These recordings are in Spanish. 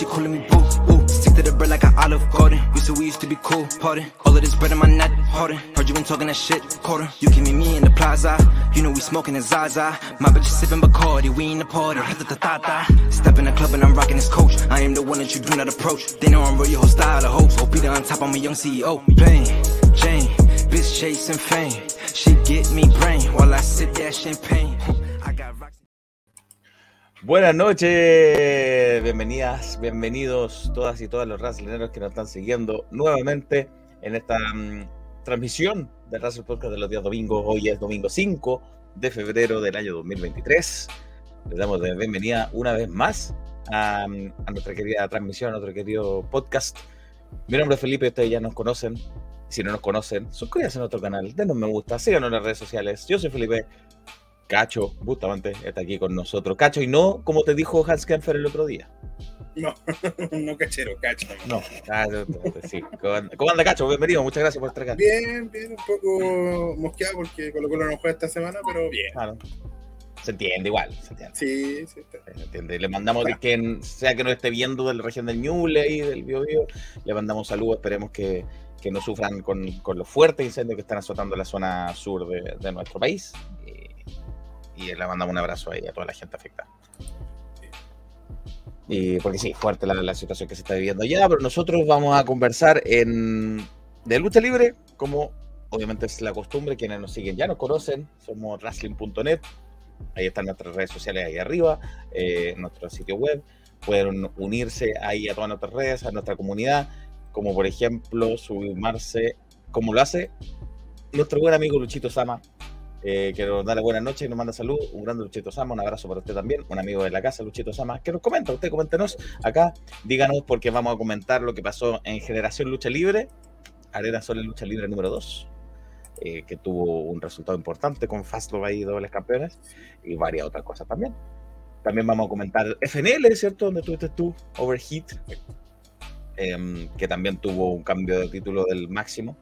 that calling me boo, ooh. Stick to the bread like an olive garden. We said we used to be cool, pardon. All of this bread in my net, harder. Heard you been talking that shit, quarter. You can meet me in the plaza. You know we smoking the Zaza. My bitch is sippin' Bacardi, we in the party. Step in the club and I'm rocking this coach. I am the one that you do not approach. They know I'm real, your whole style of hopes. Hope on top, I'm a young CEO. Pain, Jane, bitch chasing fame. She get me brain while I sip that champagne. Buenas noches, bienvenidas, bienvenidos todas y todas los wrestleros que nos están siguiendo nuevamente en esta mm, transmisión del Wrestle Podcast de los días domingos. Hoy es domingo 5 de febrero del año 2023. Les damos la bienvenida una vez más a, mm, a nuestra querida transmisión, a nuestro querido podcast. Mi nombre es Felipe, ustedes ya nos conocen. Si no nos conocen, suscríbanse a nuestro canal, denos me gusta, síganos en las redes sociales. Yo soy Felipe, Cacho, justamente, está aquí con nosotros. Cacho, y no como te dijo Hans Kempfer el otro día. No, no cachero, cacho. No, ah, sí. ¿Cómo anda, Cacho? Bienvenido, muchas gracias por estar acá. Bien, bien, un poco mosqueado porque Colo Colo no juega esta semana, pero bien. Claro. Se entiende igual, se entiende. Sí, sí. Se entiende. Le mandamos, claro. quien sea que nos esté viendo de la región del Ñuble y del Biobío, le mandamos saludos, esperemos que, que no sufran con, con, los fuertes incendios que están azotando la zona sur de, de nuestro país. Y, le mandamos un abrazo ahí a toda la gente afectada. Y porque sí, fuerte la, la, situación que se está viviendo allá, pero nosotros vamos a conversar en de lucha libre, como obviamente es la costumbre, quienes nos siguen ya nos conocen, somos wrestling.net, ahí están nuestras redes sociales ahí arriba, eh, nuestro sitio web, pueden unirse ahí a todas nuestras redes, a nuestra comunidad, como por ejemplo sumarse, como lo hace nuestro buen amigo Luchito Sama, eh, que nos da y nos manda salud. Un grande Luchito Sama, un abrazo para usted también, un amigo de la casa, Luchito Sama, que nos comenta. Usted coméntenos acá, díganos porque vamos a comentar lo que pasó en Generación Lucha Libre, Arena Sol Lucha Libre número 2, eh, que tuvo un resultado importante con Fastlove y dobles campeones y varias otras cosas también. También vamos a comentar FNL, ¿cierto? Donde estuviste tú, Overheat, eh, que también tuvo un cambio de título del máximo,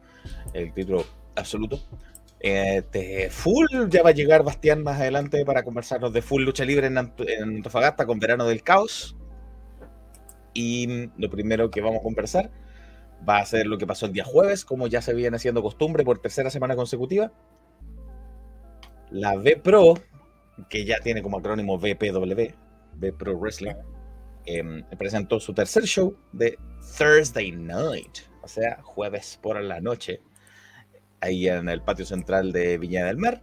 el título absoluto. Este, full, ya va a llegar Bastián más adelante para conversarnos de Full Lucha Libre en, en Antofagasta con Verano del Caos. Y lo primero que vamos a conversar va a ser lo que pasó el día jueves, como ya se viene haciendo costumbre por tercera semana consecutiva. La V Pro, que ya tiene como acrónimo VPW, V Pro Wrestling, eh, presentó su tercer show de Thursday Night, o sea, jueves por la noche ahí en el patio central de Viña del Mar.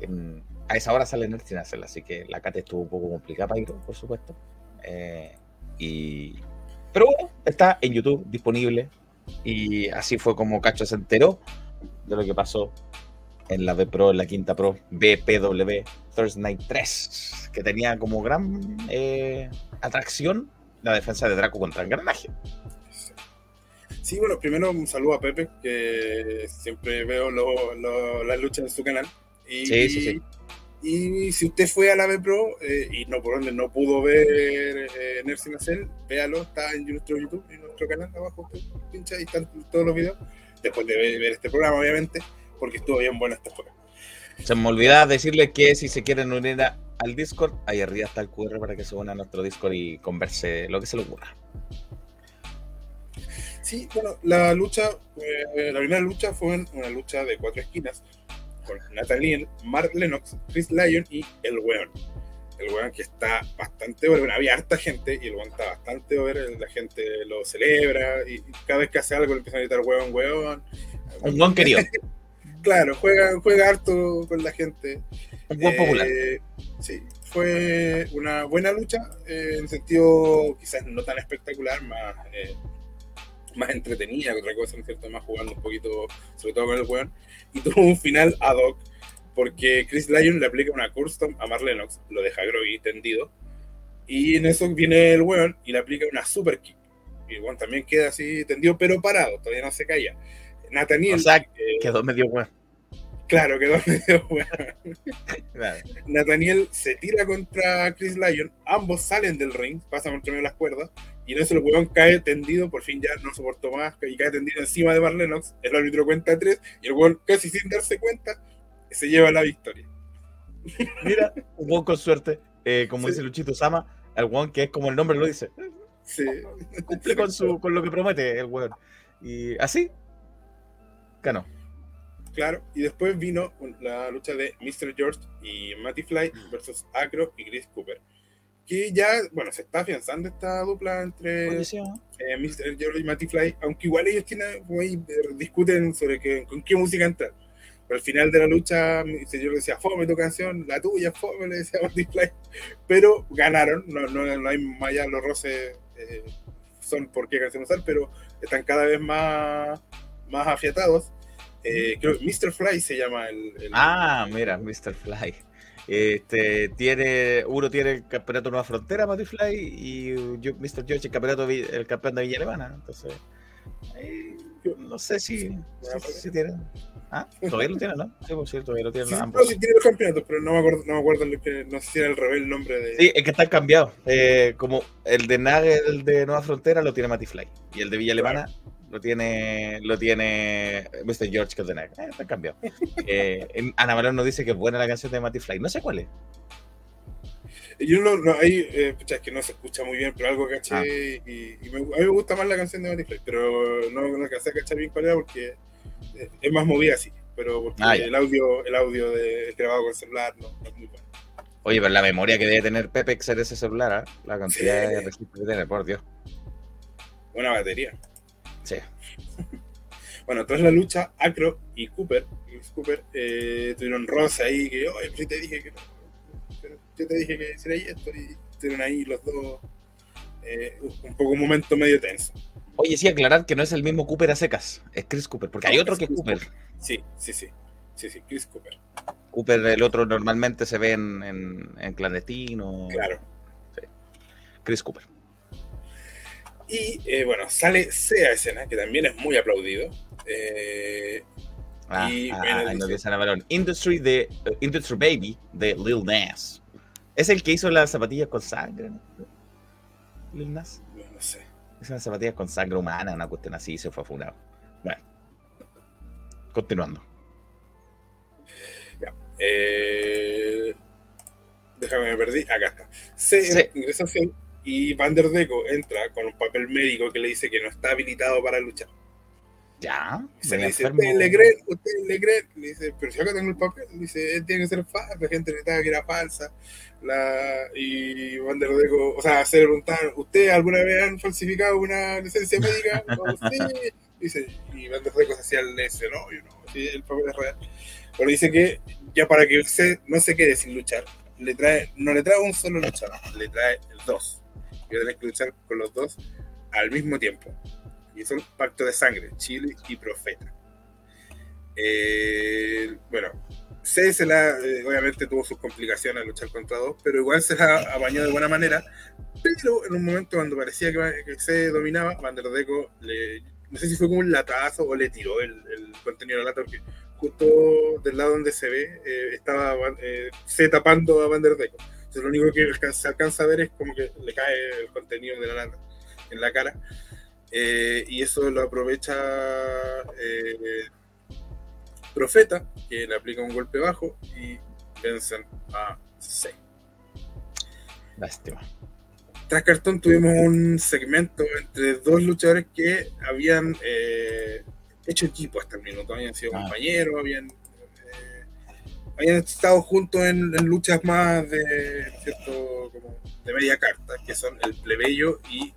En, a esa hora sale Nerd sin hacerla, así que la cate estuvo un poco complicada para ir, por supuesto. Eh, y... Pero bueno, está en YouTube disponible. Y así fue como Cacho se enteró de lo que pasó en la B Pro, en la quinta Pro, BPW Thursday Night 3, que tenía como gran eh, atracción la defensa de Draco contra Engranaje. Sí, bueno, primero un saludo a Pepe, que siempre veo lo, lo, las luchas en su canal. Y, sí, sí, sí. Y si usted fue a la B Pro eh, y no por donde no pudo ver eh, Nursing Acel, véalo, está en nuestro YouTube, en nuestro canal abajo, usted pincha y están todos los videos. Después de ver, ver este programa, obviamente, porque estuvo bien bueno este programa. Se me olvidaba decirles que si se quieren unir a, al Discord, ahí arriba está el QR para que se unan a nuestro Discord y converse lo que se le ocurra. Sí, bueno, la lucha, eh, la primera lucha fue una lucha de cuatro esquinas con Nathaniel, Mark Lennox, Chris Lyon y el weón. El weón que está bastante over, bueno, había harta gente y el weón está bastante over, la gente lo celebra y cada vez que hace algo le empiezan a gritar weón, weón. Un weón querido. claro, juega, juega harto con la gente. Un buen popular. Eh, sí, fue una buena lucha, eh, en sentido quizás no tan espectacular, más, eh, más entretenida que otra cosa, ¿no es cierto? Más jugando un poquito, sobre todo con el weón. Y tuvo un final ad hoc, porque Chris Lyon le aplica una custom a Mark Lennox, lo deja groggy tendido, y en eso viene el weón y le aplica una super kick. Y el weón también queda así tendido, pero parado, todavía no se calla. Nathaniel. O sea, eh, quedó medio weón. Claro, quedó medio bueno. Claro. Nathaniel se tira contra Chris Lyon, ambos salen del ring, pasan entre medio de las cuerdas, y en eso el weón cae tendido, por fin ya no soportó más, y cae tendido encima de Bar Lennox, el árbitro cuenta tres, y el weón casi sin darse cuenta, se lleva la victoria. Mira, un con suerte, eh, como Sí. dice Luchito Sama, el weón que es como el nombre lo dice, Sí. cumple con, su, con lo que promete el weón. Y así, ganó. Claro, y después vino la lucha de Mr. George y Matty Fly versus Acro y Chris Cooper. Que ya, bueno, se está afianzando esta dupla entre eh, Mr. George y Matty Fly, aunque igual ellos tienen, discuten sobre que, con qué música entrar. Pero al final de la lucha, Mr. George decía, fome tu canción, la tuya, fome, le decía Matty Fly. Pero ganaron, no, no, no hay más allá los roces, eh, son por qué canción usar, pero están cada vez más, más afiatados. Eh, creo que Mr. Fly se llama el. el- Ah, mira, Mr. Fly. Este, tiene, uno tiene el campeonato Nueva Frontera, Matty Fly, y yo, Mr. George el campeonato el campeón de Villa Alemana. Entonces, ahí, no sé si, si, si tienen. Ah, todavía lo tienen, ¿no? Sí, por cierto, todavía lo tienen Sí, no, ambos. sí tiene los campeonatos, pero no me acuerdo, no me acuerdo el que, no sé si era el revés el nombre de. Sí, es que están cambiados. Eh, como el de Nagel, el de Nueva Frontera, lo tiene Matty Fly. Y el de Villa Alemana lo tiene lo tiene Mr. George, que Nagel. Eh, están cambiados. Eh, Ana Malón nos dice que es buena la canción de Matty Fly. No sé cuál es. Yo no, no hay, eh, es que no se escucha muy bien, pero algo caché Ah. y, y me- a mí me gusta más la canción de Matty Fly, pero no, no alcancé a cachar bien cuál era porque eh, es más movida así, pero porque Ah, el audio, el audio de, grabado con celular no, no es muy bueno. Oye, pero la memoria que debe tener Pepex en ese celular, ¿ah? la cantidad Sí. de registro que tiene, por Dios. Buena batería. Sí. Bueno, tras la lucha, Acro y Cooper, Chris Cooper, eh, tuvieron roce ahí que, oye, pero te dije que no. Pero yo te dije que hiciera esto y estuvieron ahí los dos eh, un poco un momento medio tenso. Oye, sí, aclarar que no es el mismo Cooper a secas, es Chris Cooper, porque hay otro es que es Cooper. Sí, sí, sí. Sí, sí, Chris Cooper. Cooper, el otro normalmente se ve en, en, en clandestino. Claro. Chris Cooper. Y eh, bueno, sale Sea Escena, que también es muy aplaudido. Eh, Ah, Y ah, bueno, ah, dice-. Industry, de, eh, Industry Baby de Lil Nas. ¿Es el que hizo las zapatillas con sangre? ¿no? Lil Nas. no, no sé. Hizo las zapatillas con sangre humana, una cuestión así, y se fue funado. Bueno. Continuando. Eh, déjame, me perdí. Acá está. Se Sí. Cell y Van der Deco entra con un papel médico que le dice que no está habilitado para luchar. Ya. Se le dice. ¿ustedes le creen? ¿Ustedes le creen? Le dice, pero si acá tengo el papel. Le dice, "Eh, tiene que ser falsa. La gente gritaba que era falsa. La... Y Van der Deco, o sea, se le preguntaban, ¿ustedes alguna vez han falsificado una licencia médica? No, sí. Dice, y Van der Deco se hacía el necio, no, yo no, sí, el papel es real. Pero dice que ya para que usted no se quede sin luchar, le trae, no le trae un solo luchador, le trae dos. Va a tener que luchar con los dos al mismo tiempo. Y son pacto de sangre, Chile y Profeta. Eh, bueno, C se la, eh, obviamente tuvo sus complicaciones al luchar contra dos, pero igual se la apañó de buena manera. Pero en un momento cuando parecía que, que se dominaba, Van der Deco le, no sé si fue como un latazo o le tiró el, el contenido de la lata, porque justo del lado donde se ve eh, estaba eh, C tapando a Van der Deco. Entonces lo único que se alcanza a ver es como que le cae el contenido de la lata en la cara. Eh, y eso lo aprovecha eh, Profeta, que le aplica un golpe bajo y vencen a C. Lástima. Tras cartón tuvimos un segmento entre dos luchadores que habían eh, hecho equipo hasta el minuto, habían sido Ah. compañeros, habían, habían estado juntos en, en luchas más de cierto como de media carta, que son el plebeyo y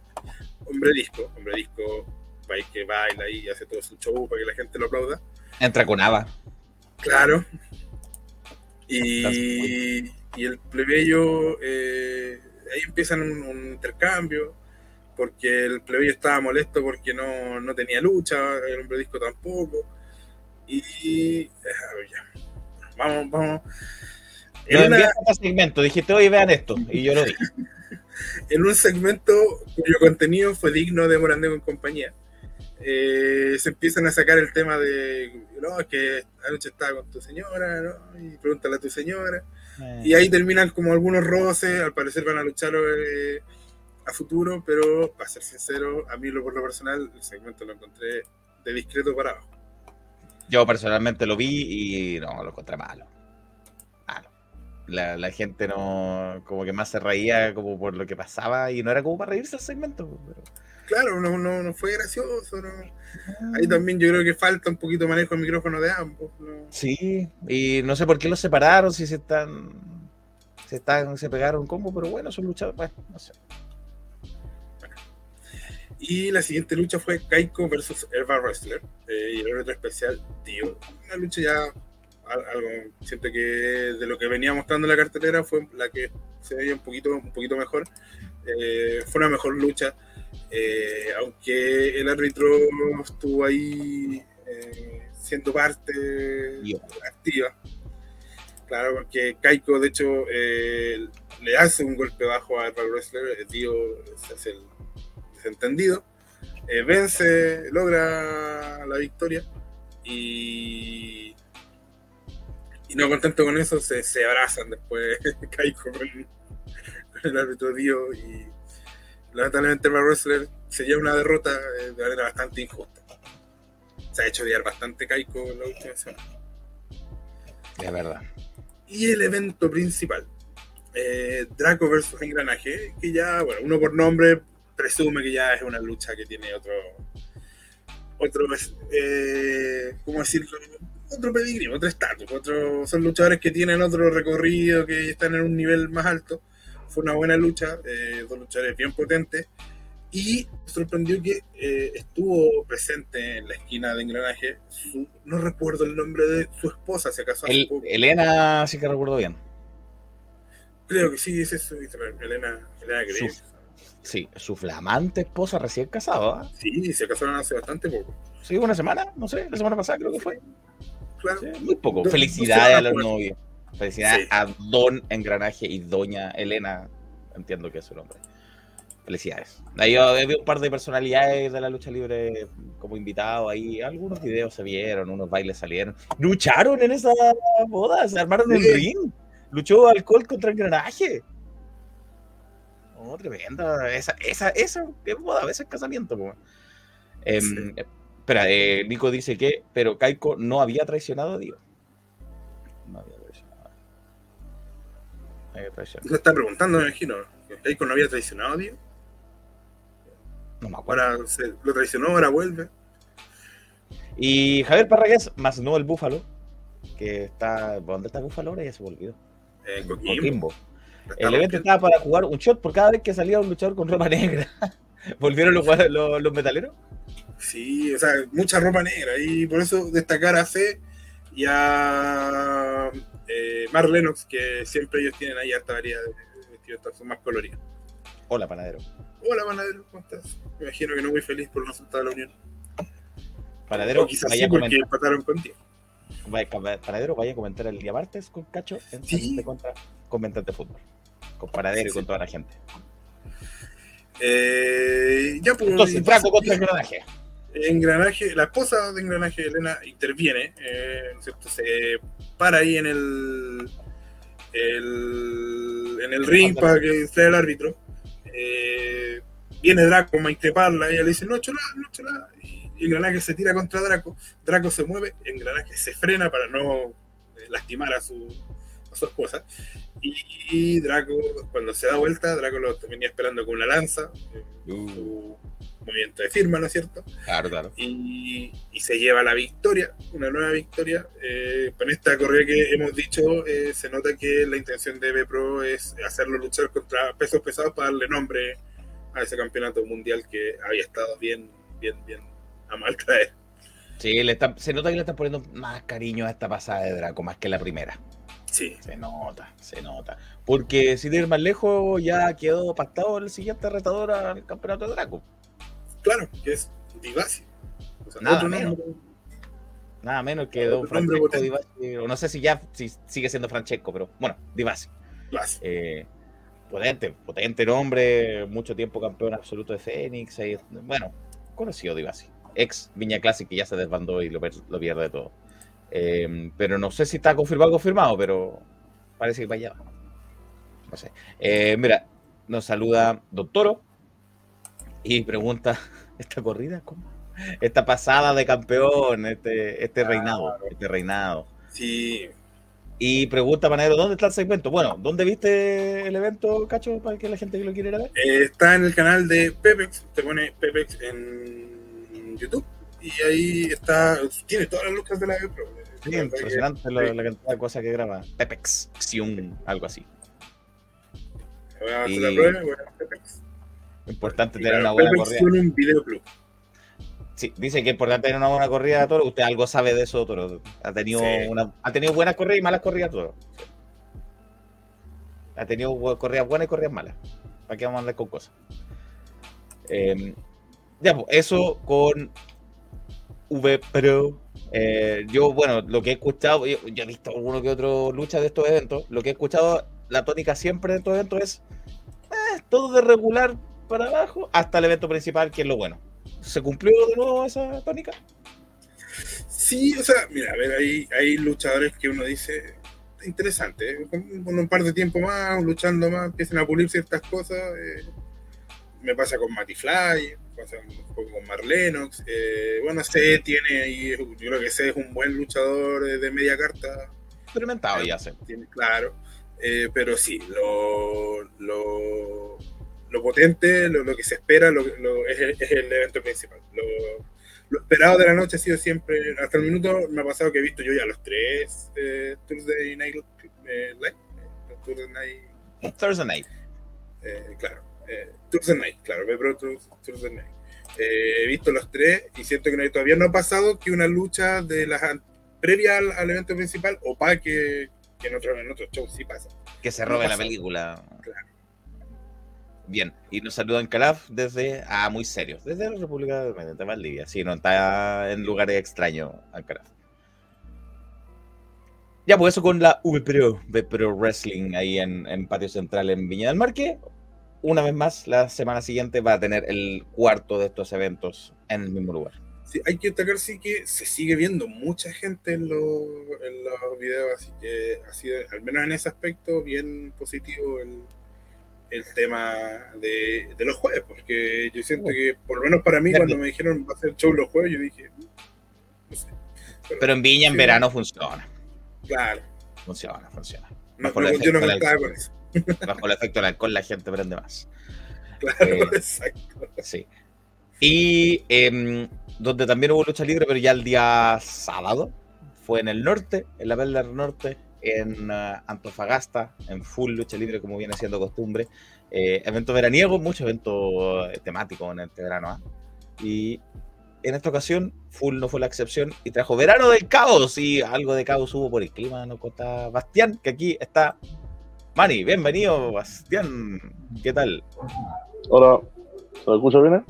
hombre disco. Hombre disco país que baila y hace todo su show para que la gente lo aplauda. Entra con Ava. Claro. Y, y el plebeyo, eh, ahí empiezan un, un intercambio, porque el plebeyo estaba molesto porque no, no tenía lucha, el hombre disco tampoco. Y eh, ya. Vamos, vamos. En, una- este segmento, dijiste, oye, vean esto. Y yo lo vi. en un segmento cuyo contenido fue digno de Morandego en compañía. eh, se empiezan a sacar el tema de, no, es que anoche estaba con tu señora, ¿no? Y pregúntale a tu señora. Eh, Y ahí terminan como algunos roces, al parecer van a luchar eh, a futuro, pero para ser sincero, a mí lo por lo personal, el segmento lo encontré de discreto para abajo. Yo personalmente lo vi y no, lo encontré malo. Malo. La, la gente no, como que más se reía como por lo que pasaba y no era como para reírse el segmento. Pero... Claro, no, no, no fue gracioso, no. Ahí también yo creo que falta un poquito de manejo de micrófono de ambos. ¿no? Sí, y no sé por qué los separaron, si se están, se están, se pegaron como, pero bueno, son luchadores, bueno, no sé. Y la siguiente lucha fue Kaiko versus Eva Wrestler. eh, y el otro especial, tío. Una lucha ya al- algo, siento que de lo que venía mostrando la cartelera fue la que se veía un poquito, un poquito mejor. Eh, fue una mejor lucha. eh, aunque el árbitro estuvo ahí siendo parte activa. Claro, porque Kaiko, de hecho, le hace un golpe bajo a Eva Wrestler. El tío se hace el desentendido. eh, vence, logra la victoria y, y no contento con eso, se, se abrazan después Kaiko con, con el árbitro Dio y lamentablemente Eva Wrestler se lleva una derrota eh, de manera bastante injusta. Se ha hecho odiar bastante Kaiko en la última semana. Es verdad. Y el evento principal, eh, Draco versus Engranaje, que ya, bueno, uno por nombre presume que ya es una lucha que tiene otro, otro, eh, ¿cómo decirlo? Otro pedigrí, otro estatus, otro, son luchadores que tienen otro recorrido, que están en un nivel más alto. Fue una buena lucha, eh, dos luchadores bien potentes. Y sorprendió que eh, estuvo presente en la esquina de engranaje, su- no recuerdo el nombre de su esposa, si acaso El-. Elena, sí que recuerdo bien. Creo que sí, es eso, Elena, Elena Grace. Su- Sí, su flamante esposa recién casada. ¿ah? Sí, se casaron hace bastante poco. Sí, una semana, no sé, la semana pasada creo que fue. Claro. Sí, muy poco. Felicidades a los novios. Felicidades Sí. a Don Engranaje y Doña Elena. Entiendo que es su nombre. Felicidades. Ahí yo vi un par de personalidades de la lucha libre como invitados ahí. Algunos videos se vieron, unos bailes salieron. Lucharon en esa boda, se armaron un Sí. ring. Luchó alcohol contra engranaje. Oh, tremenda. Esa, esa, esa es boda, a veces casamiento. po. Em, Sí. Espera, eh, Nico dice que, pero Kaiko no había traicionado a Dios. No había traicionado. No había traicionado. Se está preguntando, me imagino. Keiko no había traicionado a Dios. No me acuerdo. Ahora se, lo traicionó, ahora vuelve. Y Javier Parragués, más no el Búfalo, que está. ¿Dónde está Búfalo ahora? Ya se me olvidó. Eh, En Coquimbo. Coquimbo. El evento estaba para jugar un shot por cada vez que salía un luchador con ropa negra. ¿Volvieron los, los, los metaleros? Sí, o sea, mucha ropa negra. Y por eso destacar a C y a eh, Mar Lennox, que siempre ellos tienen ahí harta variedad de vestidos, son más coloridos. Hola, panadero. Hola, panadero, ¿cómo estás? Me imagino que no muy feliz por el resultado de la unión. Panadero, o quizás vaya sí, porque comentar, empataron contigo. panadero, vaya a comentar el día martes con Cacho en Sí. Contra Comentas de Fútbol. Y Sí, con toda la gente. Eh, ya, pues, Entonces, pasa Draco contra engranaje. Engranaje, la esposa de Engranaje, Elena, interviene, eh, se para ahí en el, el- en el ring para que sea el árbitro. Eh, viene Draco a increparla, ella le dice, no he hecho nada, no he hecho nada. Y Engranaje se tira contra Draco, Draco se mueve, Engranaje se frena para no eh, lastimar a su, a su esposa. Y, y Draco, cuando se da vuelta, Draco lo venía esperando con una lanza, eh, su movimiento de firma, ¿no es cierto? Claro, claro. y, y se lleva la victoria, una nueva victoria. Eh, con esta correa que hemos dicho, eh, se nota que la intención de B-Pro es hacerlo luchar contra pesos pesados para darle nombre a ese campeonato mundial que había estado bien, bien, bien a mal traer. Sí, le están- se nota que le están poniendo más cariño a esta pasada de Draco, más que la primera. Sí, Se nota, se nota. Porque sin ir más lejos, ya quedó pactado el siguiente retador al campeonato de Draco. claro, que es Divasi. O sea, Nada menos. nombre. Nada menos que Don Francesco. Divasi, o no sé si ya si sigue siendo Francesco, pero bueno, Divasi. Eh, potente, potente nombre, mucho tiempo campeón absoluto de Fénix. bueno, conocido Divasi. ex Viña Classic, que ya se desbandó y lo, lo pierde todo. Eh, pero no sé si está confirmado o confirmado, pero parece que vaya. No sé. Eh, mira, nos saluda Doctoro y pregunta: ¿esta corrida? ¿Cómo? Esta pasada de campeón, este, este reinado, este reinado. Sí. Y pregunta Manero, ¿dónde está el segmento? Bueno, ¿dónde viste el evento, Cacho, para que la gente que lo quiera ver? Eh, está en el canal de Pepex, te pone Pepex en YouTube y ahí está, tiene todas las lucas de la Pro. Sí, impresionante la, la, cantidad de cosas que graba. Pepex, algo así. Hacer la prueba, Pepex. Importante tener una buena corrida. un video club. Sí, dice que es importante tener una buena corrida de toro. Usted algo sabe de eso, toro. Ha tenido, sí. una, ha tenido buenas corridas y malas corridas, toro. Ha tenido corridas buenas y corridas malas. ¿Para qué vamos a andar con cosas? Eh, ya, pues, eso con V Pro. Eh, yo, bueno, lo que he escuchado, yo, yo, he visto uno que otro lucha de estos eventos. Lo que he escuchado, la tónica siempre de estos eventos es eh, todo de regular para abajo hasta el evento principal, que es lo bueno. ¿Se cumplió de nuevo esa tónica? Sí, o sea, mira, a ver, hay, hay luchadores que uno dice, interesante, ¿eh? con, con, un par de tiempo más, luchando más, empiezan a pulir ciertas cosas. Me pasa con Matty Fly, me pasa un poco con Marlenox. Eh, bueno, C tiene ahí, yo creo que C es un buen luchador de media carta. Experimentado ya sé. Tiene, claro, eh, pero sí, lo, lo, lo potente, lo, lo, que se espera lo, es el, es, el, evento principal. Lo, esperado de la noche ha sido siempre, hasta el minuto me ha pasado que he visto yo ya los tres eh, Thursday Night eh, Live, Thursday Night. Thursday Night. Eh, Thursday Night, claro, Pro Thursday Night. he visto los tres y siento que no, todavía no ha pasado que una lucha de las previa al, al evento principal o para que, en otros en otro shows sí pasa. Que se robe no la película. Claro. Bien, y nos saludan Calaf desde, ah, muy serio, desde la República de Valdivia. Sí, no está en lugares extraños Calaf. Ya, pues eso con la VPRO, Pro Wrestling, ahí en, en, Patio Central en Viña del Mar, que una vez más, la semana siguiente va a tener el cuarto de estos eventos en el mismo lugar. Sí, hay que destacar sí que se sigue viendo mucha gente en, lo, en los videos, así que ha sido, al menos en ese aspecto, bien positivo el, el tema de, de, los jueves, porque yo siento que, por lo menos para mí, cuando me dijeron va a ser show los jueves, yo dije, no sé. Pero, Pero en Viña en verano funciona. Claro. Funciona, funciona. No, no, yo no me estaba con eso. Bajo el efecto del alcohol la gente prende más. Claro, eh, exacto. Sí. Y eh, donde también hubo lucha libre, pero ya el día sábado, fue en el norte, en la del Norte, en uh, Antofagasta, en full lucha libre, como viene siendo costumbre. Eh, evento veraniego, mucho evento eh, temático en este verano. ¿eh? Y en esta ocasión, full no fue la excepción y trajo verano del caos. Y algo de caos hubo por el clima, no conta Bastián, que aquí está. Mani, bienvenido, Bastián. ¿Qué tal? Hola, ¿se escucha bien?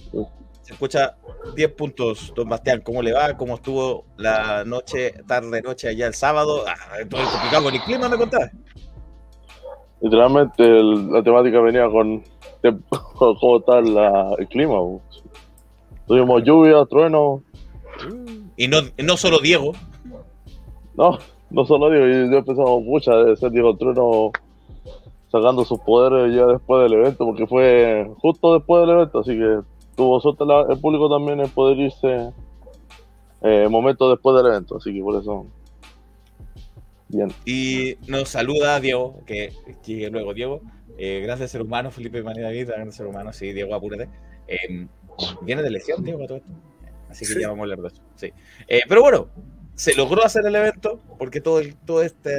Se escucha 10 puntos, don Bastián. ¿Cómo le va? ¿Cómo estuvo la noche, tarde, noche allá el sábado? Ah, todo complicado con el clima, me contás. Literalmente el, la temática venía con cómo está la, el clima. Tuvimos lluvia, trueno. Y no, no solo Diego. No, no solo Diego. Yo empezamos mucha de ser Diego Trueno sacando sus poderes ya después del evento, porque fue justo después del evento, así que tuvo suerte la, el público también en poder irse eh, momentos después del evento, así que por eso. Bien. Y nos saluda Diego, que sigue luego Diego. Eh, gracias ser humano, Felipe Manía David, gracias ser humano, sí, Diego, apúrate. Eh, viene de lesión, Diego, todo esto. Así que Sí. ya vamos a hablar de eso. Sí. Eh, pero bueno, se logró hacer el evento porque todo, el- todo este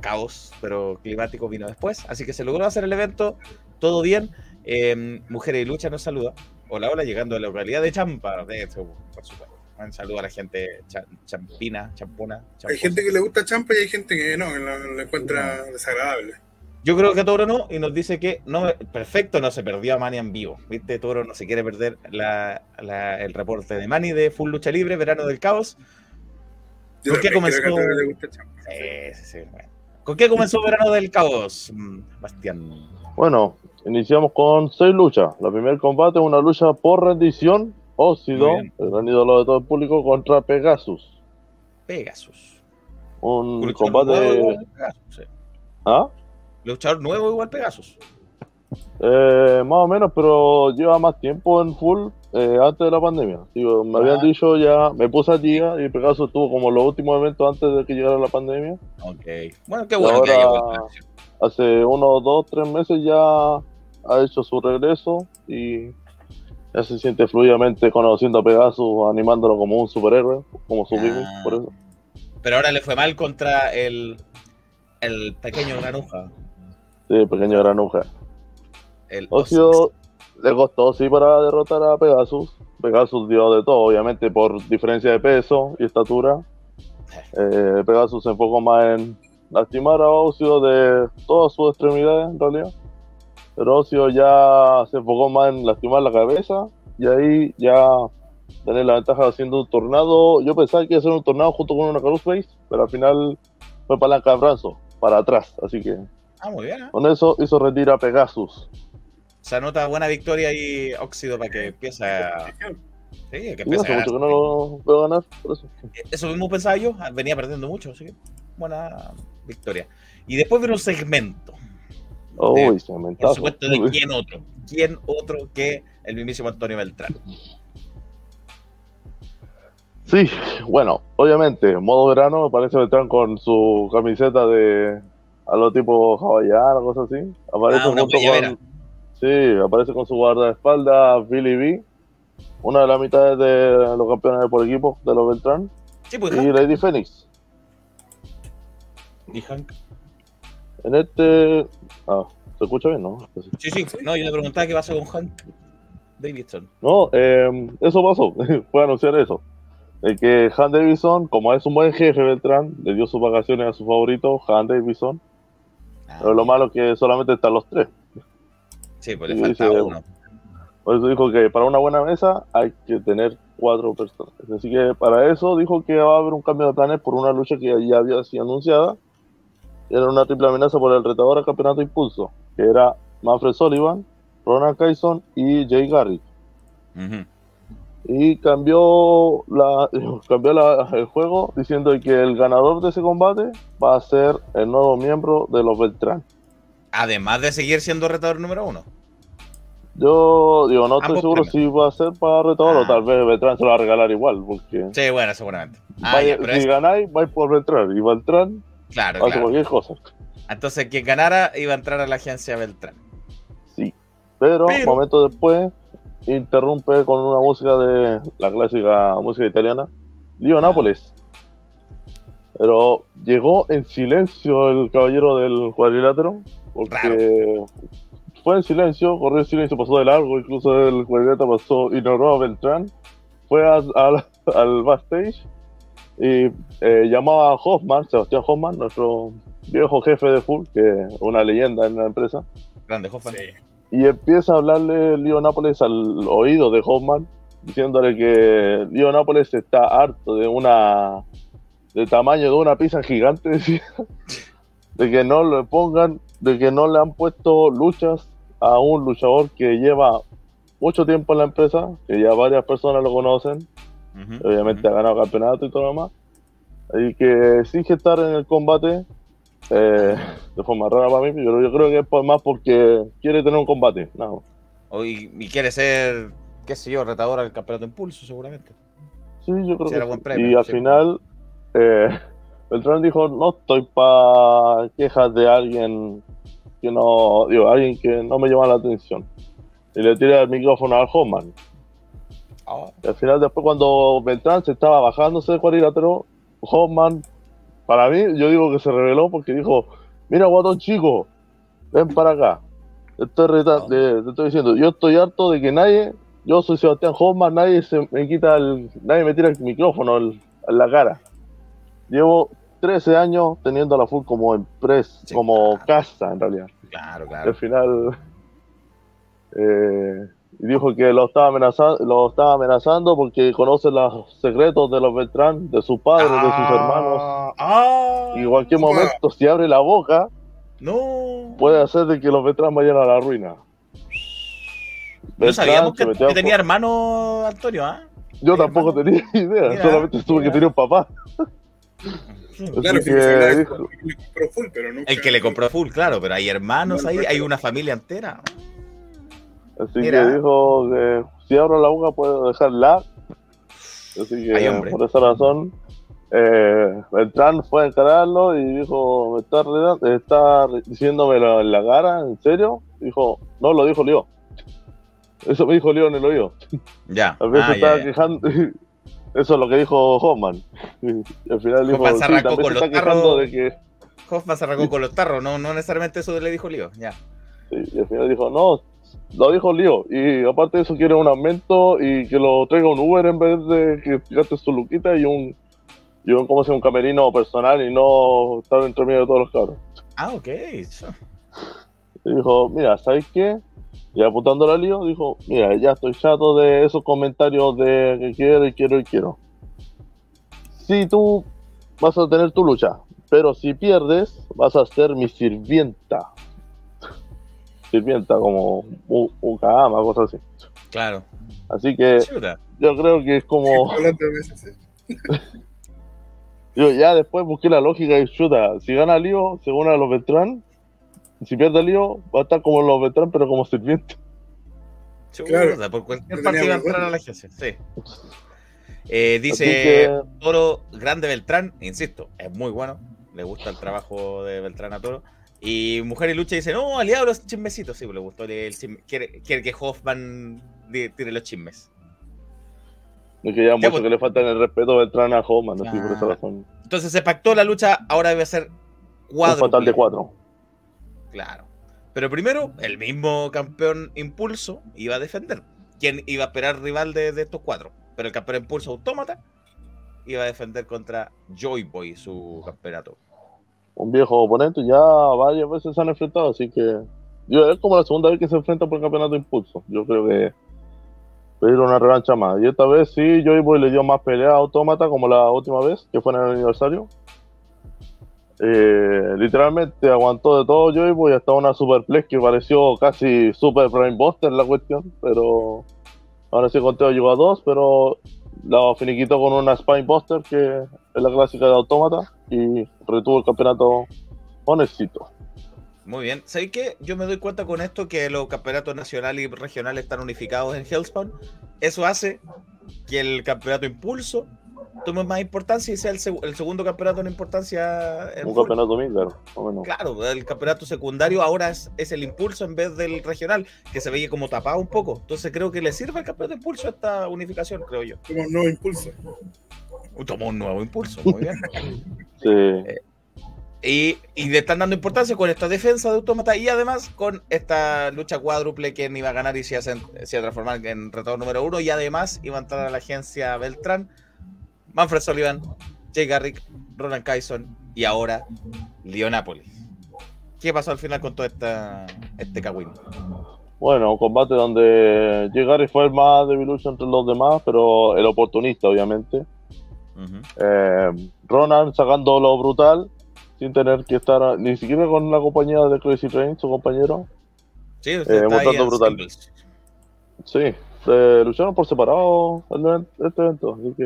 caos, pero climático vino después. Así que se logró hacer el evento, todo bien. Eh, Mujeres y Lucha nos saluda. Hola, hola, llegando a la localidad de Champa. De hecho, por supuesto. Un saludo a la gente cha- champina, champuna. Hay champosa. gente que le gusta champa y hay gente que no, que lo, lo encuentra desagradable. Yo creo que Toro no, y nos dice que no, perfecto, no se perdió a Mani en vivo. ¿Viste? Toro no se quiere perder la- la- el reporte de Mani de Full Lucha Libre, Verano del Caos. ¿Por qué comenzó? Sí, sí, sí. ¿Con qué comenzó Verano del Caos, mm, Bastián? Bueno, iniciamos con seis luchas. La primer combate es una lucha por rendición Óxido, el gran ídolo de todo el público, contra Pegasus. Pegasus. Un Luchador combate. nuevo Pegasus, sí. ¿Ah? Luchador nuevo igual Pegasus. Eh, más o menos, pero lleva más tiempo en full eh, antes de la pandemia. Digo, me habían Ah. dicho ya, me puse al día y Pegasus estuvo como los últimos eventos antes de que llegara la pandemia. Ok. Bueno, qué bueno que haya vuelto. Hace unos dos, tres meses ya ha hecho su regreso y ya se siente fluidamente conociendo a Pegasus, animándolo como un superhéroe, como su Ah. por eso. Pero ahora le fue mal contra el, el pequeño granuja. Sí, pequeño granuja. El Ocio le costó, sí, para derrotar a Pegasus. Pegasus dio de todo, obviamente, por diferencia de peso y estatura. Eh, Pegasus se enfocó más en lastimar a Ocio de todas sus extremidades, en realidad. Pero Ocio ya se enfocó más en lastimar la cabeza y ahí ya tener la ventaja haciendo un tornado. Yo pensaba que iba a ser un tornado junto con una Crossface, pero al final fue palanca de brazo, para atrás. Así que Ah, muy bien. ¿eh? con eso hizo rendir a Pegasus. Se anota buena victoria ahí, Óxido, para que empiece a. Sí, que empiece hace a mucho que ganar. no lo veo ganar, por eso. Eso mismo pensaba yo. Venía perdiendo mucho, así que buena victoria. Y después vino un segmento. Uy, De- Por supuesto, ¿de quién otro? ¿Quién otro que el mismísimo Antonio Beltrán? Sí, bueno, obviamente, modo verano, me parece Beltrán con su camiseta de a lo tipo hawaiana, cosas así. Aparece Ah, una junto con. Sí, aparece con su guardaespaldas Billy B, una de las mitades de los campeones por equipo de los Beltrán, Sí, pues y Hank. Lady Phoenix. Y Hank. En este. Ah, ¿se escucha bien, no? Sí, sí. No, yo le preguntaba qué pasa con Hank Davidson. No, eh, eso pasó, fue anunciar eso. De que Han Davidson, como es un buen jefe Beltrán, le dio sus vacaciones a su favorito, Han Davidson. Ah, Pero lo malo es que solamente están los tres. Sí, pues le dice- uno. Por eso dijo que para una buena mesa hay que tener cuatro personas. Así que para eso dijo que va a haber un cambio de planes por una lucha que ya había sido anunciada. Era una triple amenaza por el retador al campeonato Impulso, que era Manfred Sullivan, Ronald Kyson y Jay Garrick. Y cambió la cambió la- el juego diciendo que el ganador de ese combate va a ser el nuevo miembro de los Beltrán. Además de seguir siendo retador número uno. Yo digo, no estoy Ambos seguro premios. si va a ser para retador Ah. o tal vez Beltrán se lo va a regalar igual, porque Sí, bueno, seguramente. Ah, vaya- ya, pero si es- ganáis, vais por Beltrán y Beltrán claro, hace claro. cualquier cosa. Entonces, quien ganara iba a entrar a la agencia Beltrán. Sí, pero, Pero- momento después interrumpe con una música de la clásica música italiana, Leo Nápoles. Pero llegó en silencio el caballero del cuadrilátero, porque fue en silencio, corrió en silencio, pasó de largo, incluso el cuadrilátero pasó, ignoró a Beltrán, fue a- al- al backstage y eh, llamó a Hoffman, Sebastián Hoffman, nuestro viejo jefe de Full, que es una leyenda en la empresa Grande, Hoffman. Sí. y empieza a hablarle Leo Nápoles al oído de Hoffman, diciéndole que Leo Nápoles está harto de una de tamaño de una pizza gigante, decía, de que no le pongan, de que no le han puesto luchas a un luchador que lleva mucho tiempo en la empresa, que ya varias personas lo conocen, Ujú, obviamente ujú. ha ganado campeonato y todo lo demás, y que exige estar en el combate eh, de forma rara para mí, pero yo creo que es por más porque quiere tener un combate, nada más. O y, y quiere ser, qué sé yo, retador al campeonato Impulso, seguramente. Sí, yo creo que sí. premio, Y al sí. final, eh, Beltrán dijo, no estoy para quejas de alguien que no, digo, alguien que no me llama la atención. Y le tira el micrófono al Hoffman. Ah, Y al final, después cuando Beltrán se estaba bajándose del cuadrilátero, Hoffman, para mí, yo digo que se reveló porque dijo, mira, guatón chico, ven para acá. Te estoy, Ah. te- te estoy diciendo, yo estoy harto de que nadie, yo soy Sebastián Hoffman, nadie se me quita el, nadie me tira el micrófono el- en la cara. Llevo 13 años teniendo la full como empresa, Sí, como claro. casa en realidad. claro, Al claro. final eh, y dijo que lo estaba amenazando, lo estaba amenazando porque conoce los secretos de los Beltrán, de sus padres, de sus hermanos. Ah, Y en cualquier momento, si abre la boca, no. puede hacer de que los Beltrán vayan a la ruina. No sabíamos que, a- tenía hermano Antonio, ¿ah? Yo tampoco tenía idea, Mira, solamente supe que tenía un papá. Claro, que que dijo- el que le compró full, pero nunca- El que le compró full, claro, pero hay hermanos ahí, hay una familia entera. Así Mira. que dijo que si abro la boca puedo dejarla. Así que Ay, por esa razón, eh, Beltrán fue a encararlo y dijo, me está, está diciéndomelo en la cara, ¿en serio? Dijo, no, lo dijo Leo. Eso me dijo Leo en el oído. Ya. A veces Ah, ya, estaba ya. quejando. Eso es lo que dijo Hoffman. Y al final dijo, Hoffman se sí, arrancó también con se los tarros. de que... Hoffman se arrancó con los tarros, no, no necesariamente eso le dijo Lío. Ya. Sí, y al final dijo, no, lo dijo Lío. Y aparte de eso, quiere un aumento y que lo traiga un Uber en vez de que gaste su luquita y un, y un, ¿cómo se llama? un camerino personal y no estar entre medio de todos los cabros. Ah, ok. Y dijo, mira, ¿sabes qué? Y apuntándole a Lío, dijo, mira, ya estoy chato de esos comentarios de que quiero y quiero y quiero. Si tú vas a tener tu lucha, pero si pierdes, vas a ser mi sirvienta. Sirvienta como cama, cosas así. Claro. Así que Chuta. yo creo que es como. Sí. Yo ya después busqué la lógica y chuta. Si gana Lío, según a los Beltrán, si pierde Lío, va a estar como los Beltrán, pero como sirviente. Claro. por cualquier tenía iba a entrar a la agencia. Sí. Eh, dice que- Toro Grande Beltrán, insisto, es muy bueno. Le gusta el trabajo de Beltrán a Toro. Y Mujer y Lucha dice, no, aliado los chismecitos. Sí, pues le gustó el chisme. Quiere, quiere que Hoffman tire los chismes. Es que ya mucho pues. que le falta en el respeto a Beltrán a Homan, así por esa Ah. razón. Entonces se pactó la lucha, ahora debe ser Un cuatro. fatal de cuatro. Claro. Pero primero, el mismo campeón Impulso iba a defender. ¿Quién iba a esperar rival de, estos cuatro? Pero el campeón Impulso Autómata iba a defender contra Joy Boy su campeonato. Un viejo oponente, ya varias veces se han enfrentado, así que. Yo, es como la segunda vez que se enfrentan por el campeonato impulso. Yo creo que pedir una revancha más. Y esta vez sí, Joy Boy le dio más pelea a Autómata como la última vez, que fue en el aniversario. Eh, literalmente aguantó de todo Joy Boy hasta una superplex que pareció casi super Brainbuster la cuestión, pero ahora sí conteo llegó a dos, pero la finiquitó con una Spinebuster que es la clásica de Autómata y retuvo el campeonato con éxito. Muy bien. ¿Sabéis qué? Yo me doy cuenta con esto que los campeonatos nacionales y regionales están unificados en Hellspawn. Eso hace que el campeonato Impulso tome más importancia y sea el, seg- el segundo campeonato en importancia. en Un campeonato Midgar, más o menos. Claro, el campeonato secundario ahora es, es el impulso en vez del regional, que se veía como tapado un poco. Entonces creo que le sirve al campeonato impulso esta unificación, creo yo. Como un nuevo impulso. Tomó un nuevo impulso, muy bien. Sí. y, y le están dando importancia con esta defensa de Autómata y además con esta lucha cuádruple quién iba a ganar y se iba a, se iba a transformar en retador número uno. Y además iba a entrar a la agencia Beltrán, Manfred Sullivan, Jay Garrick, Roland Kyson y ahora Leonápolis. ¿Qué pasó al final con todo esta, este cagüín? Bueno, un combate donde Jay fue el más debilucho entre los demás, pero el oportunista, obviamente. Eh, Ronan sacando lo brutal, sin tener que estar ni siquiera con la compañía de Crazy Train, su compañero. Sí, usted está ahí en brutal. singles. Sí, eh, lucharon por separado event- este evento, así que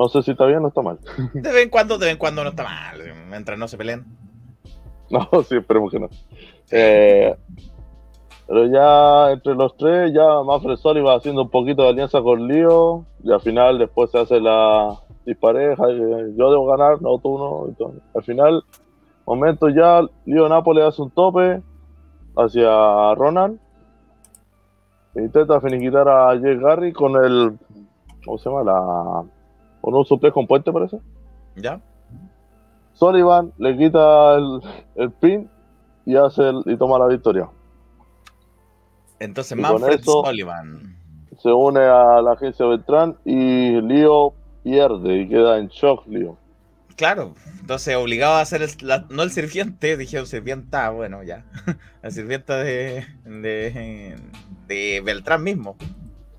no sé si está bien o está mal. De vez en cuando, de vez en cuando no está mal, mientras no se peleen. No, sí, esperemos que no. Eh, pero ya entre los tres, ya Manfred Sullivan haciendo un poquito de alianza con Lío, y al final después se hace la dispareja, eh, yo debo ganar, no tú no. Al final, momento ya, Lío Nápoles hace un tope hacia Ronan, e intenta finiquitar a Jay Garry con el, ¿cómo se llama? La, con un suplex con puente parece. ¿Ya? Sullivan le quita el, el pin y hace el- y toma la victoria. Entonces, Y con Manfred eso- Sullivan. Se une a la agencia Beltrán y Lío pierde y queda en shock Lío. Claro, entonces obligado a hacer el, la- no el sirviente, dijeron sirvienta, bueno, ya. La sirvienta de, de, de Beltrán mismo.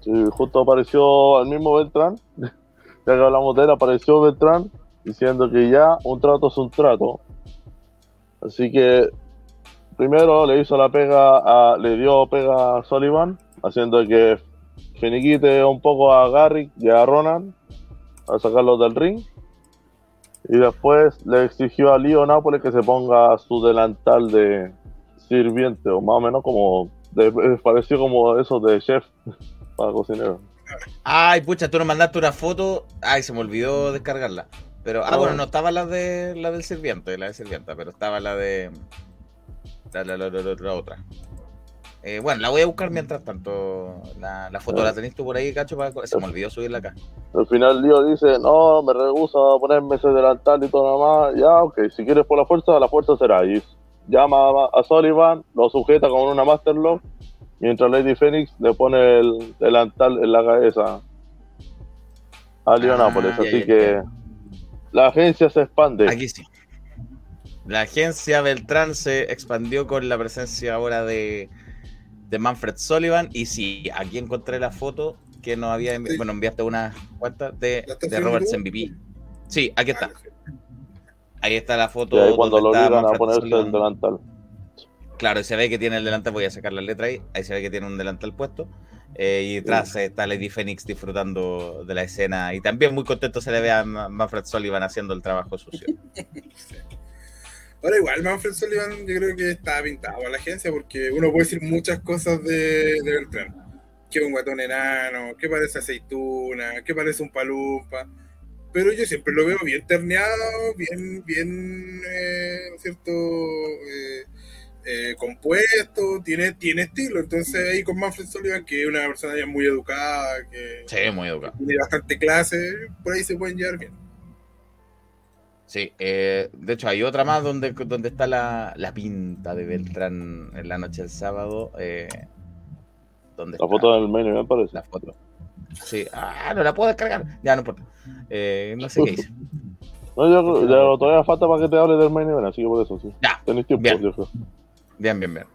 Sí, justo apareció el mismo Beltrán, ya que hablamos de él, apareció Beltrán diciendo que ya un trato es un trato. Así que primero le hizo la pega, le dio pega a Sullivan, haciendo que finiquite un poco a Garrick y a Ronan a sacarlos del ring. Y después le exigió a Leo Nápoles que se ponga su delantal de sirviente, o más o menos como, de, pareció como eso de chef para cocinero. Ay, pucha, tú nos mandaste una foto. Ay, se me olvidó descargarla. Pero, ah, bueno, no estaba la de la del sirviente, la de sirvienta, pero estaba la de la, la, la, la otra. Eh, bueno, la voy a buscar mientras tanto. La, la foto la tenés tú por ahí, cacho. Para... Se me olvidó subirla acá. Al final, Dios dice: No, me rehuso a ponerme ese delantal y todo más. Ya, ok, si quieres por la fuerza, la fuerza será. Y llama a Sullivan, lo sujeta con una Masterlock mientras Lady Phoenix le pone el delantal en la cabeza a Leonápolis. Ah, así que la agencia se expande. Aquí sí. La agencia Beltrán se expandió con la presencia ahora de, de Manfred Sullivan. Y sí, aquí encontré la foto que nos había. Bueno, enviaste una cuenta de, de Roberts MVP. Sí, aquí está. Ahí está la foto. Y ahí cuando lo obligan a ponerse el delantal. Claro, se ve que tiene el delantal, voy a sacar la letra ahí, ahí se ve que tiene un delantal puesto. Eh, y detrás está Lady Phoenix disfrutando de la escena. Y también muy contento se le ve a Manfred Sullivan haciendo el trabajo sucio. Ahora igual Manfred Sullivan yo creo que está pintado a la agencia porque uno puede decir muchas cosas de, de Beltrán. Que un guatón enano, que parece aceituna, que parece un palumpa. Pero yo siempre lo veo bien terneado, bien, bien, eh, ¿cierto? Eh, eh, compuesto, tiene, tiene estilo. Entonces ahí con Manfred Sullivan, que es una persona ya muy educada, que muy educada. tiene bastante clase, por ahí se pueden llevar bien. Sí, eh, de hecho hay otra más donde, donde está la, la, pinta de Beltrán en la noche del sábado. Eh, ¿dónde la foto del menú, me parece. La foto. Sí, ah, no la puedo descargar. Ya, no importa. Eh, no sé qué hice. No, yo, ya, todavía falta para que te hable del menú, así que por eso sí. Ya. Tenéis tiempo, yo creo. Bien, bien, bien.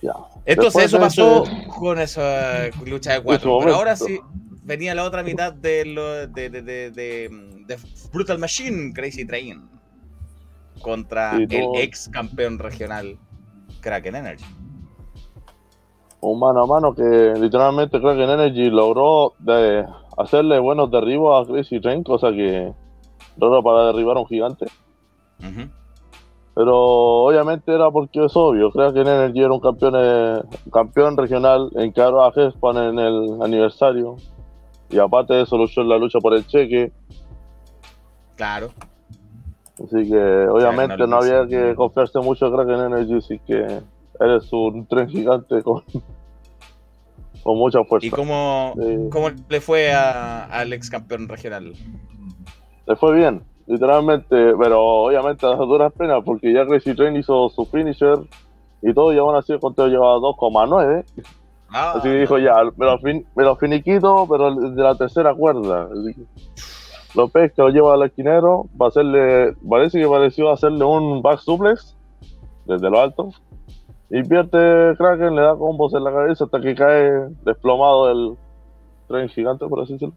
Ya. Entonces eso pasó con esa lucha de cuatro. Pero ahora sí venía la otra mitad de, lo, de, de, de, Brutal Machine Crazy Train contra el ex campeón regional Kraken Energy. Un mano a mano que literalmente Kraken Energy logró de hacerle buenos derribos a Crazy Train, cosa que raro para derribar a un gigante. Pero obviamente era porque es obvio. Creo que Energy era un campeón, eh, campeón regional, encaró a Hespan en el aniversario. Y aparte de eso, luchó en la lucha por el cheque. Claro. Así que obviamente no, había que confiarse mucho en Kraken Energy, así que eres un tren gigante con, con mucha fuerza. ¿Y cómo, cómo le fue al ex campeón regional? Le fue bien literalmente, pero obviamente a duras penas, porque ya Crazy Train hizo su finisher y todo, y aún así el conteo llevaba 2,9. Ah, así que dijo, ya, me lo, fin, me lo finiquito, pero de la tercera cuerda. Lo pesca, lo lleva al esquinero, va a hacerle, parece que pareció hacerle un back suplex desde lo alto. Y pierde Kraken, le da combos en la cabeza hasta que cae desplomado el tren gigante, por así decirlo.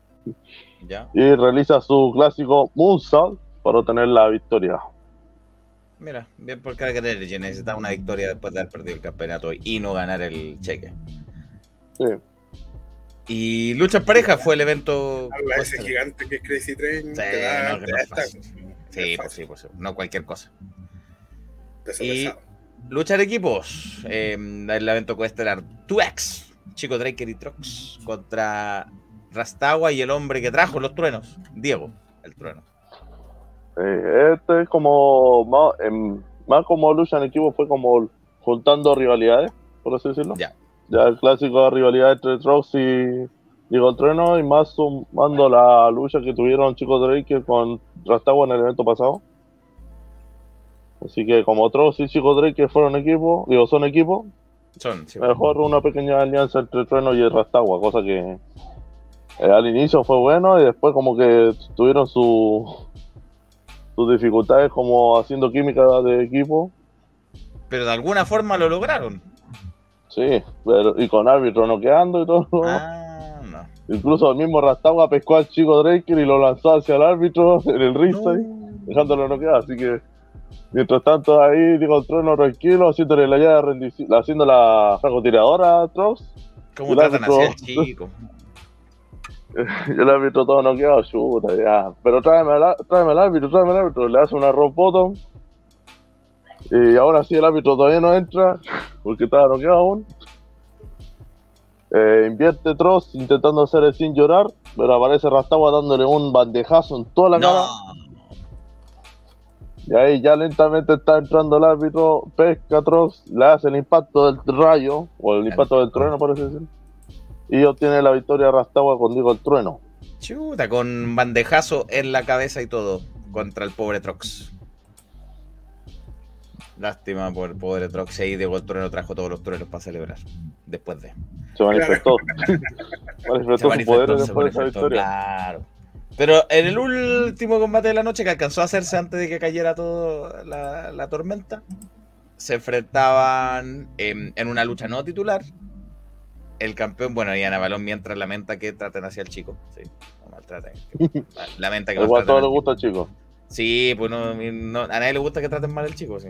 Y realiza su clásico Moonsault para obtener la victoria. Mira, bien por Kraken Energy necesita una victoria después de haber perdido el campeonato y no ganar el cheque. Sí. Y lucha en pareja fue el evento. ese gigante que es Crazy Train. Sí, no, sí, pues, no cualquier cosa. y lucha de equipos. Eh, el evento coestelar 2X, Chico Draker y Trox contra Rastagua y el hombre que trajo los truenos, Diego, el trueno. este es como más, más como lucha en equipo fue como juntando rivalidades, por así decirlo. Ya. Ya el clásico de rivalidad entre Trox y Diego el Trueno y más sumando la lucha que tuvieron Chico Drake con Rastagua en el evento pasado. Así que como Trox y Chico Drake fueron equipo, digo, son equipo, son, mejor una pequeña alianza entre Trueno y Rastagua, cosa que eh, al inicio fue bueno y después como que tuvieron su, sus dificultades como haciendo química de equipo. Pero de alguna forma lo lograron. Sí, pero, y con árbitro noqueando y todo. Ah, no. Incluso el mismo Rastagua pescó al chico Draker y lo lanzó hacia el árbitro en el riso dejándolo noquear, así que Mientras tanto, ahí digo el trueno tranquilo, haciéndole la llave haciendo la francotiradora a Trox. ¿Cómo tratan así al chico? Yo el árbitro todo noqueado, chuta, ya. Pero tráeme al, tráeme al árbitro, tráeme al árbitro. Le hace una bottom. Y ahora sí el árbitro todavía no entra, porque estaba noqueado aún. Eh, invierte Tross intentando hacer el sin llorar, pero aparece Rastawa dándole un bandejazo en toda la cara. No, Y ahí ya lentamente está entrando el árbitro, pesca Tross, le hace el impacto del rayo, o el impacto del trueno, parece decir. Y obtiene la victoria Rastawa con Diego el trueno. chuta, con bandejazo en la cabeza y todo contra el pobre Trox. Lástima por el pobre Trox. Ahí Diego el Trueno trajo todos los truenos para celebrar. Después de. Se manifestó. manifestó su manifestó, poder se después de esa manifestó, victoria. Claro. Pero en el último combate de la noche que alcanzó a hacerse antes de que cayera toda la, la tormenta, se enfrentaban en, en una lucha no titular. El campeón, bueno, y Ana Balón mientras lamenta que traten hacia el chico. Sí, no maltraten. Lamenta que Igual maltraten todo al le chico. gusta. Sí, pues no, no- a nadie le gusta que traten mal al chico, sí.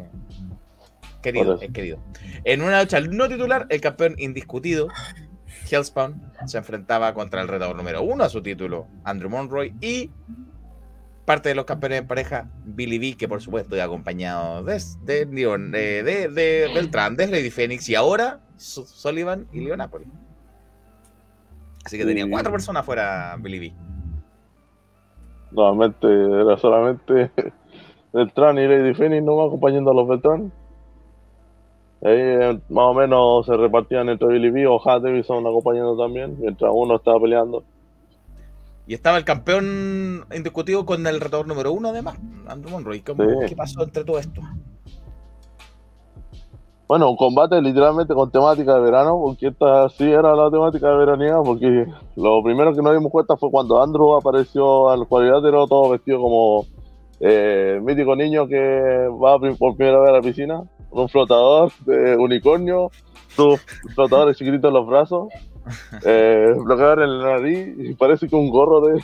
Querido, es querido. En una lucha no titular, el campeón indiscutido, Hellspawn, se enfrentaba contra el retador número uno a su título, Andrew Monroy, y parte de los campeones de pareja, Billy B, que por supuesto iba acompañado de, de, digo, de, de- de Beltrán, de Lady Phoenix, y ahora Su- Sullivan y Leonápolis. Así que tenía cuatro personas fuera Billy B. Nuevamente era solamente Beltrán y Lady Phoenix no acompañando a los Beltrán. Ahí eh, más o menos se repartían entre Billy B o Hat Davidson acompañando también, mientras uno estaba peleando. Y estaba el campeón indiscutido con el retador número uno, además, Andrew Monroy. ¿Cómo- Sí. ¿Qué pasó entre todo esto? Bueno, un combate literalmente con temática de verano, porque esta sí era la temática de veranía, porque lo primero que nos dimos cuenta fue cuando Andrew apareció al cuadrilátero todo vestido como eh, mítico niño que va por primera vez a la piscina, con un flotador de unicornio, sus flotadores chiquititos en los brazos, eh, bloqueador en la nariz y parece que un gorro de...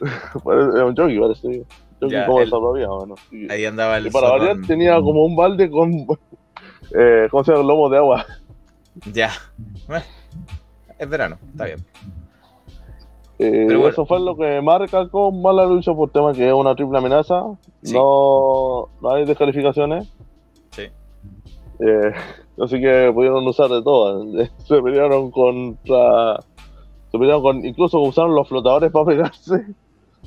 parece, un jockey, parece. Jockey Ya, como el- de salvavidas, ¿no? Y- Ahí andaba el. y para variar tenía como un balde con, eh, ¿cómo se llama? Lomo de agua. Ya. Bueno, es verano, está bien. Eh, Pero bueno. Eso fue lo que marca con mala lucha por tema que es una triple amenaza. Sí. No, no hay descalificaciones. Sí. Eh, así que pudieron usar de todas. Se pelearon contra. Se pelearon con. Incluso usaron los flotadores para pegarse.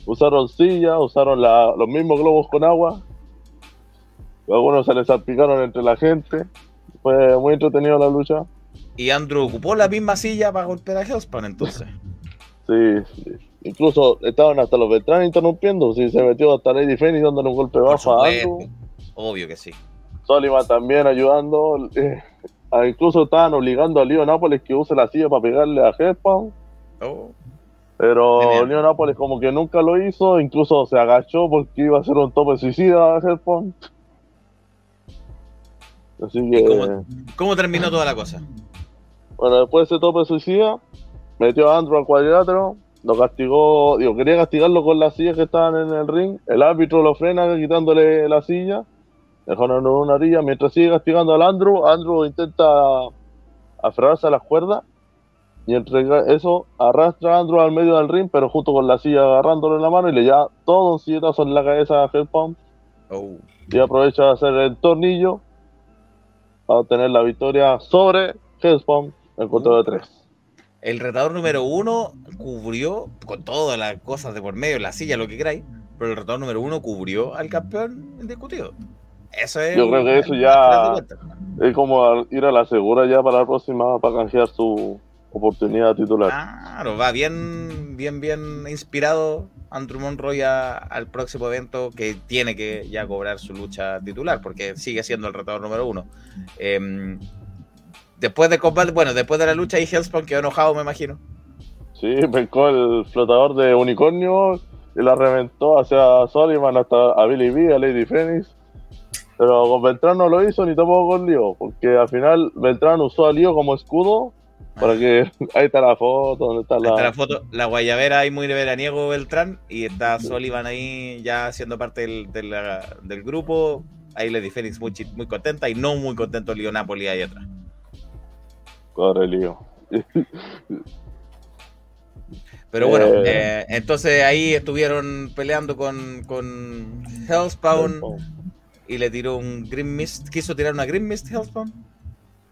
Usaron sillas, usaron la- los mismos globos con agua. Algunos se les salpicaron entre la gente. Fue muy entretenido la lucha. Y Andrew ocupó la misma silla para golpear a Hellspawn, entonces. Sí, sí. Incluso estaban hasta los veteranos interrumpiendo. Sí, se metió hasta Lady Phoenix dándole un golpe bajo a. Andrew. Obvio que sí. Sullivan también ayudando. eh, incluso estaban obligando a Leo Nápoles que use la silla para pegarle a Headpound. Oh, Pero Genial. Leo Nápoles como que nunca lo hizo. Incluso se agachó porque iba a hacer un tope suicida a Headpound. Así ¿Y que, cómo, cómo terminó toda la cosa? bueno, después de ese tope suicida, metió a Andrew al cuadrilátero. Lo castigó, digo, quería castigarlo con las sillas que estaban en el ring. El árbitro lo frena quitándole la silla. Dejaron en una orilla. Mientras sigue castigando al Andrew, Andrew intenta aferrarse a las cuerdas. Y entre eso arrastra a Andrew al medio del ring, pero justo con la silla agarrándolo en la mano y le da todo un silletazo en la cabeza a Hellpound. Oh, Y aprovecha de hacer el tornillo para obtener la victoria sobre Hellspawn en conteo de tres. El retador número uno cubrió, con todas las cosas de por medio, la silla, lo que queráis, pero el retador número uno cubrió al campeón indiscutido. Eso es. Yo creo que eso ya-. Es como ir a la segura ya para la próxima para canjear su oportunidad titular. Claro, va bien, bien, bien inspirado Andrew Monroy a- al próximo evento que tiene que ya cobrar su lucha titular, porque sigue siendo el retador número uno. Em, después de combate, bueno, después de la lucha, y Hellspawn quedó enojado, me imagino. Sí, pescó el flotador de unicornio y la reventó hacia Sullivan hasta a Billy B, a Lady Phoenix. Pero con Beltrán no lo hizo ni tampoco con Lío, porque al final Beltrán usó a Lío como escudo Para que ahí está la foto, donde está Ahí la. está la foto, la guayabera ahí muy veraniego Beltrán y está Sullivan ahí ya siendo parte del, de del grupo. Ahí Lady Phoenix muy, muy contenta y no muy contento Leo Napoli ahí atrás. Corre lío. Pero bueno, Eh. eh, entonces ahí estuvieron peleando con, con Hellspawn y le tiró un Green Mist. ¿Quiso tirar una Green Mist Hellspawn?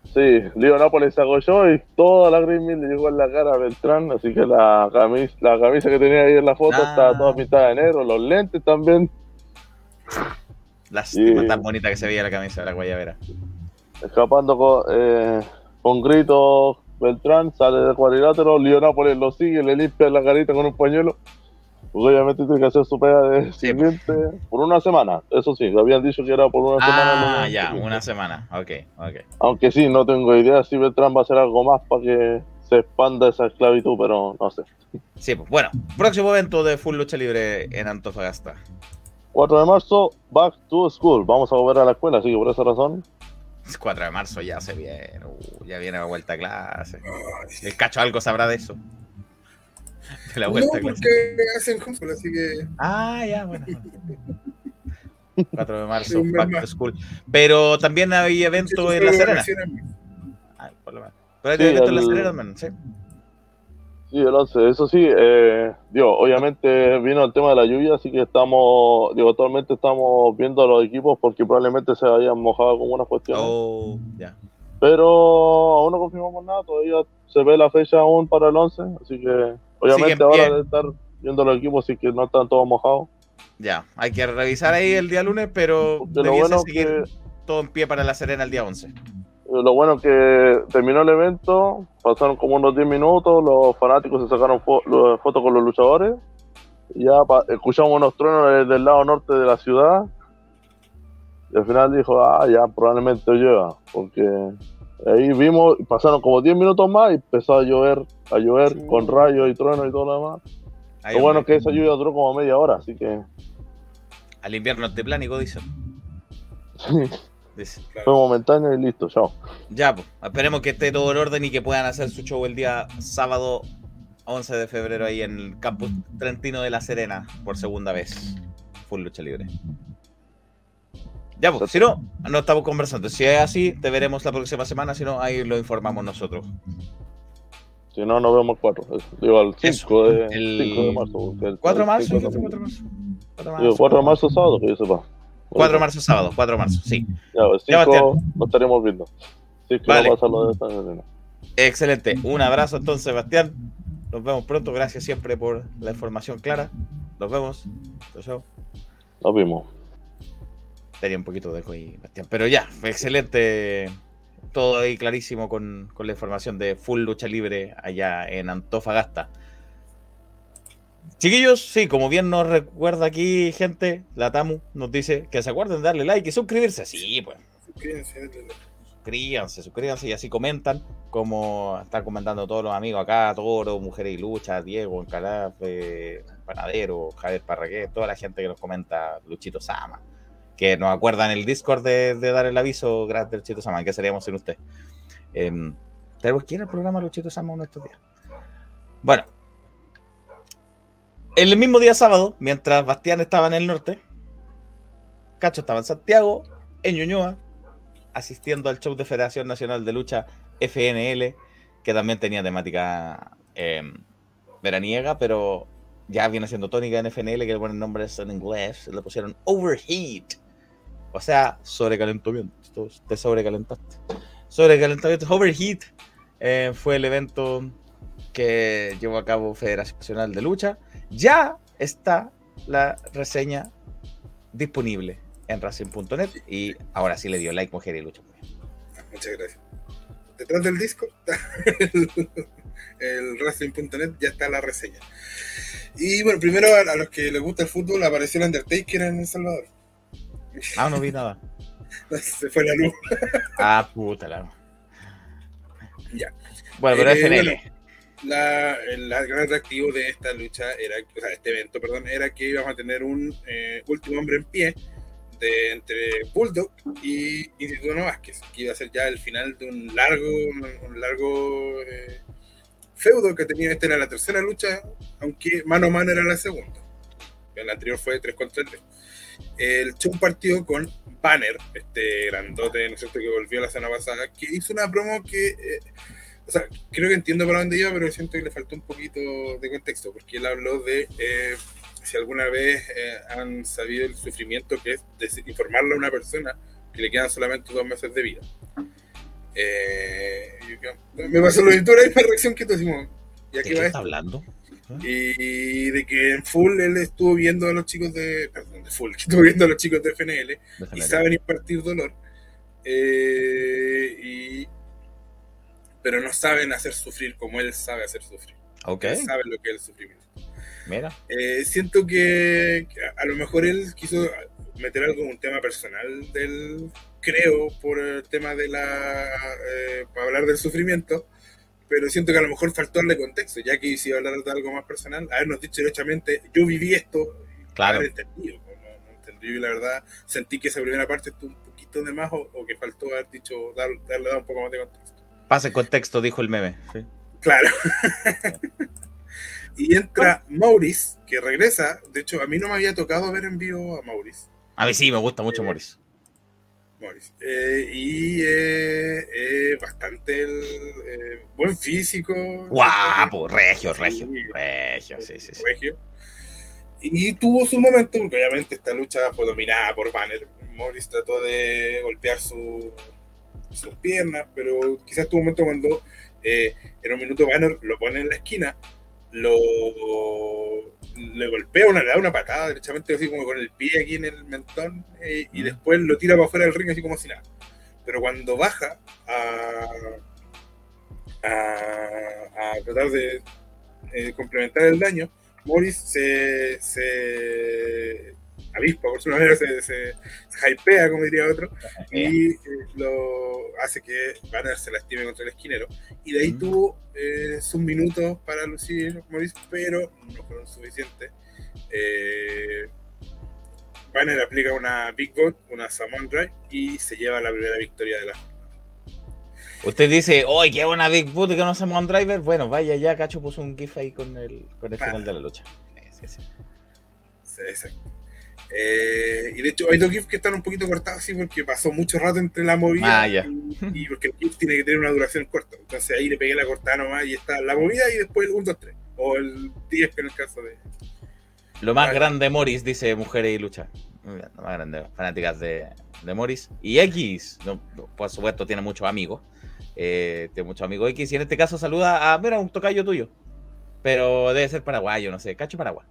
Sí, Lío Nápoles se agolló y toda la Green Mill le llegó en la cara a Beltrán, así que la camisa, la camisa que tenía ahí en la foto Ah. estaba toda pintada de negro, los lentes también, Lástima, Y- tan bonita que se veía la camisa de la guayabera. escapando con, eh, con gritos. Beltrán sale del cuadrilátero, Lío Nápoles lo sigue, le limpia la carita con un pañuelo. Porque obviamente tiene que hacer su pega de Sí. sirviente por una semana. Eso sí, habían dicho que era por una semana. Ah, ya, una semana. Ok, ok. Aunque sí, no tengo idea si Beltrán va a hacer algo más para que se expanda esa esclavitud, pero no sé. Sí, pues bueno, próximo evento de Full Lucha Libre en Antofagasta. 4 de marzo, back to school. Vamos a volver a la escuela, así que por esa razón. 4 de marzo ya se viene, uh, ya viene la vuelta a clase. El cacho algo sabrá de eso. De la no, vuelta clase. porque hacen homeschool, así que Ah, ya, bueno. 4 de marzo, Sí, back to school. Pero también hay evento en La Serena. Ay, por lo menos. Pero hay Sí, evento en La el- Serena, man, sí. Sí, el 11. Eso sí, eh, digo, obviamente vino el tema de la lluvia, así que estamos, digo, actualmente estamos viendo a los equipos porque probablemente se hayan mojado con unas cuestiones. Oh, ya. Pero aún no confirmamos nada, todavía se ve la fecha aún para el 11, así que obviamente en ahora de estar viendo los equipos, sí que no están todos mojados. Ya, hay que revisar ahí el día lunes, pero Porque lo debiese bueno seguir que todo en pie para La Serena el día 11. Lo bueno que terminó el evento, pasaron como unos 10 minutos, los fanáticos se sacaron fo- fotos con los luchadores, y ya escuchamos unos truenos desde el lado norte de la ciudad, y al final dijo, ah, ya probablemente llega, porque ahí vimos, pasaron como 10 minutos más y empezó a llover, a llover Sí. con rayos y truenos y todo lo demás. Ahí, Lo bueno es que esa lluvia duró como media hora, así que Al invierno anteplánico, dicen. Dice. fue momentáneo y listo, chao. Ya, pues, esperemos que esté todo en orden y que puedan hacer su show el día sábado 11 de febrero ahí en el campus Trentino de La Serena por segunda vez. Full lucha libre. Ya, pues, si no, no estamos conversando. Si es así, te veremos la próxima semana. Si no, ahí lo informamos nosotros. Si no, nos vemos el 4. Digo, el 5 de, el 5 de marzo. el- 4 de marzo, 5 dijiste, de 4 de marzo. 4 de Digo, marzo. 4 de marzo sábado, que yo sepa. 4 de marzo, sábado. 4 de marzo, sí. Ya, el 5 lo estaremos viendo. Sí, que Vale. pasa lo de esta arena. Excelente. Un abrazo entonces, Sebastián. Nos vemos pronto. Gracias siempre por la información clara. Nos vemos. Chao, chao. Nos vimos. Tenía un poquito de eco ahí, Bastián. Pero ya, excelente. Todo ahí clarísimo con, con la información de Full Lucha Libre allá en Antofagasta. Chiquillos, sí, como bien nos recuerda aquí, gente, la Tamu nos dice que se acuerden de darle like y suscribirse. Sí, pues, suscríbanse, suscríbanse, suscríbanse y así comentan, como están comentando todos los amigos acá, Toro, Mujeres y Lucha, Diego, Encalaf, eh, Panadero, Javier Parraqué, toda la gente que nos comenta, Luchito Sama, que nos acuerdan el Discord de, de dar el aviso, gracias Luchito Sama, ¿qué seríamos sin usted? Eh, tenemos que ir al programa Luchito Sama uno de estos días. Bueno, el mismo día sábado, mientras Bastián estaba en el norte, Cacho estaba en Santiago, en Ñuñoa, asistiendo al show de Federación Nacional de Lucha FNL, que también tenía temática eh, veraniega, pero ya viene siendo tónica en FNL, que le ponen nombres en inglés, le pusieron Overheat, o sea, sobrecalentamiento, te sobrecalentaste. Sobrecalentamiento, Overheat, eh, fue el evento que llevó a cabo Federación Nacional de Lucha. Ya está la reseña disponible en Racing.net y ahora sí le dio like Mujer y Lucha. Muchas gracias. Detrás del disco, el, el wrestling.net, ya está la reseña. Y bueno, primero a, a los que les gusta el fútbol apareció el Undertaker en El Salvador. Ah, no vi nada. Se fue la luz. Ah, puta la. Ya. Bueno, pero Eh, bueno, La, el la gran atractivo de esta lucha era, o sea, este evento, perdón, era que íbamos a tener un eh, último hombre en pie este, entre Bulldog y Instituto Vázquez, que iba a ser ya el final de un largo, un largo eh, feudo que tenía. Esta era la tercera lucha, aunque mano a mano era la segunda. El anterior fue 3 contra 3. El show partió con Banner, este grandote, ¿no es cierto?, que volvió la semana pasada, que hizo una promo que. Eh, o sea, creo que entiendo para dónde iba, pero siento que le faltó un poquito de contexto, porque él habló de eh, si alguna vez eh, han sabido el sufrimiento que es de informarle a una persona que le quedan solamente dos meses de vida. Eh, me pasó la editora y la reacción que decimos. ¿De qué está hablando? Y de que en full él estuvo viendo a los chicos de. Perdón, de full, que estuvo viendo a los chicos de FNL, y saben impartir dolor. y, pero no saben hacer sufrir como él sabe hacer sufrir. Ok. saben lo que es el sufrimiento. Mira. Eh, siento que, a lo mejor él quiso meter algo, un tema personal del, creo, por el tema de la, eh, para hablar del sufrimiento, pero siento que a lo mejor faltó darle contexto, ya que si hablar de algo más personal, habernos dicho derechamente, yo viví esto, claro. entendido, no, entendí, y la verdad sentí que esa primera parte estuvo un poquito de más o, que faltó haber dicho, darle, darle un poco más de contexto. Pase contexto, dijo el meme. Claro. y entra Maurice, que regresa. De hecho, a mí no me había tocado ver en vivo a Maurice. A mí sí, me gusta mucho Maurice. Maurice. Eh, y eh, bastante el, eh, buen físico. Guapo, regio, regio. Regio, sí, sí. Regio. Y tuvo su momento, porque obviamente esta lucha fue dominada por Banner. Maurice trató de golpear su, sus piernas, pero quizás tuvo un momento cuando eh, en un minuto Banner lo pone en la esquina, lo le golpea una, le da una patada derechamente así como con el pie aquí en el mentón eh, y después lo tira para afuera del ring así como si nada. Pero cuando baja a, a, tratar de eh, complementar el daño, Morris se, se avispa, por su manera, se, se, hypea, como diría otro, y eh, lo hace que Banner se lastime contra el esquinero. Y de ahí tuvo eh, sus minutos para lucir Maurice, pero no fueron suficientes. Eh, Banner aplica una Big Bot, una Salmon Drive, y se lleva la primera victoria de la Usted dice, ¡Oye, qué buena Big Boot que no Salmon Driver! Bueno, vaya ya, Cacho puso un GIF ahí con el, con el final de la lucha. Sí, sí. Sí, exacto. Eh, y de hecho hay dos GIFs que están un poquito cortados así porque pasó mucho rato entre la movida ah, y, porque el GIF tiene que tener una duración corta. Entonces ahí le pegué la cortada nomás y está la movida y después el 1, 2, 3. O el 10 en el caso de... Lo más grande Morris, dice Mujeres y Lucha. Lo más grande, fanáticas de, de Morris. Y X, por supuesto, tiene muchos amigos. Eh, tiene muchos amigos X y en este caso saluda a, mira, un tocayo tuyo. Pero debe ser paraguayo, no sé, Cacho Paraguay.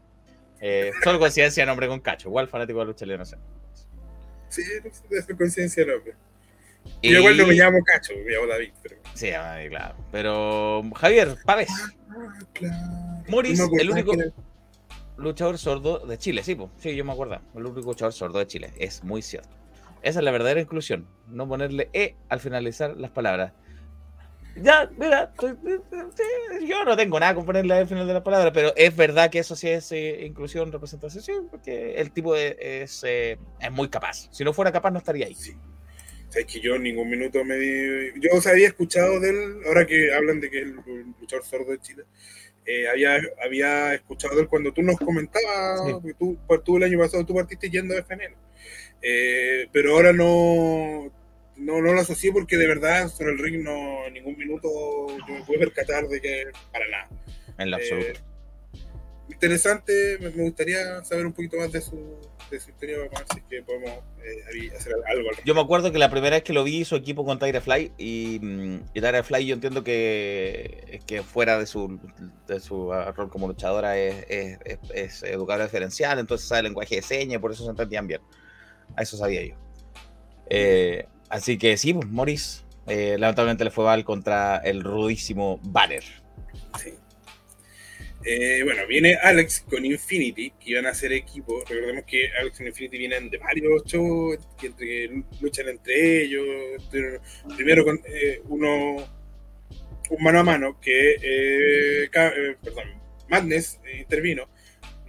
Eh, solo coincidencia nombre con Cacho, igual fanático de lucha libre, no sé. Sí, es coincidencia el nombre. Y... Yo igual no me llamo Cacho, me llamo David. Pero... Sí, claro. Pero Javier, Pávez. Ah, claro. Morris, el único luchador sordo de Chile, sí, pues, sí, yo me acuerdo. El único luchador sordo de Chile, es muy cierto. Esa es la verdadera inclusión, no ponerle E al finalizar las palabras. Ya, mira, yo no tengo nada con ponerle al final de la palabra, pero es verdad que eso sí es eh, inclusión, representación, sí, porque el tipo es, eh, es, muy capaz. Si no fuera capaz, no estaría ahí. Sí. O que yo en ningún minuto me di... Yo o había escuchado de él, ahora que hablan de que es el, luchador sordo de Chile, eh, había, había escuchado de él cuando tú nos comentabas, que tú, tú el año pasado tú partiste yendo a FNL. pero ahora no no, no lo asocié porque de verdad sobre el ring no en ningún minuto yo me pude percatar de que para nada. En la eh, absoluto. interesante, me, gustaría saber un poquito más de su, de su historia ver si que podemos eh, hacer algo. Yo me acuerdo que la primera vez que lo vi su equipo con Tyre Fly y, mm, y Fly yo entiendo que, que fuera de su, de su rol como luchadora es, es, es, educadora diferencial, entonces sabe el lenguaje de señas, por eso se entendían bien. A eso sabía yo. Eh, Así que sí, pues Morris eh, lamentablemente le fue mal contra el rudísimo Banner. Eh, bueno, viene Alex con Infinity, que iban a ser equipo. Recordemos que Alex y Infinity vienen de varios shows que, luchan entre ellos. Primero con eh, uno, un mano a mano que, perdón, Madness intervino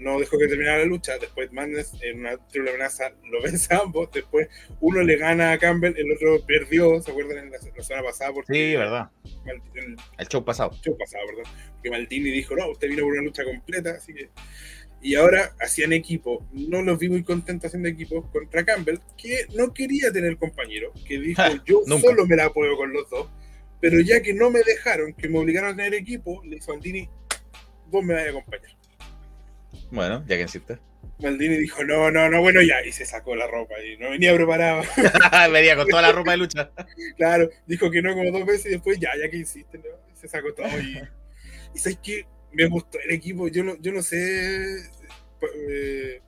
no dejó que terminara la lucha. Después Madness en una triple amenaza lo vence a ambos. Después uno le gana a Campbell, el otro perdió. ¿Se acuerdan en la, la semana pasada? Porque Sí, verdad. Mal- en El show pasado. el show pasado, perdón. Porque Maldini dijo, no, usted vino por una lucha completa, así que. Y ahora hacían equipo. No los vi muy contentos haciendo equipo contra Campbell, que no quería tener compañero, que dijo, Ja, yo nunca. solo me la puedo con los dos. Pero ya que no me dejaron, que me obligaron a tener equipo, le dijo Maldini, vos me vas a acompañar. Bueno, ya que insiste. Maldini dijo, no, no, no, bueno, ya, y se sacó la ropa y no venía preparado. Venía con toda la ropa de lucha. claro, dijo que no como dos veces y después, ya, ya que insiste, ¿no? se sacó todo y, y sabes que me gustó el equipo, yo no, yo no sé eh,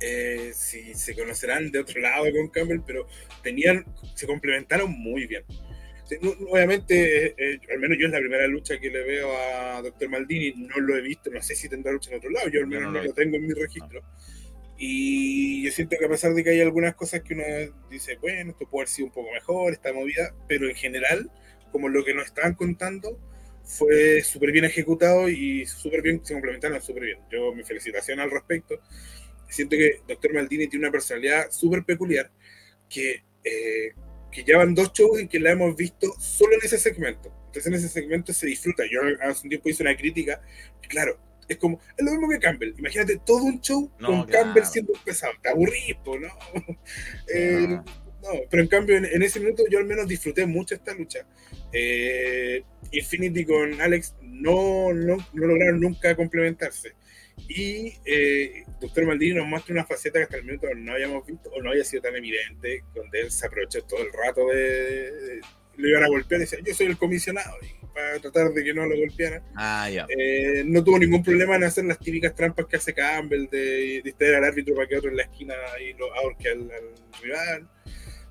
eh, si se conocerán de otro lado con Campbell, pero tenían, se complementaron muy bien. No- no, Obviamente, eh, eh, al menos yo es la primera lucha que le veo a Dr. Maldini, no lo he visto, no sé si tendrá lucha en otro lado, yo al menos no no, lo he lo tengo en mi registro. Y yo siento que a pesar de que hay algunas cosas que uno dice, bueno, esto puede haber sido un poco mejor, esta movida, pero en general, como lo que nos estaban contando, fue súper bien ejecutado y súper bien, se complementaron súper bien. Yo, mi felicitación al respecto. Siento que Dr. Maldini tiene una personalidad súper peculiar que, eh, que ya van dos shows en que la hemos visto solo en ese segmento. Entonces en ese segmento se disfruta. Yo hace un tiempo hice una crítica, claro, es como, es lo mismo que Campbell. Imagínate todo un show No, con claro. Campbell siendo un pesado. Te aburrís, po, ¿no? Eh, no. no, pero en cambio en, en ese minuto yo al menos disfruté mucho esta lucha. Eh, Infinity con Alex no, no, no lograron nunca complementarse. Y eh, Doctor Maldini nos muestra una faceta que hasta el minuto no habíamos visto o no había sido tan evidente, donde él se aprovechó todo el rato de... le iban a golpear y decía, yo soy el comisionado, y para tratar de que no lo golpearan. Ah. Eh, no tuvo ningún problema en hacer las típicas trampas que hace Campbell de distraer al árbitro para que otro en la esquina y lo ahorque al, al rival.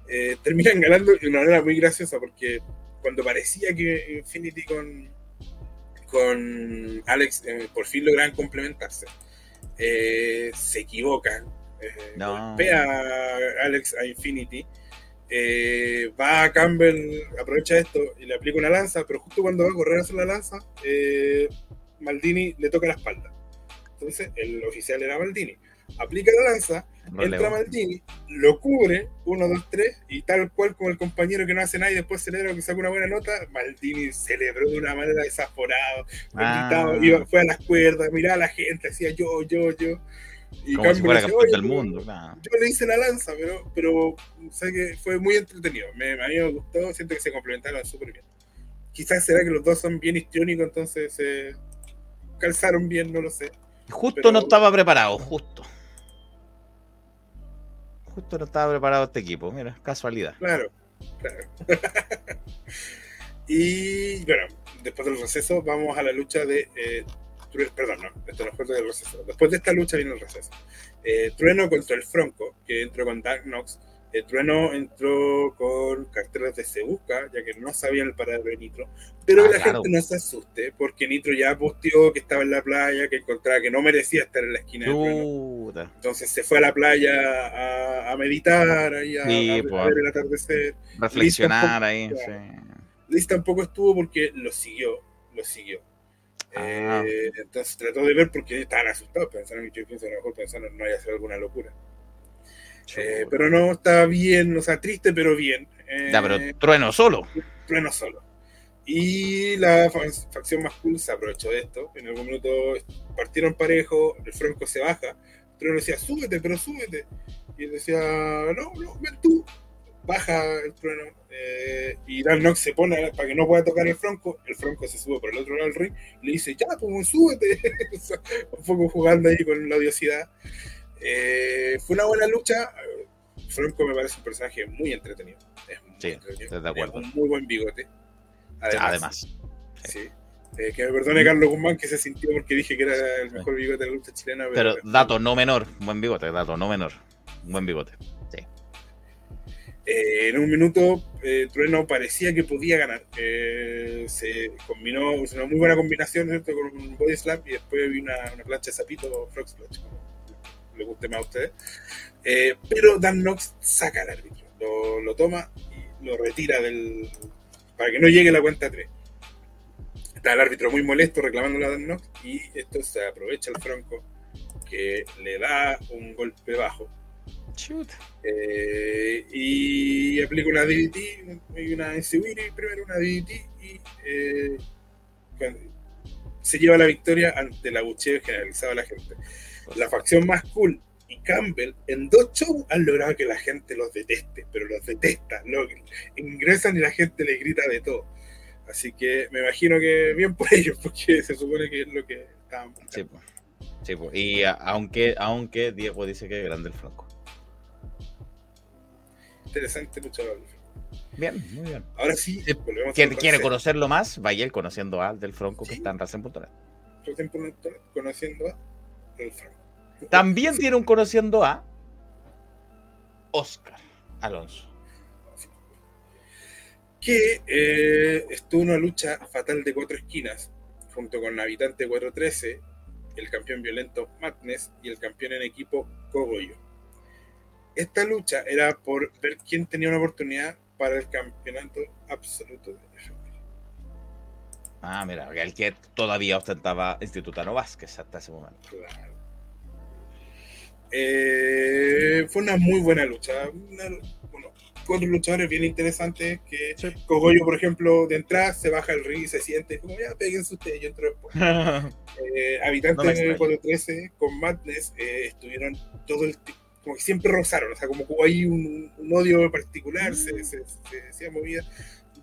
Eh, terminan ganando de una manera muy graciosa porque cuando parecía que Infinity con, con Alex eh, por fin logran complementarse, eh, se equivocan. eh, No. Golpea a Alex a Infinity. va a Campbell, aprovecha esto y le aplica una lanza, pero justo cuando va a correr a hacer la lanza, Maldini le toca la espalda. Entonces, el oficial era Maldini. Aplica la lanza, entra. Maldini, lo cubre, uno, dos, tres, y tal cual como el compañero que no hace nada y después celebra que saca una buena nota, Maldini celebró de una manera desaforada, Ah. iba, fue a las cuerdas, miraba a la gente, decía yo, yo, yo. Y Como si fuera decía, campeón "Oye, del pero mundo. Yo le hice la lanza, pero, pero sé que fue muy entretenido. Me, a mí me gustó, siento que se complementaron súper bien. Quizás será que los dos son bien histriónicos, entonces se calzaron bien, no lo sé. Justo Pero- no estaba preparado, justo. Justo no estaba preparado este equipo, mira, casualidad. Claro, claro. y bueno, después del receso vamos a la lucha de... eh, perdón, no, esto no fue del receso. Después de esta lucha viene el receso. Eh, Trueno contra el Franco, que entró con Dark Knox. Eh, Trueno entró con carteras de Se Busca, ya que no sabían el paradero de Nitro. Pero Ah, la claro. gente no se asuste, porque Nitro ya posteó que estaba en la playa, que encontraba que no merecía estar en la esquina de Trueno. Puta. Entonces se fue a la playa a, a meditar, ahí a, Sí, a- a pues. ver el atardecer. Reflexionar ahí. Liz tampoco estuvo porque lo siguió, lo siguió. Ah. Eh, entonces trató de ver porque estaban asustados, pensaron que yo pienso a lo mejor pensaron no vaya a ser alguna locura. Eh, pero no, está bien, o sea, triste pero bien. Eh, Ya, pero trueno solo. Trueno solo. Y la fa- facción más cool se aprovechó de esto. En algún minuto partieron parejo, el Franco se baja. Trueno decía, súbete, pero súbete. Y él decía, no, no, ven tú. Baja el trueno. eh, y Dan Nox se pone para que no pueda tocar el Franco. El Franco se sube por el otro lado del ring. Y le dice, ya, pues súbete. Un poco jugando ahí con la odiosidad. Eh, fue una buena lucha. Franco me parece un personaje muy entretenido. Es muy Sí, entretenido. estoy de acuerdo. Un muy buen bigote. Además. Sí. Eh, que me perdone Carlos Guzmán que se sintió porque dije que era el mejor bigote de la lucha chilena. Pero dato no menor, un buen bigote, dato no menor. Un buen bigote. Eh, en un minuto, eh, Trueno parecía que podía ganar. Se combinó, una muy buena combinación ¿cierto? con un body slap y después vi una, una plancha de sapito, frog splash, le guste más a ustedes. Eh, pero Dan Knox saca al árbitro, lo, lo toma y lo retira del para que no llegue la cuenta 3. está el árbitro muy molesto reclamando la Dan Knox y esto se aprovecha el Franco que le da un golpe bajo Shoot. eh, y aplica una DDT y una Ensewiri primero una DDT y eh, se lleva la victoria ante el abucheo generalizado de la gente. La facción más cool y Campbell en dos shows han logrado que la gente los deteste, pero los detesta, lo, ingresan y la gente les grita de todo. Así que me imagino que bien por ellos, porque se supone que es lo que estaban. Sí, pues. Sí, pues. Y a- aunque, aunque Diego dice que es grande el Franco. Interesante luchador. Bien, muy bien. Ahora sí, volvemos Quien al quiere conocerlo más, vaya él conociendo al del Franco que está en Racing.net. Conociendo a. También tiene un conociendo a Oscar Alonso. que eh, estuvo en una lucha fatal de cuatro esquinas, junto con Habitante 413, el campeón violento Madness y el campeón en equipo Kogoyo. Esta lucha era por ver quién tenía una oportunidad para el campeonato absoluto de. Ah, mira, el que todavía ostentaba Institutano Vázquez hasta ese momento. Claro. Eh, fue una muy buena lucha. Una- bueno, cuatro luchadores bien interesantes que Sí. Kogoyo, por ejemplo, de entrada se baja el ring y se siente como ya péguense ustedes, yo entro después. Eh, No habitantes me de extraña. 413 con Madness eh, estuvieron todo el ti- como que siempre rozaron, o sea, como que hubo ahí un, un odio particular, se, Mm. se, se decía movida.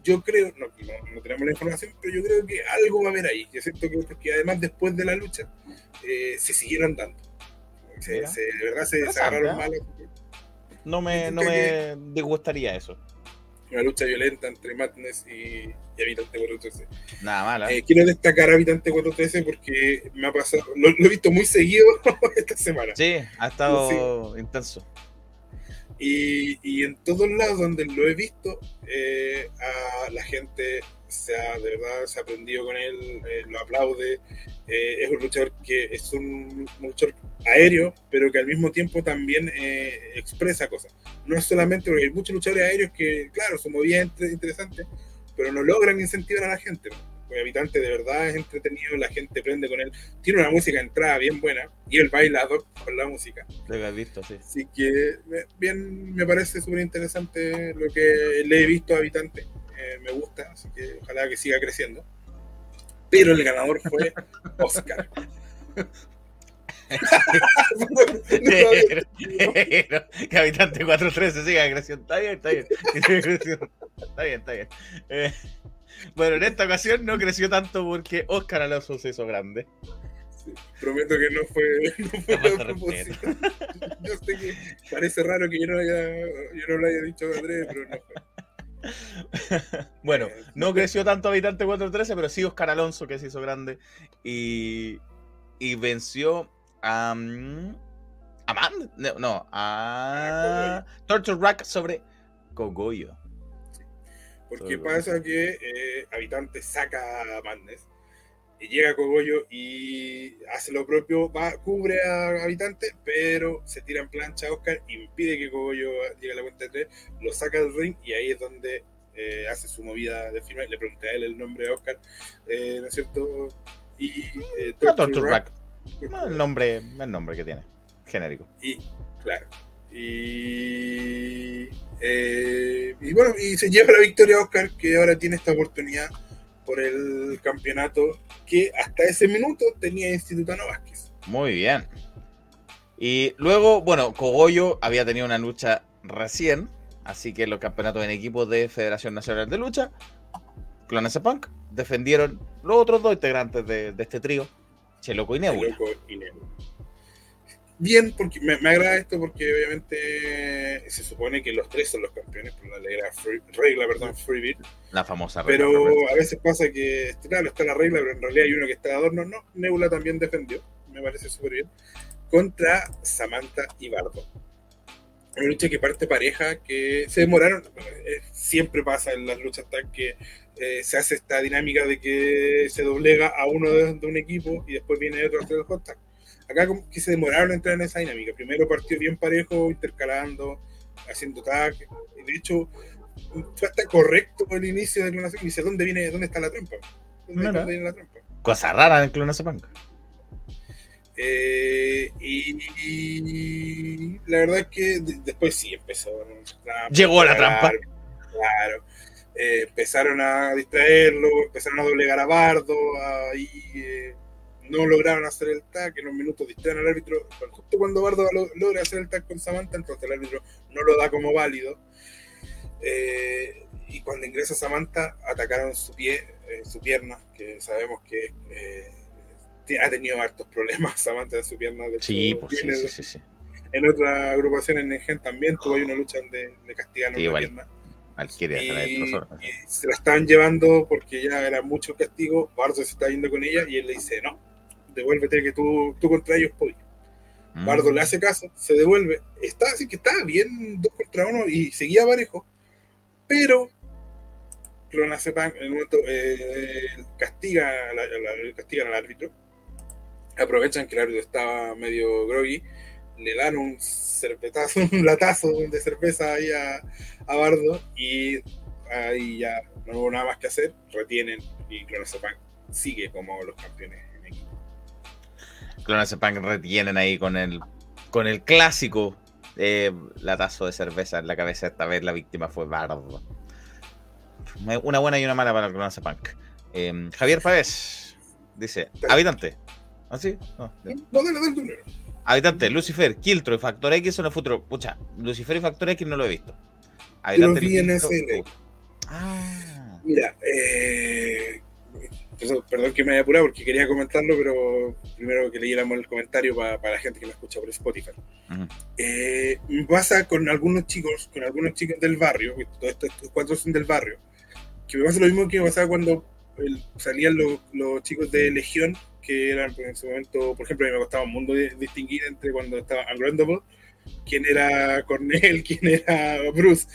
Yo creo, no, no, no tenemos la información, pero yo creo que algo va a haber ahí. Yo siento que además después de la lucha eh, se siguieron dando. Se, Mira. se- de verdad se, agarraron ¿eh? mal. No me, no me disgustaría eso. Una lucha violenta entre Madness y, y Habitante 413. Nada mal, ¿eh? Quiero destacar a Habitante 413 porque me ha pasado, lo, lo he visto muy seguido esta semana. Sí, ha estado intenso. Y, y en todos lados donde lo he visto, eh, a la gente se ha, de verdad se ha aprendido con él, eh, lo aplaude. eh, es un luchador que es un luchador aéreo, pero que al mismo tiempo también eh, expresa cosas. No es solamente porque hay muchos luchadores aéreos que, claro, son muy bien inter- interesantes, pero no logran incentivar a la gente. El habitante de verdad es entretenido, la gente prende con él. Tiene una música de entrada bien buena y él baila con la música. Lo has visto, sí. Así que bien, me parece súper interesante lo que le he visto a Habitante. Eh, me gusta, así que ojalá que siga creciendo. Pero el ganador fue Oscar. Que habitante 413 siga creciendo. Está bien, está bien. Está bien, está bien. Eh, bueno, en esta ocasión no creció tanto porque Oscar Alonso se hizo grande. Sí, prometo que no fue, no fue a propósito. Yo sé que parece raro que yo no, haya, yo no lo haya dicho a Andrés, pero no fue. Bueno, Eh, no creció tanto Habitante 413, pero sí Oscar Alonso que se hizo grande y, y venció a. mm, ¿A Man? No, no, a. Torture Rack sobre Kogoyo. Porque Todo pasa que eh, Habitante saca a Madness y llega a Cogollo y hace lo propio, va, cubre a Habitante, pero se tira en plancha a Oscar, impide que Cogollo llegue a la cuenta de tres, lo saca del ring y ahí es donde eh, hace su movida de firma. Le pregunté a él el nombre de Oscar, eh, ¿no es cierto? Y eh, No, Torture Rack, Rack. No, el nombre, el nombre que tiene. Genérico. Y, claro. Y, eh, y bueno, y se lleva la victoria a Oscar, que ahora tiene esta oportunidad por el campeonato que hasta ese minuto tenía Institutano Vázquez. Muy bien. Y luego, bueno, Cogollo había tenido una lucha recién, así que los campeonatos en equipo de Federación Nacional de Lucha, Clones Punk, defendieron los otros dos integrantes de, de este trío, Cheloco y Nebula. Loco y Nebula. Bien, porque me, me agrada esto porque obviamente se supone que los tres son los campeones por la regla, free- regla perdón, Freebie. La famosa regla Pero a veces pasa que, claro, está la regla, pero en realidad hay uno que está de adorno. No, Nebula también defendió, me parece súper bien, contra Samantha y Bardo. Una lucha que parte pareja, que se demoraron, eh, siempre pasa en las luchas tag que eh, se hace esta dinámica de que se doblega a uno de, de un equipo y después viene otro a hacer el tag. Acá como que se demoraron en entrar en esa dinámica. Primero partió bien parejo, intercalando, haciendo tag. Y De hecho, fue hasta correcto el inicio de. Y dice, ¿dónde viene, dónde está la trampa? Mira. donde hay la trampa. Cosa rara en el Clonazepam. Eh, y, y la verdad es que de- después sí empezó. la- Llegó la trampa. Claro. Eh, empezaron a distraerlo, empezaron a doblegar a Bardo, ahí eh, no lograron hacer el tag, en los minutos distraen al árbitro. Justo cuando Bardo lo- logra hacer el tag con Samantha, entonces el árbitro no lo da como válido. Eh, y cuando ingresa Samantha, atacaron su pie, eh, su pierna, que sabemos que eh, ha tenido hartos problemas Samantha en su pierna. de Sí, pues sí, sí, de- sí, sí. En otra agrupación en Negen también tuvo ahí una lucha donde le castigaron Sí, pierna. Y, y se la estaban llevando porque ya era mucho castigo. Bardo se está yendo con ella y él le dice: No, devuélvete que tú, tú contra ellos podías. Mm. Bardo le hace caso, se devuelve. Está así que estaba bien dos contra uno y seguía parejo. Pero Clonazepam en un momento eh, castiga, a la- a la- castigan al árbitro. Aprovechan que el árbitro estaba medio groggy. Le dan un cervetazo, un latazo de cerveza ahí a, a Bardo y ahí ya no hubo nada más que hacer. Retienen y Clonazepam sigue como los campeones. Clonazepam retienen ahí con el, con el clásico eh, latazo de cerveza en la cabeza. Esta vez la víctima fue Bardo. Una buena y una mala para el Clonazepam. Eh, Javier Pávez dice: Habitante. ¿Ah, sí? No. Habitante, Lucifer, Kiltro y Factor X son el futuro. Pucha, Lucifer y Factor X no lo he visto. los vi en. Ah, Mira, eh, perdón, perdón que me haya apurado porque quería comentarlo, pero primero que leyéramos el comentario pa- para la gente que me escucha por Spotify. ujú. Eh, me pasa con algunos chicos, con algunos chicos del barrio, todos estos, estos cuatro son del barrio, que me pasa lo mismo que me pasaba cuando el- salían los, los chicos de Legión, que eran pues, en su momento, por ejemplo, a mí me costaba un mundo distinguir entre cuando estaba Ungroundable, quién era Cornell, quién era Bruce.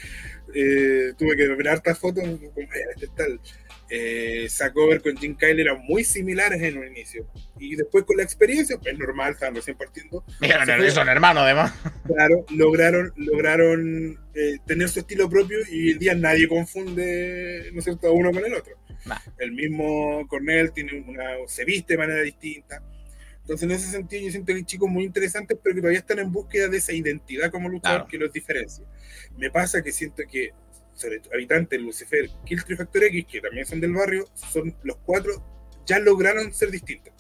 Eh, tuve que ver hartas fotos, como, "Ay, este es tal. Eh, Sacover con Jim Kyle eran muy similares en un inicio. Y después con la experiencia, pues normal, estaban recién partiendo, Mira, no, son hermanos además. Claro, lograron, lograron eh, tener su estilo propio y en día nadie confunde, ¿no es cierto?, uno con el otro. Nah. El mismo Cornell tiene una, se viste de manera distinta. Entonces, en ese sentido, yo siento que hay chicos muy interesantes, pero que todavía están en búsqueda de esa identidad como luchador Claro. que los diferencia. Me pasa que siento que, sobre habitantes, Lucifer, Killtree y Factor X, que también son del barrio, son los cuatro, ya lograron ser distintos.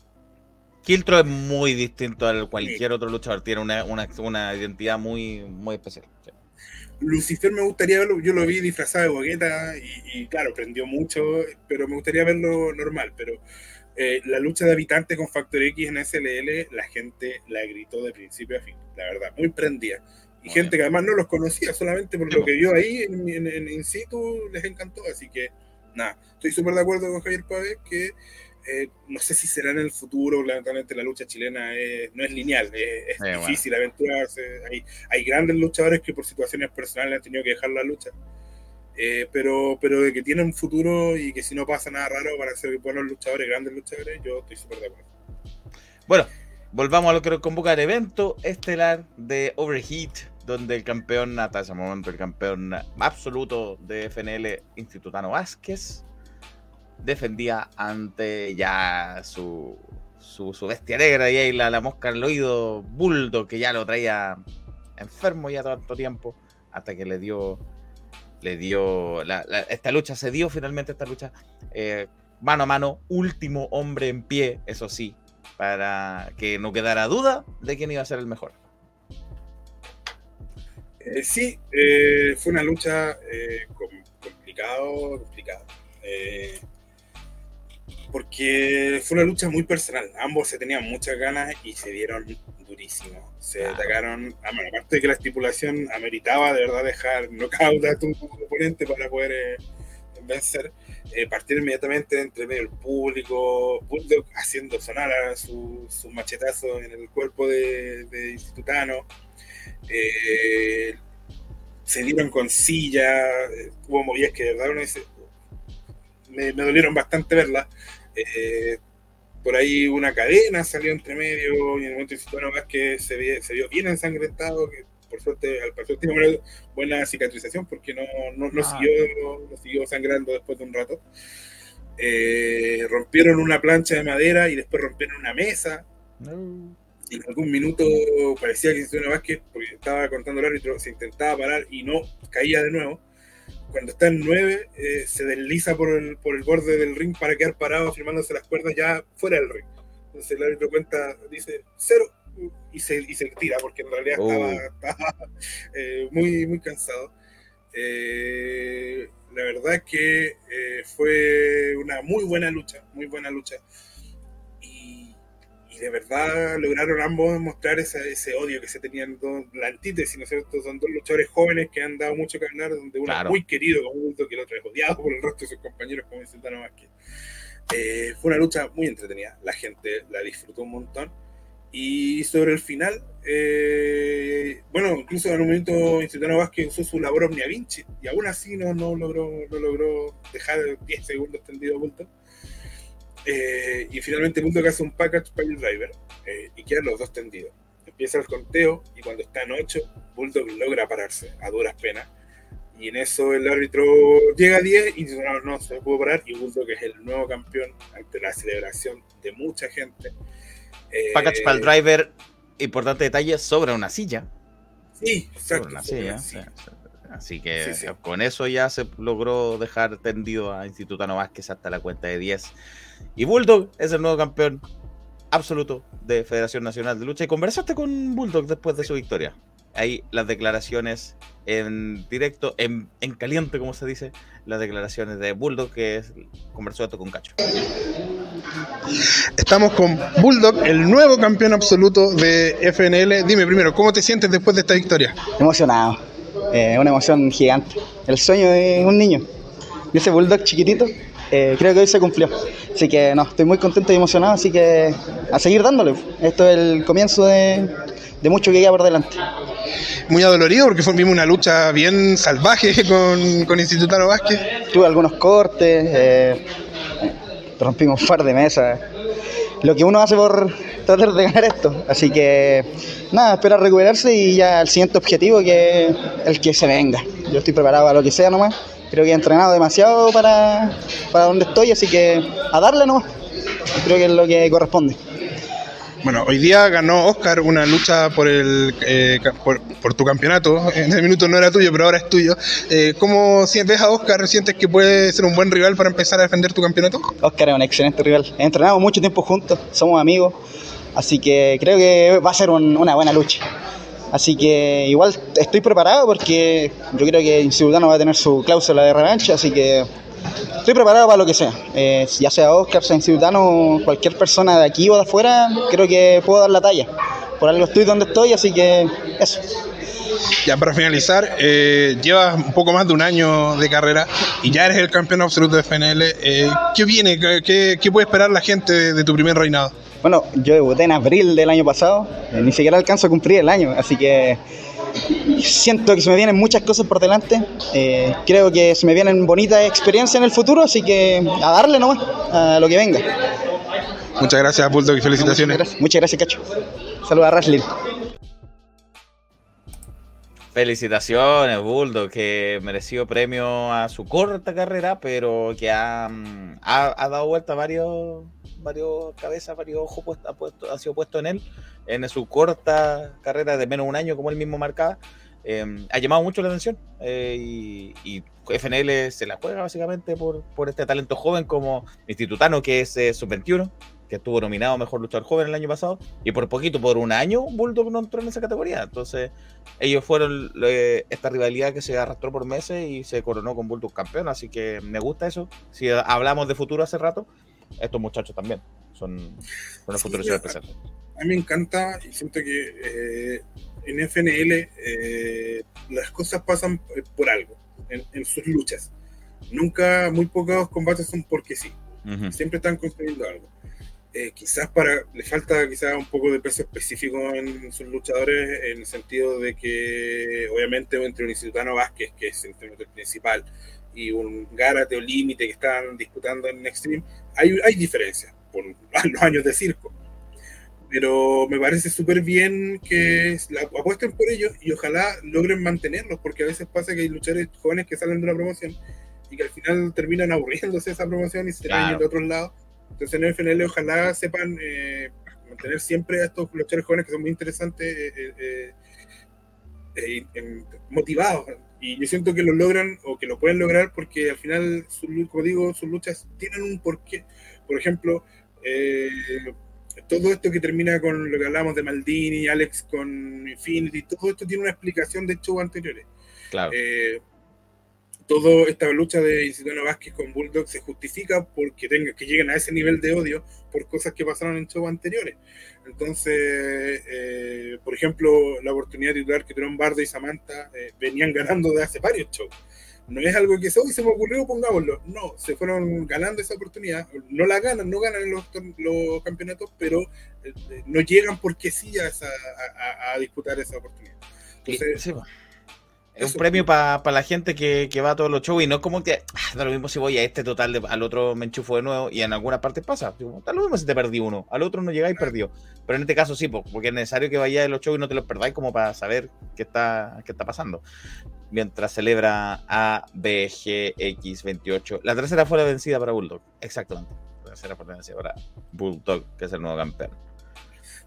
Kiltro es muy distinto a cualquier otro luchador. Tiene una, una, una identidad muy, muy especial. Sí. Lucifer me gustaría verlo, yo lo vi disfrazado de bogueta y, y claro, prendió mucho, pero me gustaría verlo normal, pero eh, la lucha de habitantes con Factor X en SLL, la gente la gritó de principio a fin, la verdad, muy prendida. Y Muy gente bien. que además no los conocía, solamente por Sí, lo que vio ahí en, en, en in situ les encantó, así que nada, estoy súper de acuerdo con Javier Pávez que eh, no sé si será en el futuro, lamentablemente la lucha chilena es- no es lineal, es, es Eh, bueno. difícil aventurarse, hay, hay grandes luchadores que por situaciones personales han tenido que dejar la lucha, Eh, pero, pero de que tienen un futuro y que si no pasa nada raro van a ser buenos luchadores, grandes luchadores, yo estoy súper de acuerdo. Bueno, volvamos a lo que nos convoca el evento estelar de Overheat, donde el campeón, hasta ese momento, el campeón absoluto de FNL, Institutano Vázquez, defendía ante ya su, su, su bestia negra y ahí la, la mosca en el oído, Bulldog, que ya lo traía enfermo ya tanto tiempo, hasta que le dio, le dio, esta lucha se dio finalmente, esta lucha eh, mano a mano, último hombre en pie, eso sí, para que no quedara duda de quién iba a ser el mejor. Eh, sí, eh, fue una lucha eh, com- complicado. Eh, porque fue una lucha muy personal. Ambos se tenían muchas ganas y se dieron durísimo. Se Claro. atacaron, ah, bueno, aparte de que la estipulación ameritaba de verdad dejar knockout a tu oponente para poder vencer, eh, partir inmediatamente entre medio del público, Bulldog haciendo sonar a su, su machetazo en el cuerpo de, de Institutano. Eh, se dieron con silla, hubo movidas que de verdad me, me dolieron bastante verlas. Eh, por ahí una cadena salió entre medio y en el momento Institutano Vázquez se, vi- se vio bien ensangrentado, que por suerte al parecer tiene buena, buena cicatrización porque no, no, no Ah. siguió, no siguió sangrando después de un rato. eh, rompieron una plancha de madera y después rompieron una mesa. Y en algún minuto parecía que una Vázquez, porque estaba contando el árbitro, se intentaba parar y no caía de nuevo. Cuando está en 9, eh, se desliza por el, por el borde del ring para quedar parado, firmándose las cuerdas ya fuera del ring. Entonces el árbitro cuenta, dice cero y se, y se tira, porque en realidad estaba, Oh. eh, muy, muy cansado. Eh, la verdad es que eh, fue una muy buena lucha, muy buena lucha. Y, de verdad lograron ambos mostrar ese, ese odio que se tenían, dos- la antítesis, ¿no es cierto? Son dos luchadores jóvenes que han dado mucho que hablar, donde uno Claro. es muy querido como Bulldog, que el otro es odiado por el resto de sus compañeros, como dice Tano Vázquez. Eh, fue una lucha muy entretenida, la gente la disfrutó un montón. Y sobre el final, eh, bueno, incluso en un momento Instituto Vázquez usó su labor Omnia Vinci y aún así no, no, logró, no logró dejar 10 segundos tendido a Bulldog. Eh, y finalmente Bulldog hace un package para el driver eh, y quedan los dos tendidos. Empieza el conteo y cuando está en 8, Bulldog logra pararse a duras penas. Y en eso el árbitro llega a 10 y dice: No, no se pudo parar. Y Bulldog es el nuevo campeón ante la celebración de mucha gente. Eh, Package para el driver, importante detalle, sobra una silla. Sí, exacto. Sobre una silla, sí, sí. Así que Sí, sí. con eso ya se logró dejar tendido a Institutano Vázquez hasta la cuenta de 10. Y Bulldog es el nuevo campeón absoluto de Federación Nacional de Lucha. Y conversaste con Bulldog después de su victoria. Ahí las declaraciones en directo, en, en caliente, como se dice, las declaraciones de Bulldog, que es, conversó esto con Cacho. Estamos con Bulldog, el nuevo campeón absoluto de FNL. Dime primero, ¿cómo te sientes después de esta victoria? Emocionado. Eh, una emoción gigante. El sueño de un niño. Y ese bulldog chiquitito, eh, creo que hoy se cumplió. Así que no, estoy muy contento y emocionado, así que a seguir dándole. Esto es el comienzo de, de mucho que queda por delante. Muy adolorido porque fue vimos una lucha bien salvaje con, con Institutano Vázquez. Tuve algunos cortes, eh, rompimos un par de mesas. Lo que uno hace por tratar de ganar esto. Así que nada, esperar recuperarse y ya el siguiente objetivo que el que se venga. Yo estoy preparado a lo que sea nomás. Creo que he entrenado demasiado para, para donde estoy, así que a darle nomás. Creo que es lo que corresponde. Bueno, hoy día ganó Oscar una lucha por el eh, por, por tu campeonato. En ese minuto no era tuyo, pero ahora es tuyo. Eh, ¿Cómo ves a Oscar? ¿Sientes que puede ser un buen rival para empezar a defender tu campeonato? Oscar es un excelente rival. Entrenamos mucho tiempo juntos, somos amigos, así que creo que va a ser un- una buena lucha. Así que igual estoy preparado porque yo creo que Institutano va a tener su cláusula de revancha, así que estoy preparado para lo que sea. Eh, ya sea Oscar, sea Institutano, cualquier persona de aquí o de afuera, creo que puedo dar la talla. Por algo estoy donde estoy, así que eso. Ya para finalizar, eh, llevas un poco más de un año de carrera y ya eres el campeón absoluto de FNL. Eh, ¿Qué viene? ¿Qué- ¿Qué, qué puede esperar la gente de, de tu primer reinado? Bueno, yo debuté en abril del año pasado, eh, ni siquiera alcanzo a cumplir el año, así que siento que se me vienen muchas cosas por delante. eh, creo que se me vienen bonitas experiencias en el futuro, así que a darle nomás a lo que venga. Muchas gracias, Bulldog, y felicitaciones. Muchas gracias, muchas gracias Cacho. Saludos a Raslin. Felicitaciones, Bulldog, que mereció premio a su corta carrera, pero que ha, mm, ha, ha dado vuelta varios, varios cabezas, varios ojos ha, puesto, ha sido puesto en él en su corta carrera de menos de un año, como él mismo marcaba. Eh, ha llamado mucho la atención eh, y, y FNL se la juega básicamente por, por este talento joven como Institutano, que es eh, sub-21, que estuvo nominado Mejor Luchador Joven el año pasado, y por poquito, por un año, Bulldog no entró en esa categoría. Entonces, ellos fueron eh, esta rivalidad que se arrastró por meses y se coronó con Bulldog campeón, así que me gusta eso. Si hablamos de futuro hace rato, estos muchachos también son, son el Sí, futuro ya. especial. A mí me encanta y siento que eh, en FNL eh, las cosas pasan eh, por algo, en, en sus luchas. Nunca, muy pocos combates son porque sí. Ujú. Siempre están construyendo algo. Eh, quizás para le falta quizás un poco de peso específico en sus luchadores en el sentido de que obviamente entre un Vázquez que es el principal y un Gárate o Límite que están disputando en Extreme hay, hay diferencias por los años de circo pero me parece súper bien que la, apuesten por ellos y ojalá logren mantenerlos porque a veces pasa que hay luchadores jóvenes que salen de una promoción y que al final terminan aburriéndose esa promoción y se Claro. a otros lados. Entonces en el FNL ojalá sepan eh, mantener siempre a estos luchadores jóvenes que son muy interesantes eh, eh, eh, eh, em, motivados. Y yo siento que lo logran o que lo pueden lograr porque al final, su, como digo, sus luchas tienen un porqué. Por ejemplo, eh, todo esto que termina con lo que hablamos de Maldini, Alex con Infinity, todo esto tiene una explicación de shows anteriores. Claro. Eh, toda esta lucha de Isidoro Vázquez con Bulldog se justifica porque tenga, que lleguen a ese nivel de odio por cosas que pasaron en shows anteriores. Entonces, eh, por ejemplo, la oportunidad titular que tuvieron Bardo y Samantha eh, venían ganando de hace varios shows. No es algo que hoy se me ocurrió, pongámoslo. No, se fueron ganando esa oportunidad. No la ganan, no ganan los, los campeonatos, pero eh, no llegan porque sí a, esa- a- a- a disputar esa oportunidad. Entonces, sí. Es un premio para la gente que, que va a todos los shows y no es como que ah, da lo mismo si voy a este total, de- al otro me enchufo de nuevo y en alguna parte pasa. Digo, Da lo mismo si te perdí uno, al otro no llegáis perdido. Pero en este caso sí, po, porque es necesario que vayáis a los shows y no te los perdáis como para saber qué está, qué está pasando. Mientras celebra ABGX28. La tercera fue la vencida para Bulldog. Exactamente. La tercera fue la vencida para Bulldog, que es el nuevo campeón.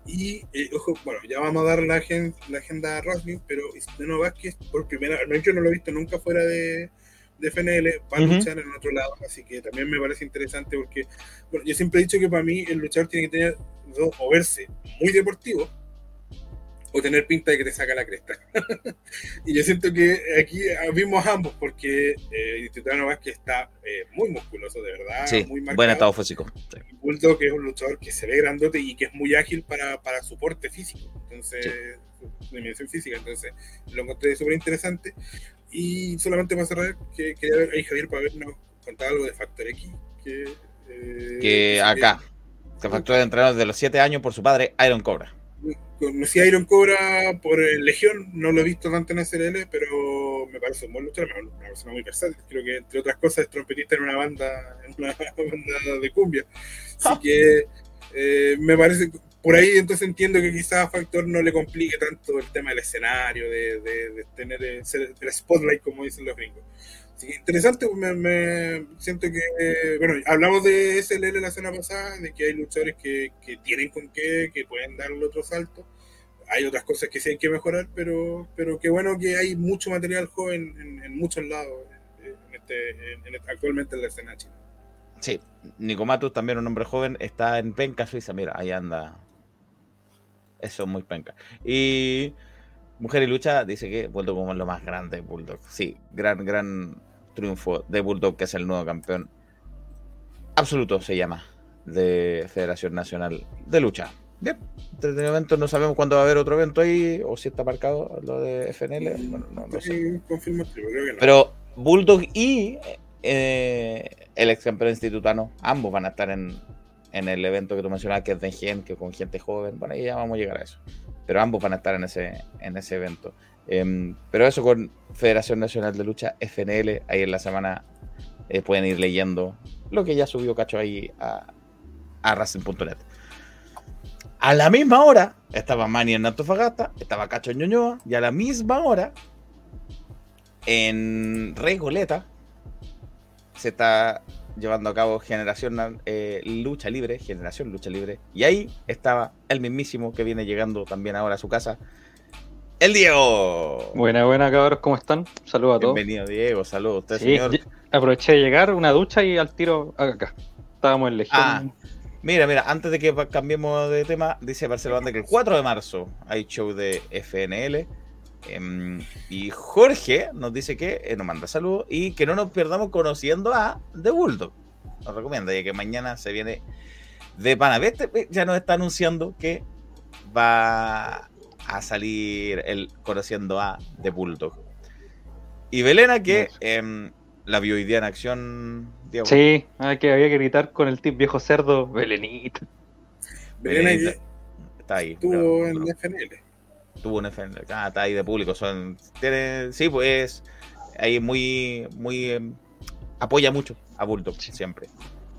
Y, eh, ojo, bueno, ya vamos a dar la, agen- la agenda a Wrestling, pero Isidoro Vázquez, por primera menos yo no lo he visto nunca fuera de, de FNL, va a luchar en otro lado, así que también me parece interesante porque, bueno, yo siempre he dicho que para mí el luchador tiene que tener dos, o verse muy deportivo, o tener pinta de que te saca la cresta. y yo siento que aquí vimos ambos, porque eh, Isidoro Vázquez está eh, muy musculoso, de verdad, Sí, muy marcado. buen estado físico. Sí. Bulldog es un luchador que se ve grandote y que es muy ágil para, para su porte físico, entonces, su dimensión física, entonces lo encontré súper interesante. Y solamente para cerrar, que quería ver ahí Javier para vernos contar algo de Factor X, que, eh, Que acá, que factura de entrenador de los 7 años por su padre, Iron Cobra. Conocí a Iron Cobra por eh, Legión, no lo he visto tanto en SRL, pero me parece un buen luchador, una persona muy versátil. Creo que, entre otras cosas, es trompetista en una banda, en una banda de cumbia. Así que eh, me parece, por ahí entonces entiendo que quizás a Factor no le complique tanto el tema del escenario, de, de- de tener el, ser- el spotlight, como dicen los gringos. Interesante, pues, me, me siento que, bueno, hablamos de SLL la semana pasada, de que hay luchadores que, que tienen con qué, que pueden dar el otro salto. Hay otras cosas que sí hay que mejorar, pero, pero qué bueno que hay mucho material joven en, muchos lados este, en- en- actualmente en la escena china. Sí, Nico Matus, también un hombre joven, está en Penca, Suiza. Mira, ahí anda. Eso es muy penca. Y Mujer y Lucha dice que vuelto como lo más grande de Bulldog. Sí, gran, gran triunfo de Bulldog, que es el nuevo campeón absoluto, se llama, de Federación Nacional de Lucha. Bien, entretenido evento, no sabemos cuándo va a haber otro evento ahí, o si está marcado lo de FNL. Bueno, no, no sé. Sí, confirmo, pero creo que no. Pero Bulldog y eh, el ex campeón institutano, ambos van a estar en, en el evento que tú mencionabas, que es de Gen, que con gente joven. Bueno, ahí ya vamos a llegar a eso. Pero ambos van a estar en ese, en ese evento. Em, pero eso con Federación Nacional de Lucha, FNL, ahí en la semana eh, pueden ir leyendo lo que ya subió Cacho ahí a, a Racing.net. A la misma hora estaba Manny en Antofagasta, estaba Cacho en Ñuñoa, y a la misma hora en Regoleta se está llevando a cabo Generación eh, Lucha Libre, Generación Lucha Libre, y ahí estaba el mismísimo que viene llegando también ahora a su casa, el Diego. Buena, buena, cabros, ¿cómo están? Saludos a todos. Bienvenido, Diego. Saludos a usted, Sí, señor. aproveché de llegar, una ducha y al tiro acá. Estábamos en Legión. Ah, Mira, mira, antes de que cambiemos de tema, dice Marcelo Banda que el 4 de marzo hay show de FNL. Em, y Jorge nos dice que eh, nos manda saludos y que no nos perdamos conociendo a The Bulldog. Nos recomienda, ya que mañana se viene de Panaveste. Ya nos está anunciando que va a salir el conociendo a The Bulldog. Y Belena, que em, la vio hoy día en acción. Diego. Sí, ah, que había que gritar con el tip viejo cerdo, Belenita. Belenita. Está ahí. estuvo claro, en la FNL. Tuvo un FN, ah, está ahí de público, son, tiene, sí, pues, ahí muy, muy, em, apoya mucho a Bulldog, siempre,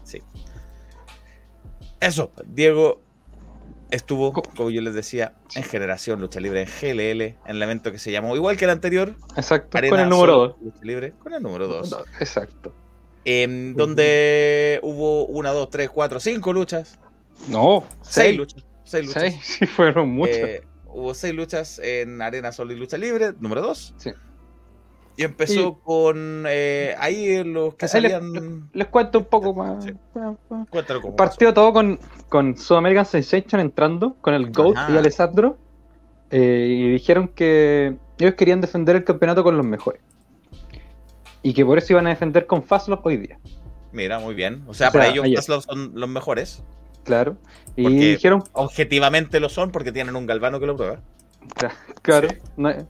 sí. Eso, Diego, estuvo, Co- como yo les decía, en Generación Lucha Libre, en GLL, en el evento que se llamó, igual que el anterior, Exacto, Arena con el número Solo 2. Lucha Libre, con el número 2. Exacto. En donde hubo una, dos, tres, cuatro, cinco luchas. No, Seis, seis. luchas. Seis luchas. Seis, sí, fueron muchas. Eh, hubo seis luchas en Arena Solo y Lucha Libre, número 2. Sí. Y empezó con eh, ahí los que Ahí salían. Les cuento un poco más. Sí. Cuéntalo cómo Partió todo con, con South American Sensation entrando, con el GOAT Ajá. y Alessandro. eh, y dijeron que ellos querían defender el campeonato con los mejores. Y que por eso iban a defender con Fastlove hoy día. Mira, muy bien. O sea, O sea, para ellos. Tesla son los mejores. Claro. Y Porque- dijeron, Objetivamente lo son porque tienen un galvano que lo prueba. claro, no hay-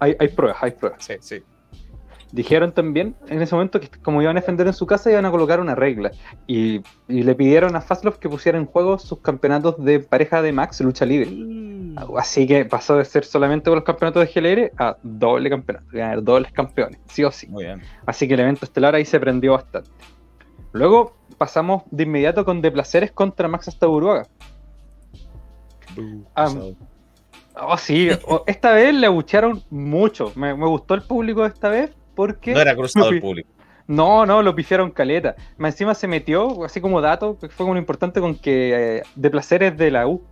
hay, hay pruebas, hay pruebas. Sí, sí. Dijeron también en ese momento que como iban a defender en su casa iban a colocar una regla y, y le pidieron a Fastlove que pusiera en juego sus campeonatos de pareja de Max lucha libre. Así que pasó de ser solamente por los campeonatos de GLR a doble campeonato, ganar dobles campeones, sí o sí. Muy bien. Así que el evento estelar ahí se prendió bastante. Luego pasamos de inmediato con De Placeres contra Max hasta Uruguay. Ah, Oh, sí, oh, esta vez le abuchearon mucho. Me, me gustó el público esta vez porque. no era cruzado el público. No, no, lo pifiaron caleta. Encima se metió, así como dato, que fue como lo importante con que eh, De Placeres de la U.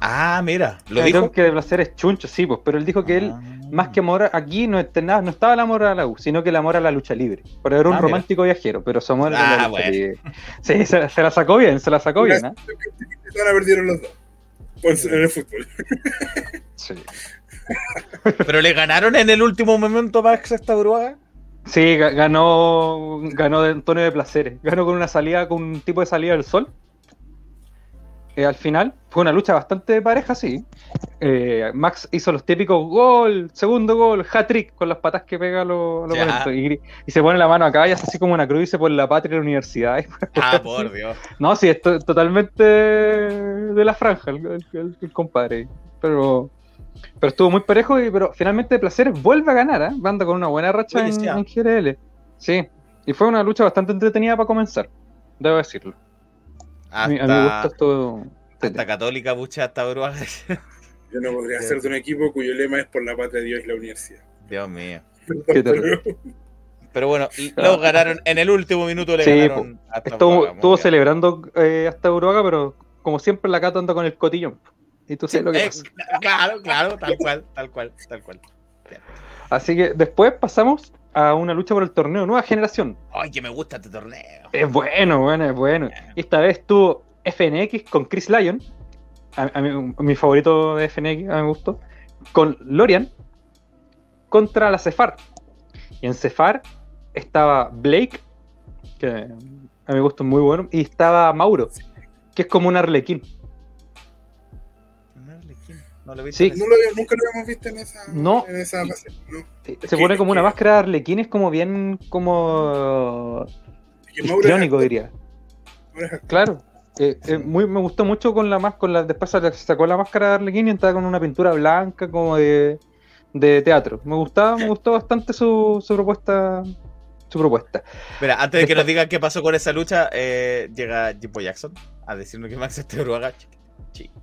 Ah, mira, lo dijo. que De Placeres chuncho, sí, pues, pero él dijo que él, Ah. más que amor aquí, no, nada, no estaba el amor a la U, sino que el amor a la lucha libre. Pero era un Ah, mira. romántico viajero, pero su amor era la Ah, lucha bueno. libre. Sí, se, se la sacó bien, se la sacó bien, ¿ah? Ahora perdieron los dos. Pues, en el fútbol. Sí. Pero le ganaron en el último momento Max hasta Uruguay. Sí, ga- ganó, ganó de Antonio de Placeres. Ganó con una salida, con un tipo de salida del sol. Eh, al final fue una lucha bastante pareja, sí. Eh, Max hizo los típicos gol, segundo gol, hat-trick con las patas que pega Ya. oponentes. Y, y se pone la mano acá y hace así como una cruz y dice por la patria y la universidad. Ah, por Dios. No, sí, es totalmente de la franja, el, el- el- el compadre. Pero, pero estuvo muy parejo, y, pero finalmente de Placeres vuelve a ganar, ¿eh? Banda con una buena racha Oye, en, en GRL. Sí, y fue una lucha bastante entretenida para comenzar, debo decirlo. A mí, a mí me gusta Hasta, esto. hasta Católica bucha hasta Uruguay. Yo no podría ser de un equipo cuyo lema es por la patria de Dios y la universidad. Dios mío. Qué terrible. Pero bueno, lo ganaron en el último minuto. Le Sí, ganaron hasta Estuvo, Uruguay, estuvo celebrando eh, hasta Uruguay, pero como siempre la Cato anda con el cotillón. Y tú sabes lo que Eh, pasa. claro, claro, tal cual, tal cual, tal cual. Así que después pasamos a una lucha por el torneo Nueva Generación. Ay, que me gusta este torneo. Es bueno, bueno, es bueno. Esta vez tuvo FNX con Chris Lyon. A, a mí- mi favorito de FNX, a mí me gustó. Con Lorian contra la Cefar. Y en Cefar estaba Blake, que a mí me gustó muy bueno. Y estaba Mauro, que es como un arlequín. No lo he visto Sí. en ese- No lo había- nunca lo habíamos visto en esa, No. en esa fase. No. Se pone como una máscara de arlequín, es como bien como histriónico, diría. Claro. Eh, eh, muy, me gustó mucho con la máscara. Después se sacó la máscara de Arlequín y estaba con una pintura blanca como de, de teatro. Me gustaba, me gustó bastante su, su propuesta. Su propuesta. Mira, antes de que nos digan qué pasó con esa lucha, eh, llega Jimbo Jackson a decirnos que Max este Uruguay chico, chico.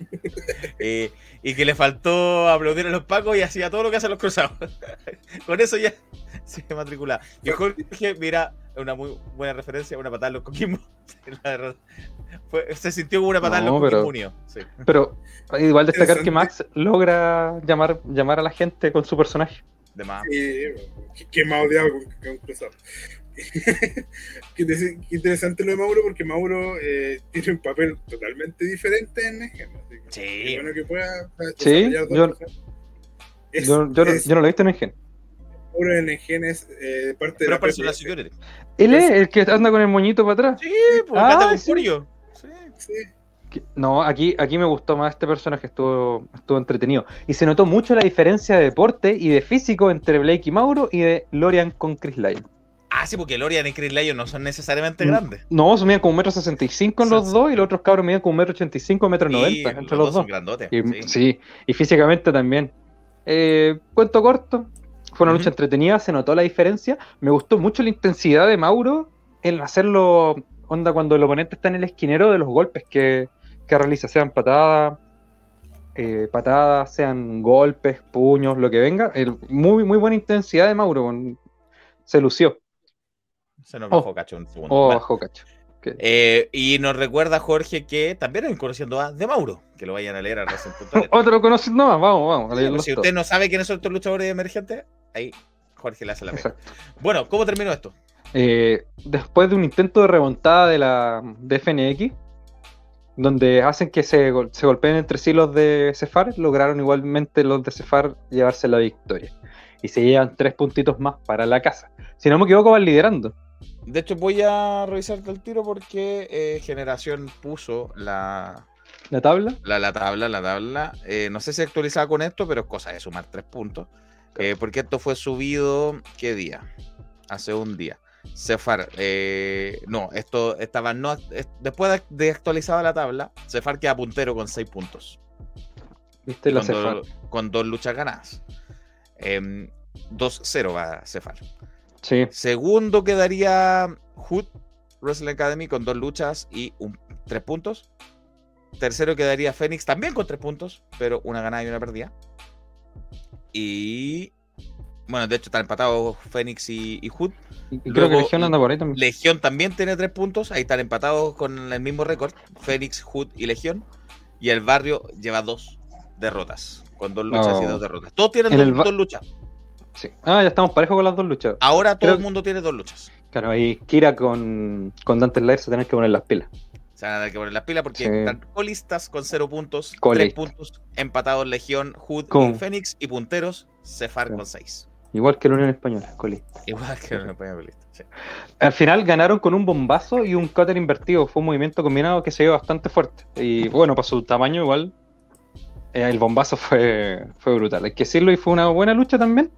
Eh, y que le faltó aplaudir a los pacos y hacía todo lo que hacen los cruzados. con eso ya se matricula. Y Jorge, mira, una muy buena referencia, una patada en los coquimos. Fue- se sintió como una patada en los pero- coquimos. Sí. Pero igual destacar que. Max logra llamar, llamar a la gente con su personaje. De más. Más odiado con, con cruzado. qué, inter- qué interesante lo de Mauro, porque Mauro eh, tiene un papel totalmente diferente en que Sí. qué bueno que pueda Sí, yo- cosas. Es- Yo, yo, no- es- yo no lo he visto en gen. Mauro en Negen es eh, parte de Pero la security. Él es el que anda con el moñito para atrás. Sí, pues Ah, canta con sí. Curio. Sí. Sí. No, aquí, aquí me gustó más este personaje, estuvo, estuvo entretenido. Y se notó mucho la diferencia de deporte y de físico entre Blake y Mauro y de Lorian con Chris Lyon. Ah, sí, porque Lorian y Chris Lyon no son necesariamente Mm. grandes. No, se miden como un metro sesenta y cinco en los dos y los otros cabros miden como un metro ochenta y cinco, metro Sí, noventa entre los son dos. grandotes. Y- sí. sí. y físicamente también. Eh, cuento corto, fue una lucha entretenida, se notó la diferencia. Me gustó mucho la intensidad de Mauro en hacerlo, onda, cuando el oponente está en el esquinero de los golpes que, que realiza, sean patadas, eh, patadas, sean golpes, puños, lo que venga. El- muy, muy buena intensidad de Mauro. Se lució. Se nos Oh. bajó cacho un segundo. Oh, cacho. Eh, y nos recuerda Jorge que también es conociendo a de Mauro, que lo vayan a leer a. Otro conocido más, vamos, vamos. a si usted no sabe quiénes son estos luchadores emergentes, ahí Jorge le hace la pega. Bueno, ¿cómo terminó esto? Eh, después de un intento de remontada de la de FNX, donde hacen que se, gol- se golpeen entre sí los de Cefar, lograron igualmente los de Cefar llevarse la victoria. Y se llevan tres puntitos más para la casa. Si no me equivoco, van liderando. De hecho, voy a revisarte el tiro porque eh, Generación puso la, La tabla. la, la tabla, la tabla. Eh, no sé si actualizada con esto, pero es cosa de sumar tres puntos. Eh, porque esto fue subido, ¿qué día? Hace un día. Cefar, no, esto estaba no, es- después de, actualizada la tabla, Cefar queda puntero con seis puntos. ¿Viste? La con, Cefar. dos, con dos luchas ganadas. Em, 2-0 va Cefar. Sí. Segundo quedaría Hood Wrestling Academy con dos luchas y un, tres puntos. Tercero quedaría Fénix también con tres puntos, pero una ganada y una perdida. Y bueno, de hecho están empatados Fénix y, y Hood. Y, creo Luego, que Legión anda por ahí también. Legión también tiene tres puntos, ahí están empatados con el mismo récord, Fénix, Hood y Legión. Y el barrio lleva dos derrotas, con dos luchas y Oh. dos derrotas. Todos tienen dos luchas. Sí. Ah, ya estamos parejos con las dos luchas. Ahora todo Creo- el mundo tiene dos luchas. Claro, ahí Kira con, con Dante Slayer se tienen que poner las pilas. Se van a tener que poner las pilas porque Sí. están colistas con cero puntos, tres Colistas. puntos, empatados Legión, Hood y Con- Fénix y punteros, Cefar Sí. con seis. Igual que la Unión Española, Coli. Igual que en el primer colista. sí. Al final ganaron con un bombazo y un cutter invertido. Fue un movimiento combinado que se dio bastante fuerte. Y bueno, para su tamaño igual, el bombazo fue, fue brutal. Hay que decirlo y fue una buena lucha también.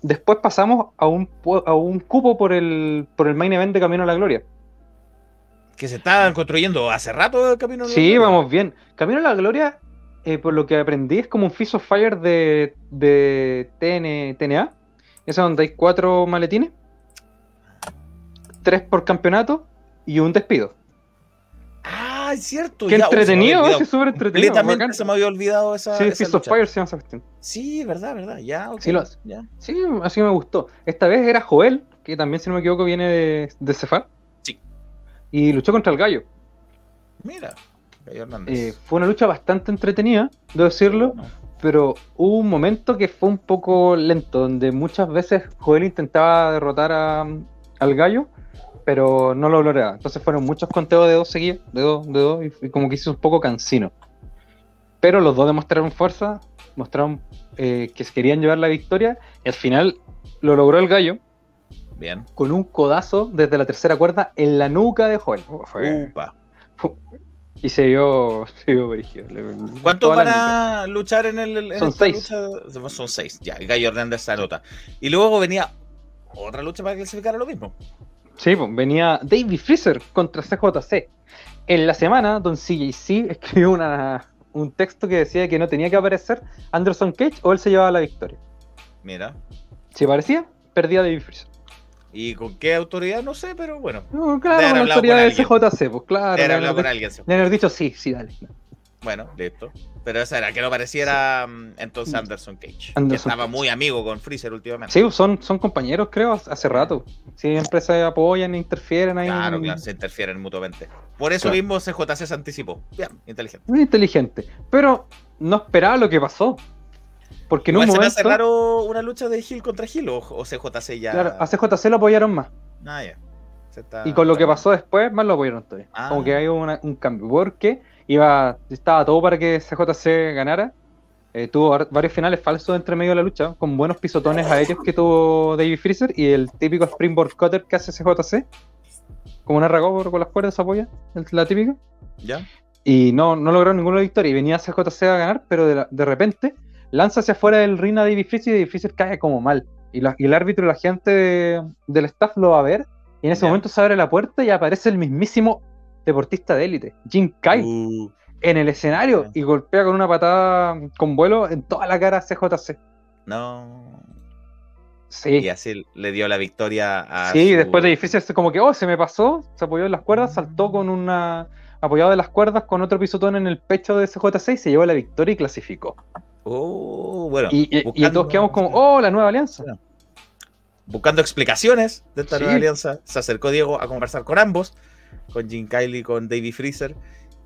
Después pasamos a un, a un cupo por el, por el main event de Camino a la Gloria. Que se estaban construyendo hace rato el camino. a la Sí, gloria. vamos bien. Camino a la Gloria, eh, por lo que aprendí, es como un Fist of Fire de, de TN, TNA. Esa donde hay cuatro maletines. Tres por campeonato y un despido. Ah, es cierto. Qué ya, entretenido, súper entretenido. Completamente se me había olvidado esa. Sí, esa Fist of. Fire se llama. Sí, verdad, verdad. Ya, ok, Sí, lo- ya. Sí, así me gustó. Esta vez era Joel, que también, si no me equivoco, viene de, de Cefar. Sí. Y luchó contra el gallo. Mira, Gallo Hernández. Eh, fue una lucha bastante entretenida, debo decirlo. No. pero hubo un momento que fue un poco lento, donde muchas veces Joel intentaba derrotar a- al gallo, pero no lo lograba. Entonces fueron muchos conteos de dos seguidos, de dos, de dos, y, y como que hizo un poco cansino. Pero los dos demostraron fuerza, mostraron eh, que se querían llevar la victoria, y al final lo logró el gallo Bien. con un codazo desde la tercera cuerda en la nuca de Joel. Fue- Upa. y se vio, se vio brígido. Le- ¿Cuántos toda la van nuca. a luchar en el. en Son esta seis. lucha? Son seis, ya. el Gallo Hernández se anota. Y luego venía otra lucha para clasificar a lo mismo. Sí, pues, venía David Freezer contra CJC. En la semana, Don CJC escribió una, un texto que decía que no tenía que aparecer Anderson Cage o él se llevaba la victoria. Mira. Si aparecía, perdía David Freezer. ¿Y con qué autoridad? No sé, pero bueno. No, claro, haber con la hablado autoridad con del. CJC, pues claro. Era le hablar con haber- alguien. le haber dicho sí, sí, dale. Bueno, listo. Pero esa era, que no pareciera mm, entonces Anderson Cage. que Anderson estaba Cage. muy amigo con Freezer últimamente. Sí, son, son compañeros, creo, hace rato. Siempre se apoyan e interfieren ahí. Claro, en- claro, se interfieren mutuamente. Por eso Claro. mismo CJC se anticipó. Bien, inteligente. Muy inteligente. Pero no esperaba lo que pasó. Porque en Igual un se me momento. hace raro una lucha de Hill contra Hill o, o CJC ya. Claro, a CJC lo apoyaron más. Ah, ya. Se está- Y con lo que pasó después, más lo apoyaron todavía. Ah. Como que hay una- un cambio. Porque iba, estaba todo para que CJC ganara. Eh, tuvo var- varios finales falsos entre medio de la lucha, con buenos pisotones aéreos que tuvo David Freezer y el típico Springboard Cutter que hace CJC. Como una ragó con las cuerdas apoya, la típica. ¿Ya? Y no, no lograron ninguna victoria. Y venía CJC a ganar, pero de, la- de repente lanza hacia afuera del ring a David Freezer y David Freezer cae como mal. Y, la- y el árbitro y la gente de- del staff lo va a ver. Y en ese Ya. momento se abre la puerta y aparece el mismísimo deportista de élite, Jim Kyle, Uh, en el escenario y golpea con una patada con vuelo en toda la cara a CJC. no. Sí, Y así le dio la victoria a. sí, su- después de se- como que, oh, se me pasó, se apoyó en las cuerdas, saltó con una apoyado de las cuerdas con otro pisotón en el pecho de CJ6, se llevó la victoria y clasificó. Oh, bueno. Y, y- y buscando- todos quedamos como, oh, la nueva alianza. buscando explicaciones de esta Sí. nueva alianza, se acercó Diego a conversar con ambos, con Jim Kylie y con Davey Freezer,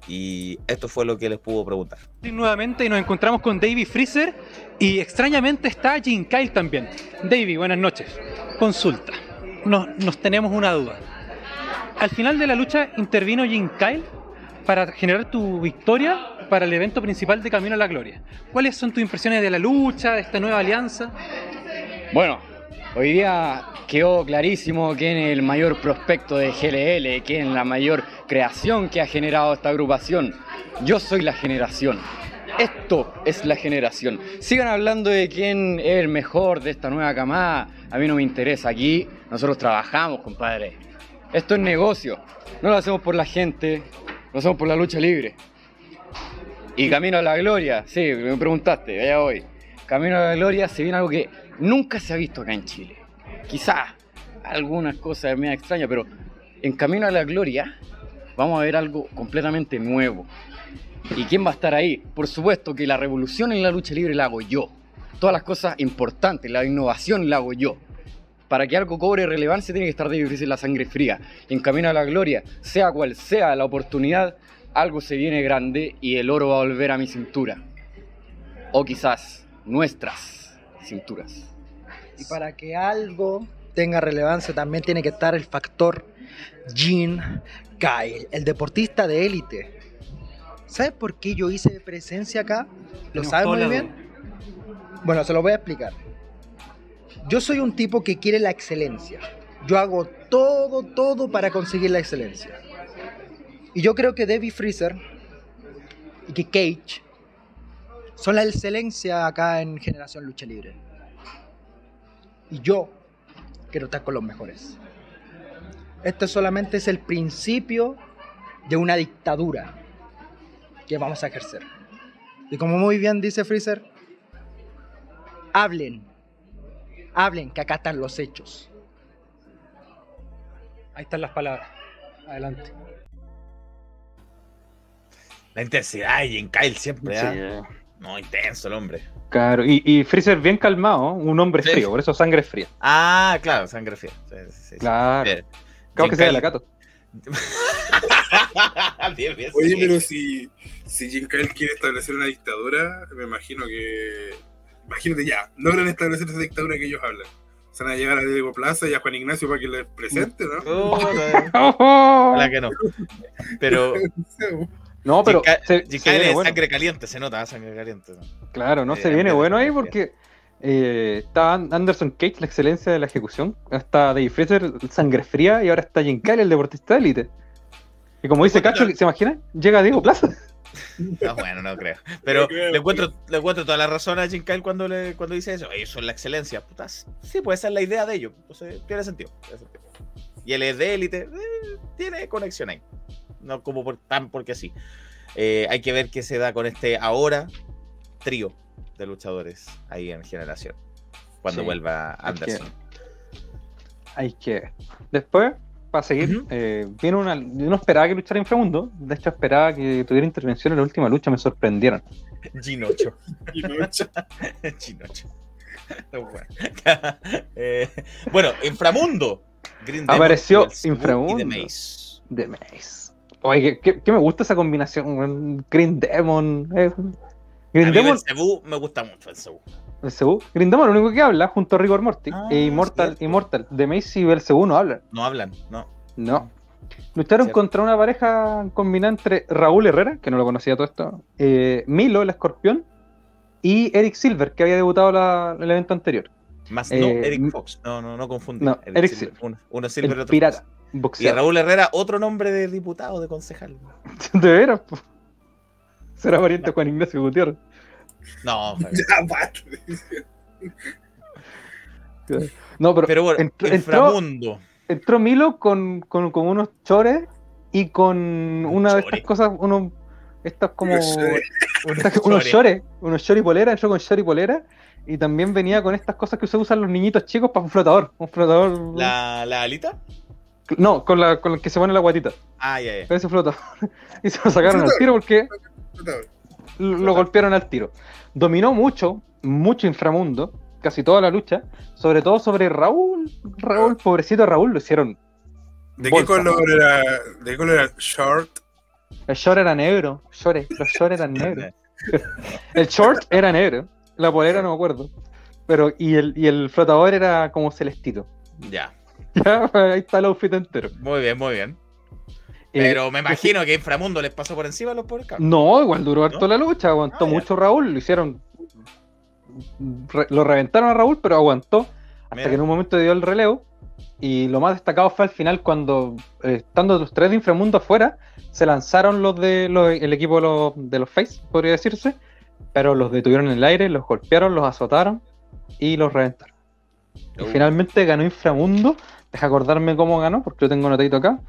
y esto fue lo que les pudo preguntar. nuevamente y nos encontramos con Davey Freezer y extrañamente está Jim Kyle también. Davey, buenas noches. Consulta. Nos, nos tenemos una duda. Al final de la lucha intervino Jim Kyle para generar tu victoria para el evento principal de Camino a la Gloria. ¿Cuáles son tus impresiones de la lucha, de esta nueva alianza? Bueno, hoy día quedó clarísimo quién es el mayor prospecto de GLL, quién es la mayor creación que ha generado esta agrupación. Yo soy la generación. Esto es la generación. Sigan hablando de quién es el mejor de esta nueva camada. A mí no me interesa. Aquí nosotros trabajamos, compadre. Esto es negocio. No lo hacemos por la gente, lo hacemos por la lucha libre. Y Camino a la Gloria, sí, me preguntaste, allá voy. Camino a la Gloria se viene algo que nunca se ha visto acá en Chile. Quizás algunas cosas me extrañas, pero en Camino a la Gloria vamos a ver algo completamente nuevo. ¿Y quién va a estar ahí? Por supuesto que la revolución en la lucha libre la hago yo. Todas las cosas importantes, la innovación la hago yo. Para que algo cobre relevancia tiene que estar David Freezer la sangre fría. En Camino a la Gloria, sea cual sea la oportunidad, algo se viene grande y el oro va a volver a mi cintura. O quizás nuestras cinturas. Y para que algo tenga relevancia también tiene que estar el factor Gene Kyle, el deportista de élite. ¿Sabes por qué yo hice presencia acá? ¿Lo sabes muy bien? Bueno, se lo voy a explicar. Yo soy un tipo que quiere la excelencia. Yo hago todo, todo para conseguir la excelencia. Y yo creo que Debbie Freezer y que Cage son la excelencia acá en Generación Lucha Libre. Y yo quiero estar con los mejores. Este solamente es el principio de una dictadura que vamos a ejercer. Y como muy bien dice Freezer, hablen, hablen, que acá están los hechos. Ahí están las palabras. Adelante. La intensidad de Jim Kyle siempre, Sí, eh, No, intenso el hombre. Claro, y, y Freezer bien calmado, un hombre Sí. frío, por eso sangre fría. Ah, claro, sangre fría. Sí. Claro. Bien. Creo Jim que sea de la Cato. Bien, bien, Oye, sí. pero si, si Jim Kyle quiere establecer una dictadura, me imagino que. Imagínate ya, logran establecer esa dictadura que ellos hablan. Se van a llegar a Diego Plaza y a Juan Ignacio para que les presente, ¿no? Oh, no, ojalá que no. Pero No, pero Jim Kyle- se, Jim se Kyle viene es bueno. sangre caliente, se nota, sangre caliente. Claro, no Eh, se viene Anderson bueno ahí porque eh, está Anderson Cage, la excelencia de la ejecución. Está Dave Fraser, sangre fría, y ahora está Jim Kyle, el deportista de élite. Y como dice Cacho, ¿se imagina? Llega Diego Plaza. No, bueno, no creo. Pero No creo, le, encuentro, le encuentro toda la razón a Jim Kyle cuando, le, cuando dice eso. Ellos son la excelencia. Putas. Sí, puede ser la idea de ellos. Entonces, tiene sentido. tiene sentido. Y él es de élite. eh, tiene conexión ahí. No como por, tan porque sí. Eh, hay que ver qué se da con este ahora trío de luchadores ahí en generación. Cuando Sí, vuelva hay que- Anderson. Hay que. Después, para seguir, eh, viene una. Yo no esperaba que luchara inframundo. De hecho, esperaba que tuviera intervención en la última lucha. Me sorprendieron. Ginocho. Y noche. Chinocho. bueno. Eh, bueno, Inframundo. Green Apareció Inframundo. The Maze. De Maze. Oye, que, que me gusta esa combinación. Green Demon. eh. A Green mí Demon. Belzebú me gusta mucho Belzebú. Belzebú. Green Demon, lo único que habla, junto a Rigor Morty. Ah, e Immortal. Immortal. De Mace y Belzebú no hablan. No hablan, no. No. Lucharon Cierto. contra una pareja combinada entre Raúl Herrera, que no lo conocía todo esto, eh, Milo, el escorpión, y Eric Silver, que había debutado la- el evento anterior. Más no Eh, Eric Fox. No, no, no confundir. No, Eric Silver. Uno, uno Silver y el otro pirata, Fox. Y. Raúl Herrera, otro nombre de diputado, de concejal. De veras, po. Será pariente Juan Ignacio Gutiérrez. No. No, pero, pero bueno, entró, entró, Inframundo. entró Milo con, con, con unos chores y con una de estas chores. cosas, unos, estas como Unos chores. unos y polera, entró con short y polera y también venía con estas cosas que se usan los niñitos chicos para un flotador, un flotador. La, la alita. No, con la, con la que se pone la guatita. Ah, ya, ya. Con ese flotador. y se lo sacaron al tiro porque lo lo golpearon al tiro. Dominó mucho, mucho inframundo, casi toda la lucha, sobre todo sobre Raúl. Raúl, pobrecito Raúl, lo hicieron. ¿De qué color era? ¿De qué color era? Short. El short era negro, shorts, los shorts eran negros. El short era negro, la polera no me acuerdo. Pero, y el, y el flotador era como celestito. Ya. Ya, ahí está el outfit entero. Muy bien, muy bien. Eh, Pero me imagino que Inframundo les pasó por encima a los pobres cabros. No, igual duró harto ¿No? la lucha, aguantó Ah, mucho Raúl, lo hicieron. re- lo reventaron a Raúl, pero aguantó hasta Mira. que en un momento dio el relevo. Y lo más destacado fue al final cuando, eh, estando los tres de inframundo afuera, se lanzaron los de los- el equipo de los, de los Face, podría decirse. Pero los detuvieron en el aire, los golpearon, los azotaron y los reventaron. Y Uh. finalmente ganó Inframundo. Deja acordarme cómo ganó, porque lo tengo anotadito acá.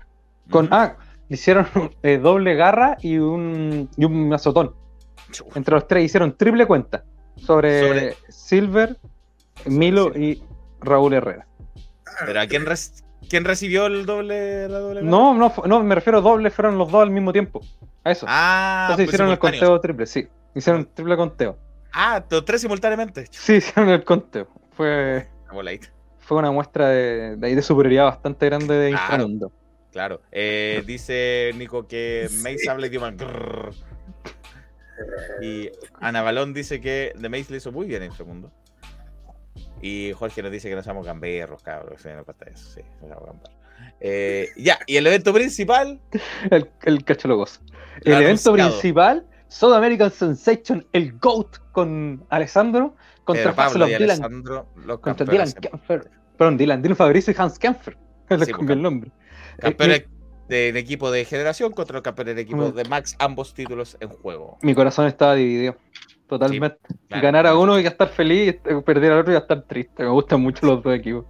Con, Ujú. ah, hicieron eh, doble garra y un, y un azotón. Entre los tres hicieron triple cuenta sobre, Sobre- Silver, Milo y Raúl Herrera. Pero ¿a quién, res- quién recibió el doble, la doble? No, no, no, me refiero a doble, fueron los dos al mismo tiempo. A eso. Ah, Entonces pues hicieron el conteo triple, sí. Hicieron triple conteo. Ah, los tres simultáneamente. Sí, hicieron el conteo. Fue, Una. Fue una muestra de, de, ahí de superioridad bastante grande de Claro. Inframundo. Claro. Eh, dice Nico que Mace habla idioma. Y Ana Balón dice que The Mace le hizo muy bien a Inframundo. Y Jorge nos dice que no somos gamberros, cabros. Sí, no pasa eso, sí, no somos gamberros. Eh, ya, y el evento principal, El, el cacho lo goza. Lo El evento principal, South American Sensation, el GOAT con Alessandro contra Pablo Dylan, Alessandro, los contra Dylan Kemper. Perdón, Dylan, Dylan Fabricio y Hans Kemper. Le Sí, cambié el nombre. campeones Eh, de, de equipo de generación contra los campeones de equipo Mm. de Max, ambos títulos en juego. mi, corazón estaba dividido. Totalmente. claro. Ganar a uno y estar feliz, perder al otro y estar triste. Me gustan mucho los dos equipos.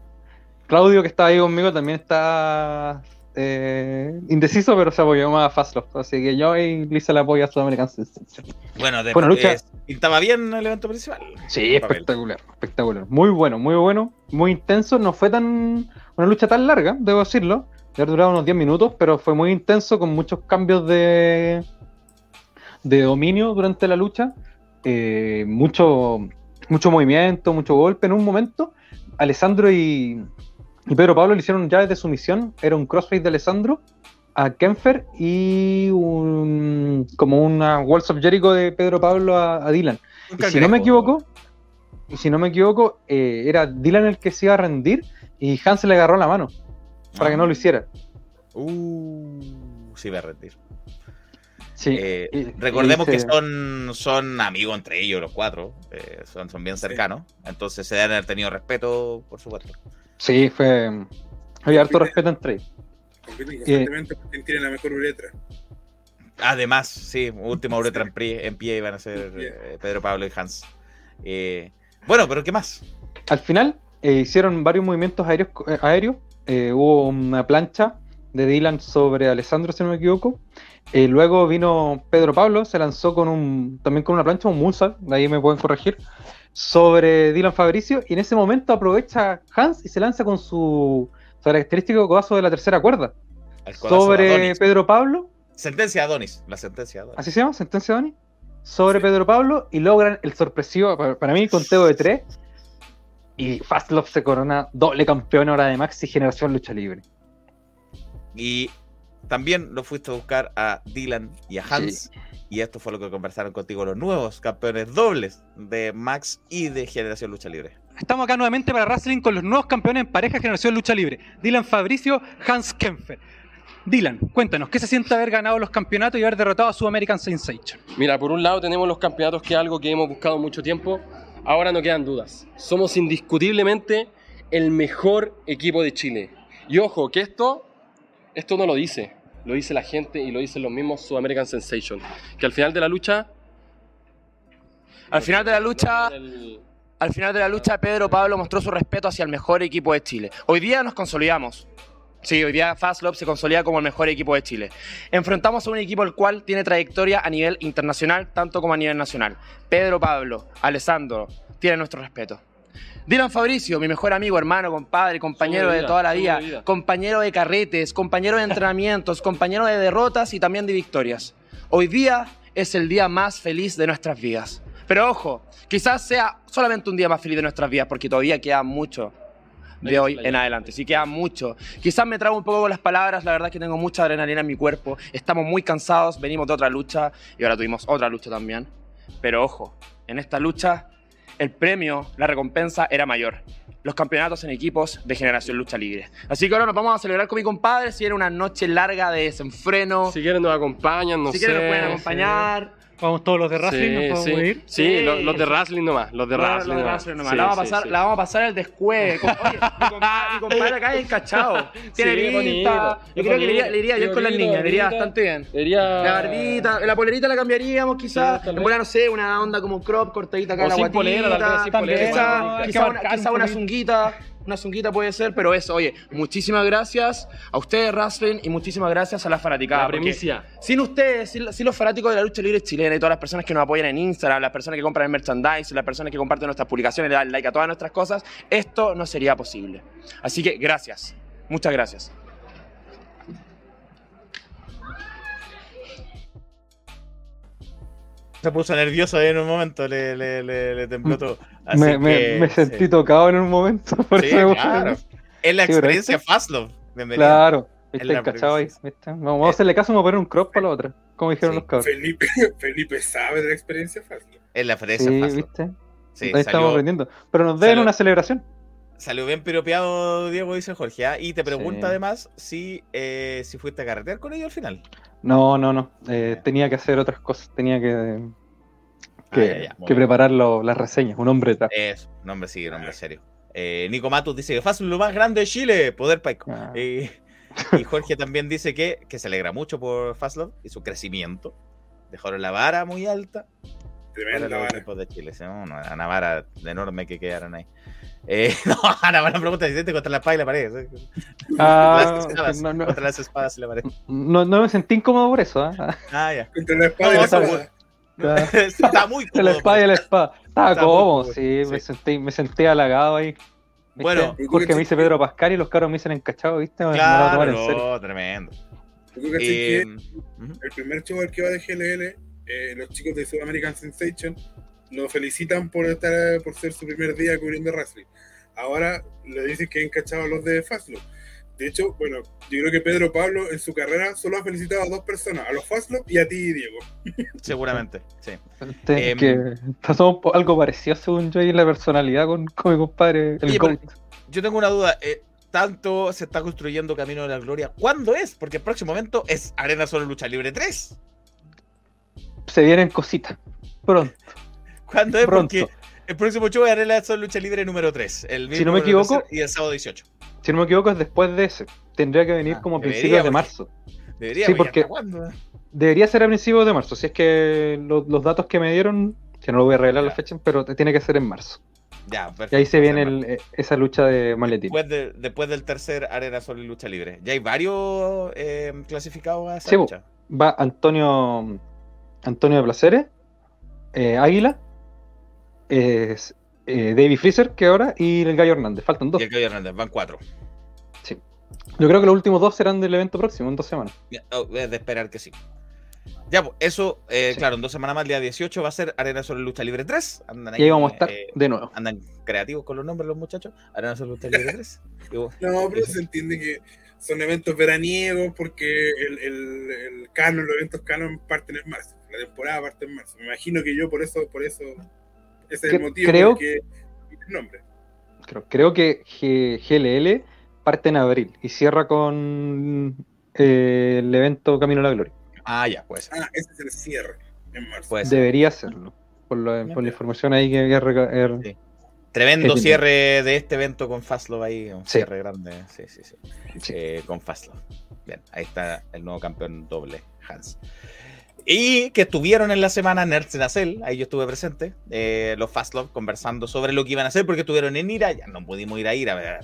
Claudio, que estaba ahí conmigo, también está eh, indeciso, pero se apoyó más a Fastlove. Así que yo y Lisa le apoyo a South American Sensation. Bueno, de, Buena lucha. eh, pintaba bien el evento principal. Sí, espectacular, espectacular. Muy bueno, muy bueno, muy intenso. No fue tan una lucha tan larga, debo decirlo. Ya durado unos 10 minutos, pero fue muy intenso con muchos cambios de, de dominio durante la lucha. Eh, mucho, mucho movimiento, mucho golpe. En un momento, Alessandro y, y Pedro Pablo le hicieron llaves de sumisión. Era un crossface de Alessandro a Kenfer y un, como una Walls of Jericho de Pedro Pablo a, a Dylan. Y si no me equivoco, y si no me equivoco, eh, era Dylan el que se iba a rendir y Hans le agarró la mano para que no lo hiciera. Uh, sí, va a rendir. Sí. Eh, y- recordemos y que son, son amigos entre ellos, los cuatro. eh, son, son bien cercanos. Entonces se deben haber tenido respeto, por supuesto. Sí, fue. Había harto respeto entre ellos. Compiten Eh, constantemente tiene la mejor uretra. Además, sí, última uretra en pie, en pie iban a ser eh, Pedro Pablo y Hans. Eh, bueno, pero ¿qué más? Al final eh, hicieron varios movimientos aéreos. eh, aéreos. Eh, hubo una plancha de Dylan sobre Alessandro, si no me equivoco. Eh, luego vino Pedro Pablo, se lanzó con un también con una plancha, un Mulsal, de ahí me pueden corregir, sobre Dylan Fabricio. Y en ese momento aprovecha Hans y se lanza con su, su característico codazo de la tercera cuerda de sobre Adonis. Pedro Pablo. Sentencia de Adonis. La sentencia de Adonis. ¿Así se llama? ¿Sentencia Dani? Sobre Pedro Pablo y logran el sorpresivo, para, para mí, conteo de tres. Y Fastlove se corona doble campeón ahora de Maxi Generación Lucha Libre. Y también lo fuiste a buscar a Dylan y a Hans. Y esto fue lo que conversaron contigo los nuevos campeones dobles de Max y de Generación Lucha Libre. Estamos acá nuevamente para Wrestling con los nuevos campeones en pareja Generación Lucha Libre. Dylan Fabricio, Hans Kempfer. Dylan, cuéntanos, ¿qué se siente haber ganado los campeonatos y haber derrotado a su American Sensation? Mira, por un lado tenemos los campeonatos, que es algo que hemos buscado mucho tiempo. Ahora no quedan dudas. Somos indiscutiblemente el mejor equipo de Chile. Y ojo, que esto, esto no lo dice. Lo dice la gente y lo dicen los mismos Sudamerican Sensation. Que al final de la lucha. Al final de la lucha, el- al final de la lucha, Pedro Pablo mostró su respeto hacia el mejor equipo de Chile. Hoy día nos consolidamos. Sí, hoy día Fastlove se consolida como el mejor equipo de Chile. Enfrentamos a un equipo el cual tiene trayectoria a nivel internacional, tanto como a nivel nacional. Pedro Pablo, Alessandro, tienen nuestro respeto. Dylan Fabricio, mi mejor amigo, hermano, compadre, compañero de toda la vida. compañero de carretes, compañero de entrenamientos, compañero de derrotas y también de victorias. Hoy día es el día más feliz de nuestras vidas. Pero ojo, quizás sea solamente un día más feliz de nuestras vidas porque todavía queda mucho de hoy en adelante. Sí queda mucho. Quizás me trago un poco con las palabras, la verdad es que tengo mucha adrenalina en mi cuerpo. Estamos muy cansados, venimos de otra lucha y ahora tuvimos otra lucha también. Pero ojo, en esta lucha el premio, la recompensa era mayor. Los campeonatos en equipos de Generación Lucha Libre. Así que ahora nos vamos a celebrar con mi compadre. Si era una noche larga de desenfreno. Si quieren nos acompañan, no si sé. quieren nos pueden acompañar. Vamos todos los de Wrestling, Sí, ¿nos podemos sí. ir? Sí, Sí. Los, los de Wrestling nomás. Los de No, Wrestling nomás. Nomás. La, vamos a pasar, la vamos a pasar el descueve. Oye, mi compadre, mi compadre acá es encachado. Tiene pinta. bonito, Yo creo que le iría, le iría bien con las niñas, le iría bastante bien. Sería... La barbita, la polerita la cambiaríamos quizás. En vez. no sé, una onda como crop cortadita acá O en la sin guatita. polera, tal vez, sin polera, Quizá, quizá una, quizá zunguita. Una zunguita puede ser, pero eso, oye, muchísimas gracias a ustedes, Wrestling, y muchísimas gracias a la fanaticada. La porque primicia. Sin ustedes, sin, sin los fanáticos de la lucha libre chilena y todas las personas que nos apoyan en Instagram, las personas que compran el merchandise, las personas que comparten nuestras publicaciones, le dan like a todas nuestras cosas, esto no sería posible. Así que gracias. Muchas gracias. Se puso nervioso ahí en un momento, le, le, le, le tembló todo. Así Me, me- que, me sentí sí. tocado en un momento. Por Sí, eso me puse claro. Es la Sí, experiencia este- Fastlow. Bienvenido. Claro, viste, la encachado ahí. Vamos, vamos a hacerle caso, vamos a poner un crop para la otra. Como dijeron Sí. los cabros. Felipe, Felipe sabe de la experiencia fácil. Es la experiencia Sí, Fastlow. viste. Sí, ahí estamos salió, aprendiendo. Pero nos deben salió- una celebración. Salió bien piropeado, Diego, dice Jorge. ¿ah? Y te pregunta Sí. además si, eh, si fuiste a carretear con ellos al final. No, no, no. Eh, tenía que hacer otras cosas. Tenía que, que, Ah, ya, ya, muy que bien. preparar lo- las reseñas. Un hombre detrás. Eso, nombre sí, nombre serio. Eh, Nico Matus dice que Fastlow lo más grande de Chile, poder Paico. Ah. Y, y Jorge también dice que, que se alegra mucho por Fastlow y su crecimiento. Dejaron la vara muy alta para Tremenda los vara. equipos de Chile. ¿sí? Una, una vara enorme que quedaron ahí. Eh, no, Ana, buena pregunta. Si contra la espada y la pared. ¿sí? Ah, las espadas, no, no. Contra las espadas y la pared. No, no me sentí incómodo por eso. ¿ah? Ah, ya. Contra la espada y la está espada. Está muy La cómodo. espada y la espada. Estaba cómodo, sí, Me, sentí, me sentí halagado ahí. ¿Viste? Bueno. Jorge me dice Pedro Pascal y los cabros me dicen encachado, ¿viste? Me, Claro, en serio. tremendo. ¿Tú cachai Eh, que el primer show al que va de GLL, eh, los chicos de South American Sensation lo felicitan por estar por ser su primer día cubriendo wrestling. Ahora le dicen que han cachado a los de Fastlow. De hecho, bueno, yo creo que Pedro Pablo en su carrera solo ha felicitado a dos personas, a los Fastlow y a ti, Diego. Seguramente, sí. Este, Em, que po- algo parecido según yo y en la personalidad con, con mi compadre, el Oye, yo tengo una duda. eh, tanto se está construyendo Camino de la Gloria. ¿Cuándo es? Porque el próximo evento es Arena Solo Lucha Libre 3. Se vienen cositas. Pronto. ¿Cuándo es? Pronto. Porque el próximo show es Arena Solo Lucha Libre número 3. El Si no mismo me equivoco- Y el sábado 18. Si no me equivoco, es después de ese. Tendría que venir Ah, como a principios de marzo. Debería Sí, porque- ¿hasta ¿Cuándo? Debería ser a principios de marzo. Si es que lo- los datos que me dieron, que no lo voy a revelar la fecha, pero tiene que ser en marzo. Ya, perfecto. Y ahí se viene el- eh, esa lucha de maletín. Después, de- después del tercer Arena Solo y Lucha Libre. Ya hay varios eh, clasificados a esa Sí, lucha. Va Antonio Antonio de Placeres, eh, Águila, eh, David Freezer, que ahora, y el Gallo Hernández. Faltan dos. Y el Cayo Hernández, van cuatro. Yo creo que los últimos dos serán del evento próximo, en dos semanas. Oh, es de esperar que sí. Ya, pues, eso, eh, Sí. claro, en dos semanas más, el día 18 va a ser Arena Solo Lucha Libre 3. Andan Y ahí vamos a estar eh, de nuevo. andan creativos con los nombres los muchachos. Arena Solo Lucha Libre 3. Y vos- No, pero se entiende que son eventos veraniegos porque el, el, el canon, los eventos canon parten en marzo. La temporada parte en marzo. Me imagino que yo por eso, por eso, ese es el motivo creo- por el que el nombre. Creo, creo que G- GLL parte en abril y cierra con eh, el evento Camino a la Gloria. Ah, ya, pues. Ah, ese es el cierre en marzo. Puede ser. Debería serlo. Por, la- por la información ahí que, que er- Sí. Tremendo cierre de este evento con Fastlove ahí. Un Sí. cierre grande. Sí, sí, sí. Sí. Eh, con Fastlove. Bien, ahí está el nuevo campeón doble, Hans. Y que estuvieron en la semana Nerds en Acel, ahí yo estuve presente, eh, los Fastlove conversando sobre lo que iban a hacer, porque estuvieron en Ira, ya no pudimos ir a Ira, ver,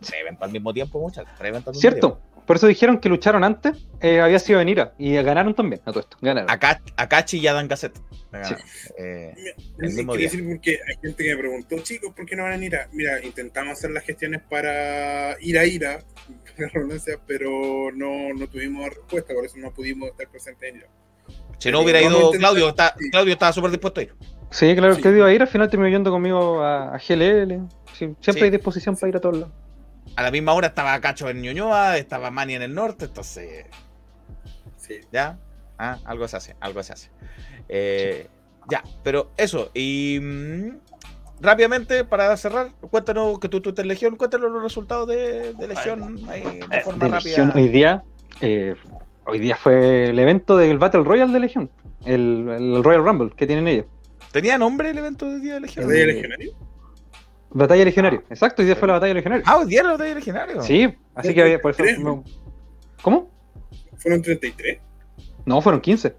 tres eventos al mismo tiempo, muchas, tres eventos al mismo ¿Cierto? tiempo. por eso dijeron que lucharon antes, eh, había sido en Ira. Y ganaron también, a todo esto. Ganaron. Aka- Akachi y Adam Cassette. Sí. Eh, Es el mismo día. decir porque hay gente que me preguntó, chicos, ¿por qué no van a Ira? Mira, intentamos hacer las gestiones para ir a Ira, pero no, no tuvimos respuesta, por eso no pudimos estar presentes en Ira. Si no hubiera ido Claudio, está- Claudio estaba súper dispuesto a ir. Sí, claro, Sí. que iba a ir, al final terminó yendo conmigo a, a GLL. Sí, siempre Sí. hay disposición para ir a todos lados. A la misma hora estaba Cacho en Ñuñoa, estaba Mani en el norte, entonces. Sí. ¿Ya? Ah, algo se hace, algo se hace. Eh, Ya, pero eso. Y mm, rápidamente, para cerrar, cuéntanos que tú tú estás en Legión, cuéntanos los resultados de, de Legión ahí de forma De rápida. Legión, hoy día, eh, hoy día fue el evento del Battle Royale de Legión. El, el Royal Rumble que tienen ellos. ¿Tenía nombre el evento de Día de Legión? ¿De legionario? Batalla Legionario. Exacto, hoy día fue la Batalla Legionario. Ah, hoy día era la Batalla Legionario. Sí, así que había- por eso. No- ¿Cómo? ¿Fueron 33? No, fueron 15.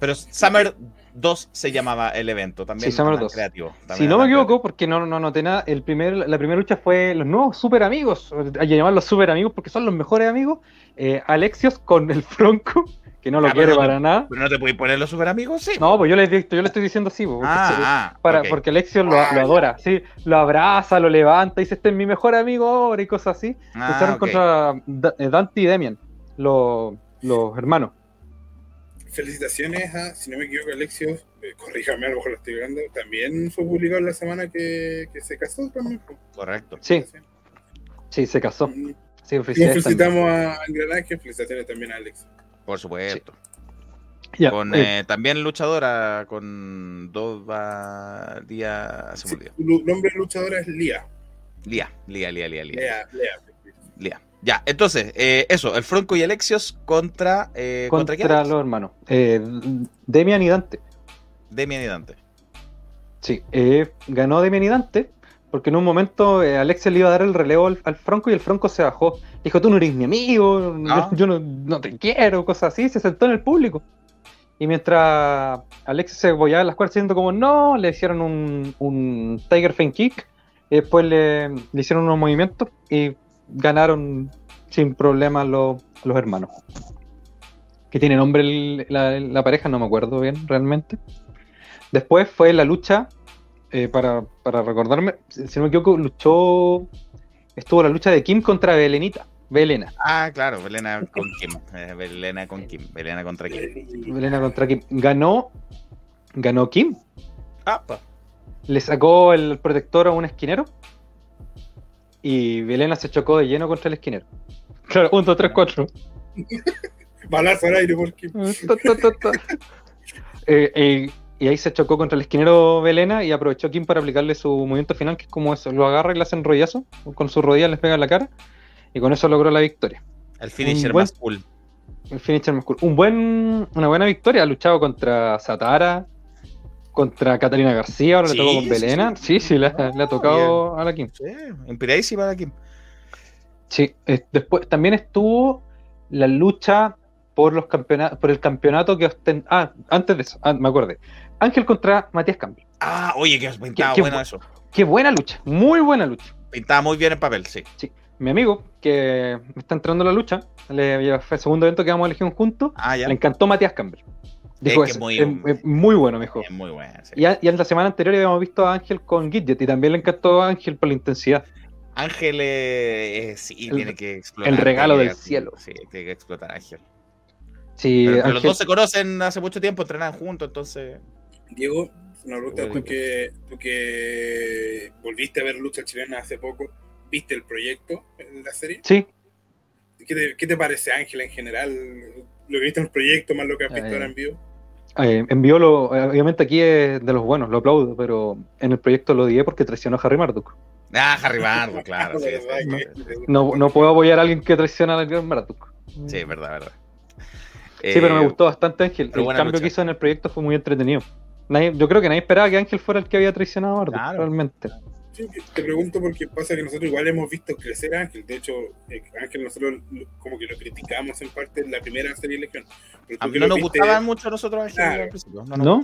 Pero Summer 2 se llamaba el evento, también. Sí, Summer tan 2. creativo. también Si no me equivoco, porque no, no noté nada, el primer, la primera lucha fue los nuevos super amigos. Hay que llamarlos super amigos porque son los mejores amigos. Eh, Alexios con el Franco, que no lo Ah, quiere pero para nada. Pero no te puedes poner los super amigos, sí. No, pues yo le, yo le estoy diciendo así, pues, porque, Ah, sí, ah, para, porque Alexios lo, lo adora, sí, lo abraza, lo levanta, dice este es mi mejor amigo ahora y cosas así. Ah, Lucharon contra eh, Dante y Demian, los, los hermanos. Felicitaciones a, si no me equivoco, Alexio, eh, corríjame, a lo mejor lo estoy viendo, también fue publicado la semana que, que se casó también. Correcto. Sí, sí, se casó. Mm. Sí, felicitamos a Gran Ángel, felicitaciones también a Alex. Por supuesto. Ya, Con eh, eh, también luchadora con olvidó. Su lu- nombre de luchadora es Lía. Lía, Lía, Lía, Lía, Lía. Lea, Lea. Lía. Ya, entonces, eh, eso, el Franco y Alexios contra. Eh, ¿Contra, contra quién? los hermanos. Eh, Demian y Dante. Demian y Dante. Sí, eh, ganó Demian y Dante porque en un momento eh, Alexios le iba a dar el relevo al, al Franco y el Franco se bajó. Dijo, tú no eres mi amigo, Ah. yo, yo no, no te quiero, cosas así. Se sentó en el público. Y mientras Alexios se bollaba en las cuerdas diciendo como no, le hicieron un, un Tiger Fan Kick. Después le, le hicieron unos movimientos y ganaron sin problemas los, los hermanos. Que tiene nombre el- la, la pareja, no me acuerdo bien realmente. Después fue la lucha, eh, para, para recordarme, si no me equivoco, luchó. Estuvo la lucha de Kim contra Belenita. Belena. Ah, claro, Belena con Kim. eh, Belena con Kim. Belena contra Kim. Belena contra Kim. Ganó. Ganó Kim. Ah, pa. Le sacó el protector a un esquinero. Y Belena se chocó de lleno contra el esquinero. Claro, 1, 2, 3, 4. Balazo al aire, porque. Eh, eh, y ahí se chocó contra el esquinero Belena y aprovechó Kim para aplicarle su movimiento final, que es como eso, lo agarra y le hace enrollazo, con su rodilla les pega en la cara, y con eso logró la victoria. El finisher Un buen- más cool. El finisher más cool. Un buen, una buena victoria, ha luchado contra Satara, contra Catalina García, ahora Sí, le tocó con sí, Belena. Sí, sí, le, ha- le ha tocado a la Kim. Sí, inspiradísima la Kim. Sí, eh, después también estuvo la lucha por los campeonatos, por el campeonato que osten- Ah, antes de eso, ah, me acordé. Ángel contra Matías Campbell. Ah, oye, que pintaba qué bueno bu- eso. Qué buena lucha, muy buena lucha. Pintaba muy bien en papel, sí. Mi amigo, que me está entrando a la lucha, le, fue el segundo evento que vamos a elegir juntos, Ah, ya. le encantó Matías Campbell. Dijo que eso, muy- es, es muy bueno, me dijo. Es muy buena, sí. Y, a- y en la semana anterior habíamos visto a Ángel con Gidget y también le encantó a Ángel por la intensidad. Ángel, eh, eh, sí, El- tiene que explotar. el regalo del cielo. Sí, tiene que explotar Ángel. Sí, Pero, pero los dos se conocen hace mucho tiempo, entrenan juntos, entonces. Diego, una pregunta, Bueno. tú que, tú que volviste a ver lucha chilena hace poco, ¿viste el proyecto en la serie? Sí, ¿Qué te, qué te parece Ángel en general? Lo que viste en el proyecto más lo que has visto ahora en vivo. Eh, envió lo, obviamente aquí es de los buenos, lo aplaudo, pero en el proyecto lo odié porque traicionó a Harry Marduk. Ah, Harry Bardo, claro. sí, ¿Verdad sí, que- sí, No, no puedo apoyar a alguien que traiciona a Harry Marduk. sí, es verdad, verdad. Sí, pero me Eh, gustó bastante Ángel. pero El cambio lucha. que hizo en el proyecto fue muy entretenido. Nadie- yo creo que nadie esperaba que Ángel fuera el que había traicionado a Marduk, Claro. realmente. Sí, te pregunto porque pasa que nosotros igual hemos visto crecer a Ángel. De hecho, eh, Ángel nosotros lo- como que lo criticamos en parte en la primera serie de Legión. A mí no nos viste- gustaban mucho a nosotros Ángel Claro. al principio. No, nos ¿No?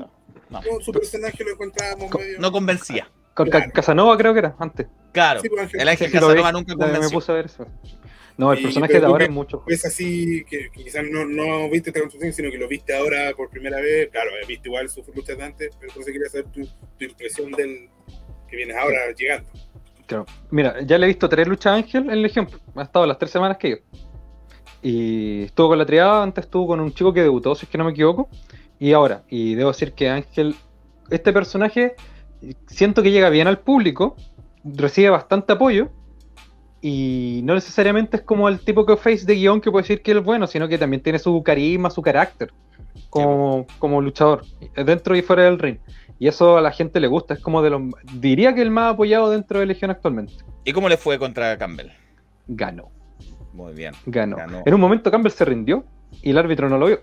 No, No, su personaje lo encontrábamos medio... no convencía. Con Claro. Casanova creo que era, antes. Claro, Sí, pues, Ángel. el Ángel Casanova vi. nunca Me- Me convenció. puse a ver eso. No, el Y- personaje de ahora es mucho. Es así que, que quizás no, no viste esta construcción, sino que lo viste ahora por primera vez. Claro, he visto igual sus luchas de antes, pero entonces quería saber tu, tu impresión del que vienes ahora llegando. Claro. Mira, ya le he visto tres luchas a Ángel en Legión. Ha estado las tres semanas que yo. Y estuvo con la triada, antes estuvo con un chico que debutó, si es que no me equivoco. Y ahora, y debo decir que Ángel, este personaje, siento que llega bien al público, recibe bastante apoyo. Y no necesariamente es como el tipo que face de guion que puede decir que es bueno, sino que también tiene su carisma, su carácter como, como luchador, dentro y fuera del ring. Y eso a la gente le gusta, es como de los. Diría que el más apoyado dentro de Legión actualmente. ¿Y cómo le fue contra Campbell? Ganó. Muy bien. Ganó. Ganó. En un momento Campbell se rindió y el árbitro no lo vio.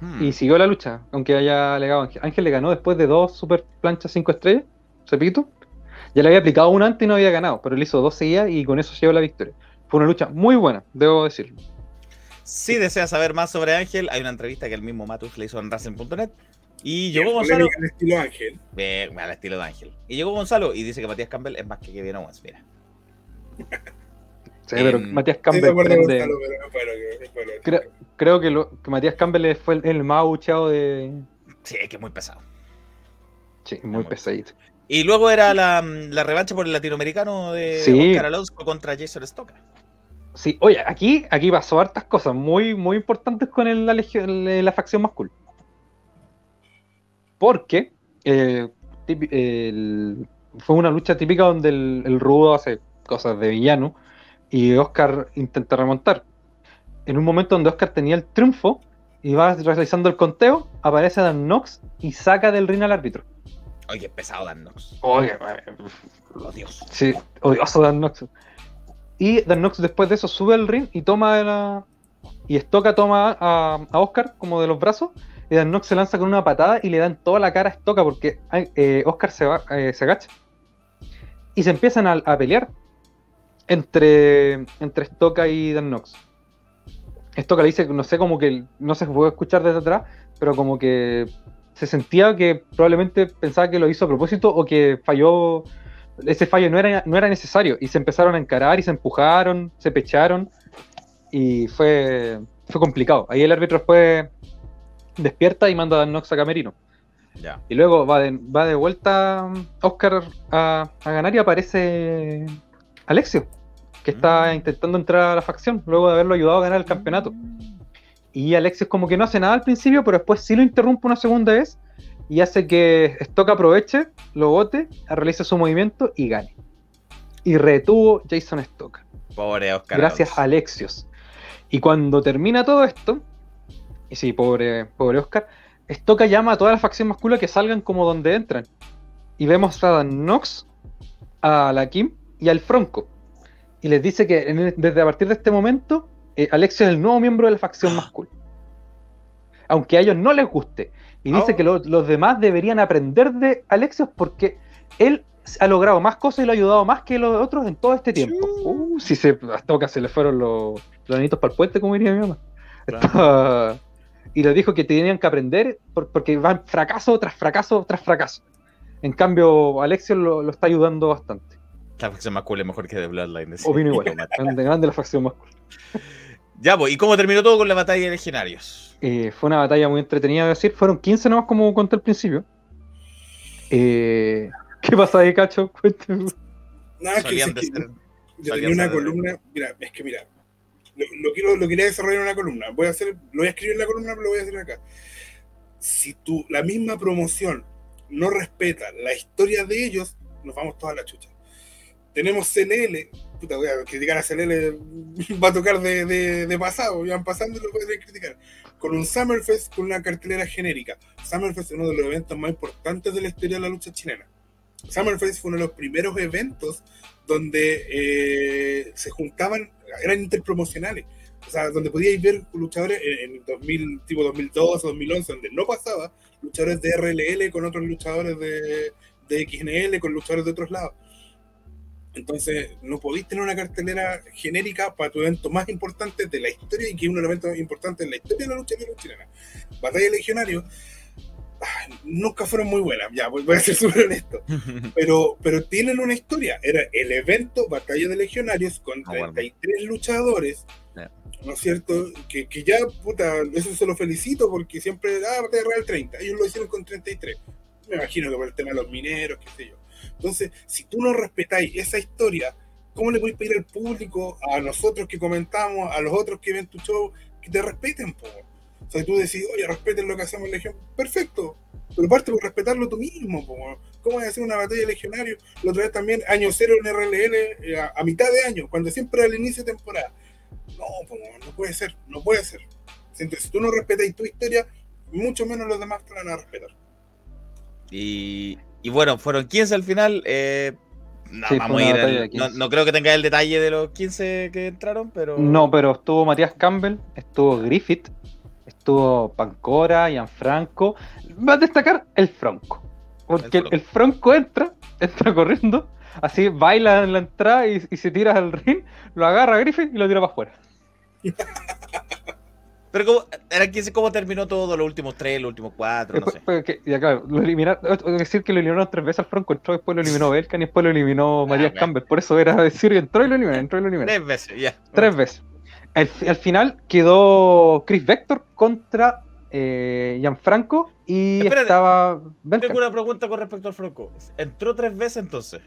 Hmm. Y siguió la lucha, aunque haya alegado Ángel. Ángel le ganó después de dos super planchas 5 estrellas, repito. Ya le había aplicado una antes y no había ganado, pero le hizo dos seguidas y con eso llevó la victoria. Fue una lucha muy buena, debo decirlo. Si deseas saber más sobre Ángel, hay una entrevista que el mismo Matus le hizo en Racing.net. Y llegó Gonzalo. Al estilo Ángel. Bien, al estilo de Ángel. Y llegó Gonzalo y dice que Matías Campbell es más que Kevin Owens. Mira. Sí, pero Em, Matías Campbell acuerdo, prende- Gonzalo, pero no puedo, no puedo. Creo, creo que, lo- que Matías Campbell fue el, el más abucheado de. Sí, es que es muy pesado. Sí, muy pesadito. Y luego era la, la revancha por el latinoamericano de Sí. Oscar Alonso contra Jason Stoker. Sí, oye, aquí, aquí pasó hartas cosas muy, muy importantes con el- la, la facción masculina. Porque eh, el- fue una lucha típica donde el, el rudo hace cosas de villano y Oscar intenta remontar. En un momento donde Oscar tenía el triunfo y va realizando el conteo, aparece Dan Knox y saca del ring al árbitro. Oye, pesado Dan Knox. Oye, Odioso. Sí, odioso Dan Knox. Y Dan Knox después de eso sube al ring y toma la. Y Stoka toma a, a Oscar como de los brazos. Y Dan Knox se lanza con una patada y le dan toda la cara a Stoka porque eh, Oscar se, va, eh, se agacha. Y se empiezan a, pelear entre, entre Stoka y Dan Knox. Stoka le dice, no sé, como que no se puede escuchar desde atrás, pero como que se sentía que probablemente pensaba que lo hizo a propósito o que falló ese fallo no era, no era necesario y se empezaron a encarar y se empujaron, se pecharon y fue, fue complicado. Ahí el árbitro después despierta y manda a Dan Knox a Camerino. Ya. Y luego va de, va de vuelta Oscar a, a ganar y aparece Alexio, que está intentando entrar a la facción luego de haberlo ayudado a ganar el campeonato. Y Alexio como que no hace nada al principio, pero después sí lo interrumpe una segunda vez y hace que Stock aproveche, lo bote, realice su movimiento y gane. Y retuvo Jason Stock. Pobre Oscar. Gracias a Alexios. Y cuando termina todo esto, y sí, pobre, pobre Oscar, Stoka llama a toda la facción masculina que salgan como donde entran. Y vemos a Dan Knox, a la Kim y al Fronco. Y les dice que en- desde a partir de este momento, eh, Alexios es el nuevo miembro de la facción masculina. Aunque a ellos no les guste. Y dice Oh. que lo- los demás deberían aprender de Alexios porque él ha logrado más cosas y lo ha ayudado más que los otros en todo este tiempo. Uh, si se, a Stoka se le fueron los, los anitos para el puente, como diría mi mamá. Estaba- y le dijo que tenían que aprender por- porque van fracaso tras fracaso tras fracaso. En cambio, Alexios lo, lo está ayudando bastante. La facción más cool es mejor que de Bloodline. decía. Opino igual. grande, grande la facción masculina. Ya, pues, ¿y cómo terminó todo con la batalla de legionarios? Eh, fue una batalla muy entretenida de decir. Fueron 15 nomás como conté al principio. Eh, ¿Qué pasa ahí, Cacho? Cuéntame. Nada, es que, Solían es de que ser- yo tenía una ser- columna, mira, es que mira, lo, lo quiero, lo quería desarrollar en una columna. Voy a hacer, lo voy a escribir en la columna, pero lo voy a hacer acá. Si tú, la misma promoción no respeta la historia de ellos, nos vamos toda la chucha. Tenemos CLL, puta, voy a criticar a CLL, va a tocar de, de, de pasado, ya van pasando y lo voy a criticar. Con un Summerfest con una cartelera genérica. Summerfest es uno de los eventos más importantes de la historia de la lucha chilena. Summerfest fue uno de los primeros eventos donde eh, se juntaban, eran interpromocionales. O sea, donde podíais ver luchadores en, en 2000, tipo 2012, 2011, donde no pasaba, luchadores de RLL con otros luchadores de, de XNL, con luchadores de otros lados. Entonces, no podéis tener una cartelera genérica para tu evento más importante de la historia y que es los eventos importantes de la historia de la lucha libre chilena. Batalla de Legionario, ay, nunca fueron muy buenas, ya, voy a ser súper honesto. Pero, pero tienen una historia. Era el evento Batalla de Legionarios con Ah, bueno. 33 luchadores, Ya. ¿no es cierto? Que, que ya, puta, eso se lo felicito porque siempre, ah, Batalla Real 30. Ellos lo hicieron con 33. Me imagino que por el tema de los mineros, qué sé yo. Entonces, si tú no respetáis esa historia, ¿cómo le podéis pedir al público, a nosotros que comentamos, a los otros que ven tu show, que te respeten, po? O sea, tú decís, oye, respeten lo que hacemos en Legión. Perfecto. Pero parte por respetarlo tú mismo, po. ¿Cómo vas a hacer una batalla de legionarios? La otra vez también, año cero en RLL, eh, a, a mitad de año, cuando siempre al inicio de temporada. No, po, no puede ser, no puede ser. Entonces, si tú no respetas tu historia, mucho menos los demás te la van a respetar. Y, y bueno, fueron 15 al final. eh, no, Sí, vamos a ir al- de 15. no, no creo que tenga el detalle de los 15 que entraron, pero. No, pero estuvo Matías Campbell, estuvo Griffith, estuvo Pancora, Gianfranco. Va a destacar el Franco. Porque el, el Franco entra, entra corriendo, así baila en la entrada y, y se tira al ring, lo agarra a Griffith y lo tira para afuera. Pero como, era 15, ¿cómo terminó todo? Los últimos 3, los últimos 4, no Después- sé. que- y acá, lo eliminaron, es decir que lo eliminaron tres veces al Franco, entró, después lo eliminó Belkan y después lo eliminó Matías ya. Campbell. Por eso era decir, entró y lo eliminó, entró y lo eliminó. Tres veces, ya. Tres veces. Al, al final quedó Chris Vector contra eh, Gianfranco y Espérate, estaba. Tengo una pregunta con respecto al Franco. ¿Entró tres veces entonces?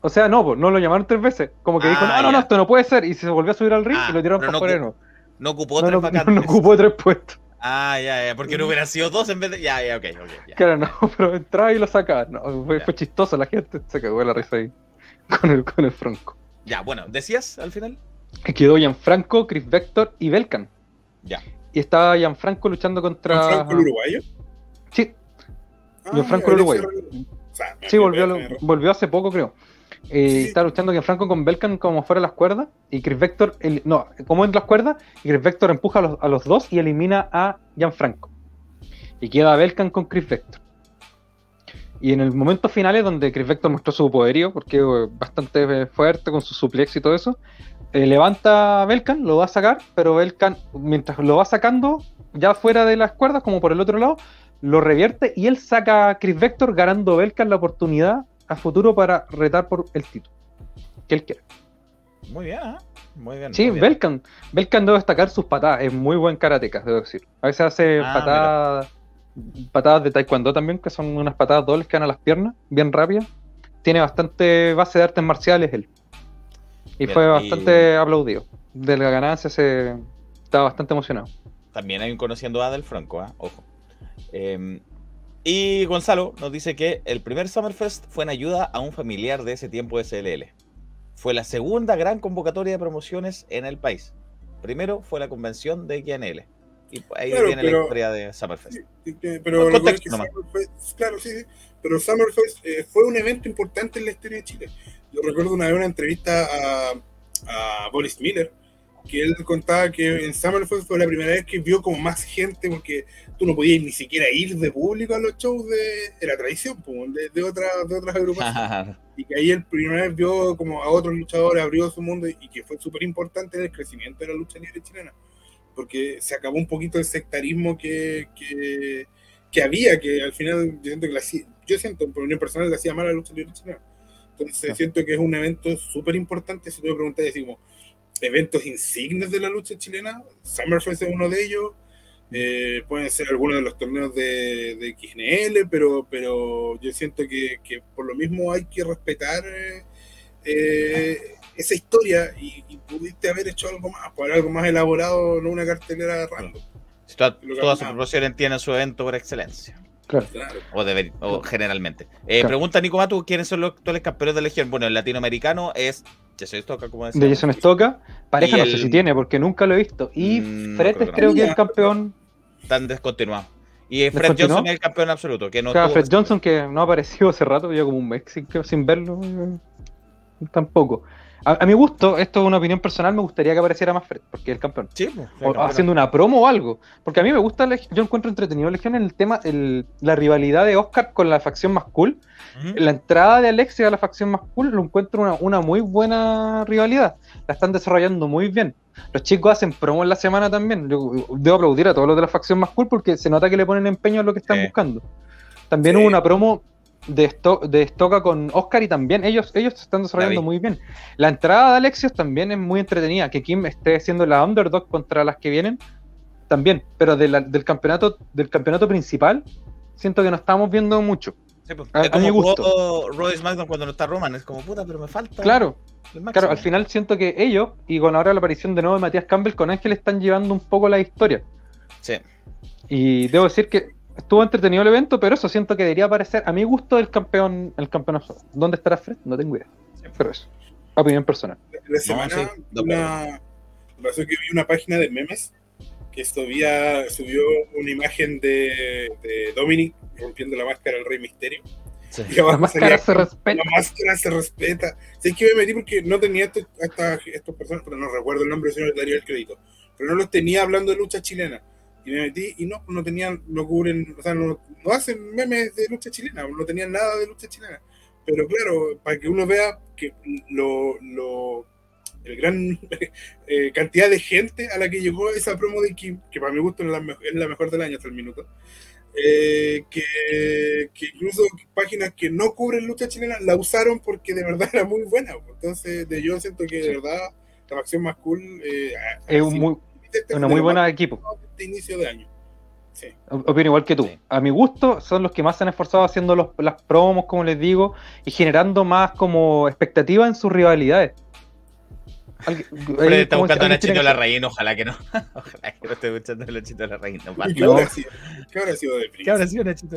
O sea, no, pues, no lo llamaron tres veces. Como que Ah, dijo, no, no, no, esto no puede ser. Y se volvió a subir al ring Ah, y lo tiraron para no afuera nuevo. No ocupó No, tres no, vacantes. no ocupó tres puestos. Ah, ya, ya, porque no hubieran sido dos en vez de. Ya, ya, ok, ok. Ya. Claro, no, pero entraba y lo sacaba. No, fue, fue chistoso, la gente se cagó de la risa ahí con el, con el Franco. Ya, bueno, ¿decías al final? Quedó Gianfranco, Chris Vector y Belkan. Ya. Y estaba Gianfranco luchando contra. ¿Gianfranco el uruguayo? Sí. Ah, Gianfranco el uruguayo. Alex O sea, Sí, volvió, volvió hace poco, creo. Eh, Está luchando Gianfranco con Belkan como fuera de las cuerdas. Y Chris Vector, el- no, como en las cuerdas. Y Chris Vector empuja a los, a los dos y elimina a Gianfranco. Y queda Belkan con Chris Vector. Y en el momento final es donde Chris Vector mostró su poderío, porque eh, bastante eh, fuerte con su suplex y todo eso. eh, levanta a Belkan, lo va a sacar, pero Belkan, mientras lo va sacando, ya fuera de las cuerdas, como por el otro lado, lo revierte y él saca a Chris Vector, ganando Belkan la oportunidad a futuro para retar por el título que él quiere. Muy bien, ¿ah? Muy bien. Sí, muy bien. Belkan. Belkan debe destacar sus patadas, es muy buen karateca, debo decir. A veces hace Ah, patadas, patadas de taekwondo también, que son unas patadas dobles que van a las piernas, bien rápidas. Tiene bastante base de artes marciales él. Y fue y- bastante aplaudido. De la ganancia se estaba bastante emocionado. También hay un conociendo a del Franco, ¿ah? ojo. Eh, y Gonzalo nos dice que el primer Summerfest fue en ayuda a un familiar de ese tiempo de CLL. Fue la segunda gran convocatoria de promociones en el país. Primero fue la convención de XNL. Y pues ahí Claro, viene la historia de Summerfest. Sí, Pero es que nomás. Summerfest- claro, sí, sí. Pero Summerfest eh, fue un evento importante en la historia de Chile. Yo recuerdo una vez una entrevista a, a Boris Miller, que él contaba que en Summerfest fue la primera vez que vio como más gente, porque tú no podías ni siquiera ir de público a los shows de. Era tradición, pues, de, de, otras de otras agrupaciones. y que ahí él primera vez vio como a otros luchadores, abrió su mundo y que fue súper importante en el crecimiento de la lucha libre chilena, porque se acabó un poquito el sectarismo que, que, que había, que al final yo siento que la yo siento por opinión personal le hacía mal a la lucha libre chilena. Entonces siento que es un evento súper importante, si tú me preguntas, como eventos insignes de la lucha chilena, Summerfest es uno de ellos, eh, pueden ser algunos de los torneos de, de XNL, pero, pero yo siento que, que por lo mismo hay que respetar eh, eh, esa historia y, y pudiste haber hecho algo más, por algo más elaborado, no una cartelera random. Si toda- todas sus promociones tienen su evento por excelencia. Claro. O, deber- o generalmente. Eh, Claro. Pregunta Nico Matu, ¿quiénes son los actuales campeones de Legión? Bueno, el latinoamericano es Jason Stoka, como decía. De Jason Stoka, pareja Y no el- sé si tiene, porque nunca lo he visto. Y Mm, creo que no. creo que es el campeón. Tan descontinuado. Y eh, Fred. Johnson es el campeón absoluto, que no Claro, Fred Johnson que no ha aparecido hace rato, ya como un mes sin, que- sin verlo. eh, Tampoco. A, a mi gusto, esto es una opinión personal, me gustaría que apareciera más Fred, porque es el campeón. Sí, pues, O haciendo una promo o algo. Porque a mí me gusta, yo encuentro entretenido Legión en el tema, el- la rivalidad de Oscar con la facción más cool. La entrada de Alexia a la facción más cool lo encuentro una, una muy buena rivalidad. La están desarrollando muy bien. Los chicos hacen promo en la semana también. Yo debo aplaudir a todos los de la facción más cool porque se nota que le ponen empeño a lo que están buscando. También hubo una promo de, Sto- de Stoka con Oscar y también ellos, ellos se están desarrollando muy bien. La entrada de Alexios también es muy entretenida, que Kim esté siendo la underdog contra las que vienen, también, pero de la- del campeonato del campeonato principal siento que no estamos viendo mucho. Sí, pues, A- es a mi gusto. jugó Roy SmackDown cuando no está Roman, es como puta, pero me falta. Claro, claro, al final siento que ellos, y con ahora la aparición de nuevo de Matías Campbell con Ángel, están llevando un poco la historia. Sí. Y debo decir que estuvo entretenido el evento, pero eso siento que debería aparecer a mi gusto el campeón, el campeón absoluto. ¿Dónde estará Fred? No tengo idea. Pero eso. Opinión personal. La semana, sí, una, pasó que vi una página de memes que subía, subió una imagen de, de Dominic rompiendo la máscara del Rey Misterio. Sí. Y La máscara salía, se respeta. La máscara se respeta. Sé que me metí porque no tenía estas, estos personas, pero no recuerdo el nombre, si no les daría el crédito. Pero no los tenía hablando de lucha chilena. Y me metí y no, no tenían, no cubren, o sea, no, no hacen memes de lucha chilena, no tenían nada de lucha chilena. Pero claro, para que uno vea que lo, lo el gran eh, cantidad de gente a la que llegó esa promo de Kim, que para mi gusto es la, me- es la mejor del año hasta el minuto, eh, que, que incluso páginas que no cubren lucha chilena la usaron porque de verdad era muy buena. Entonces, de, yo siento que de verdad la facción más cool eh, Es un muy, este una muy buena más equipo. De inicio de año. Sí. Opino igual que tú. Sí. A mi gusto, son los que más se han esforzado haciendo los- las promos, como les digo, y generando más como expectativa en sus rivalidades. Alguien- está buscando a tiene que- la Reina, ojalá que no. Ojalá que no esté escuchando a Nachito la Reina. ¿Y basta. ¿Qué, habrá sido? ¿Qué habrá sido de ¿Qué habrá sido Nachito?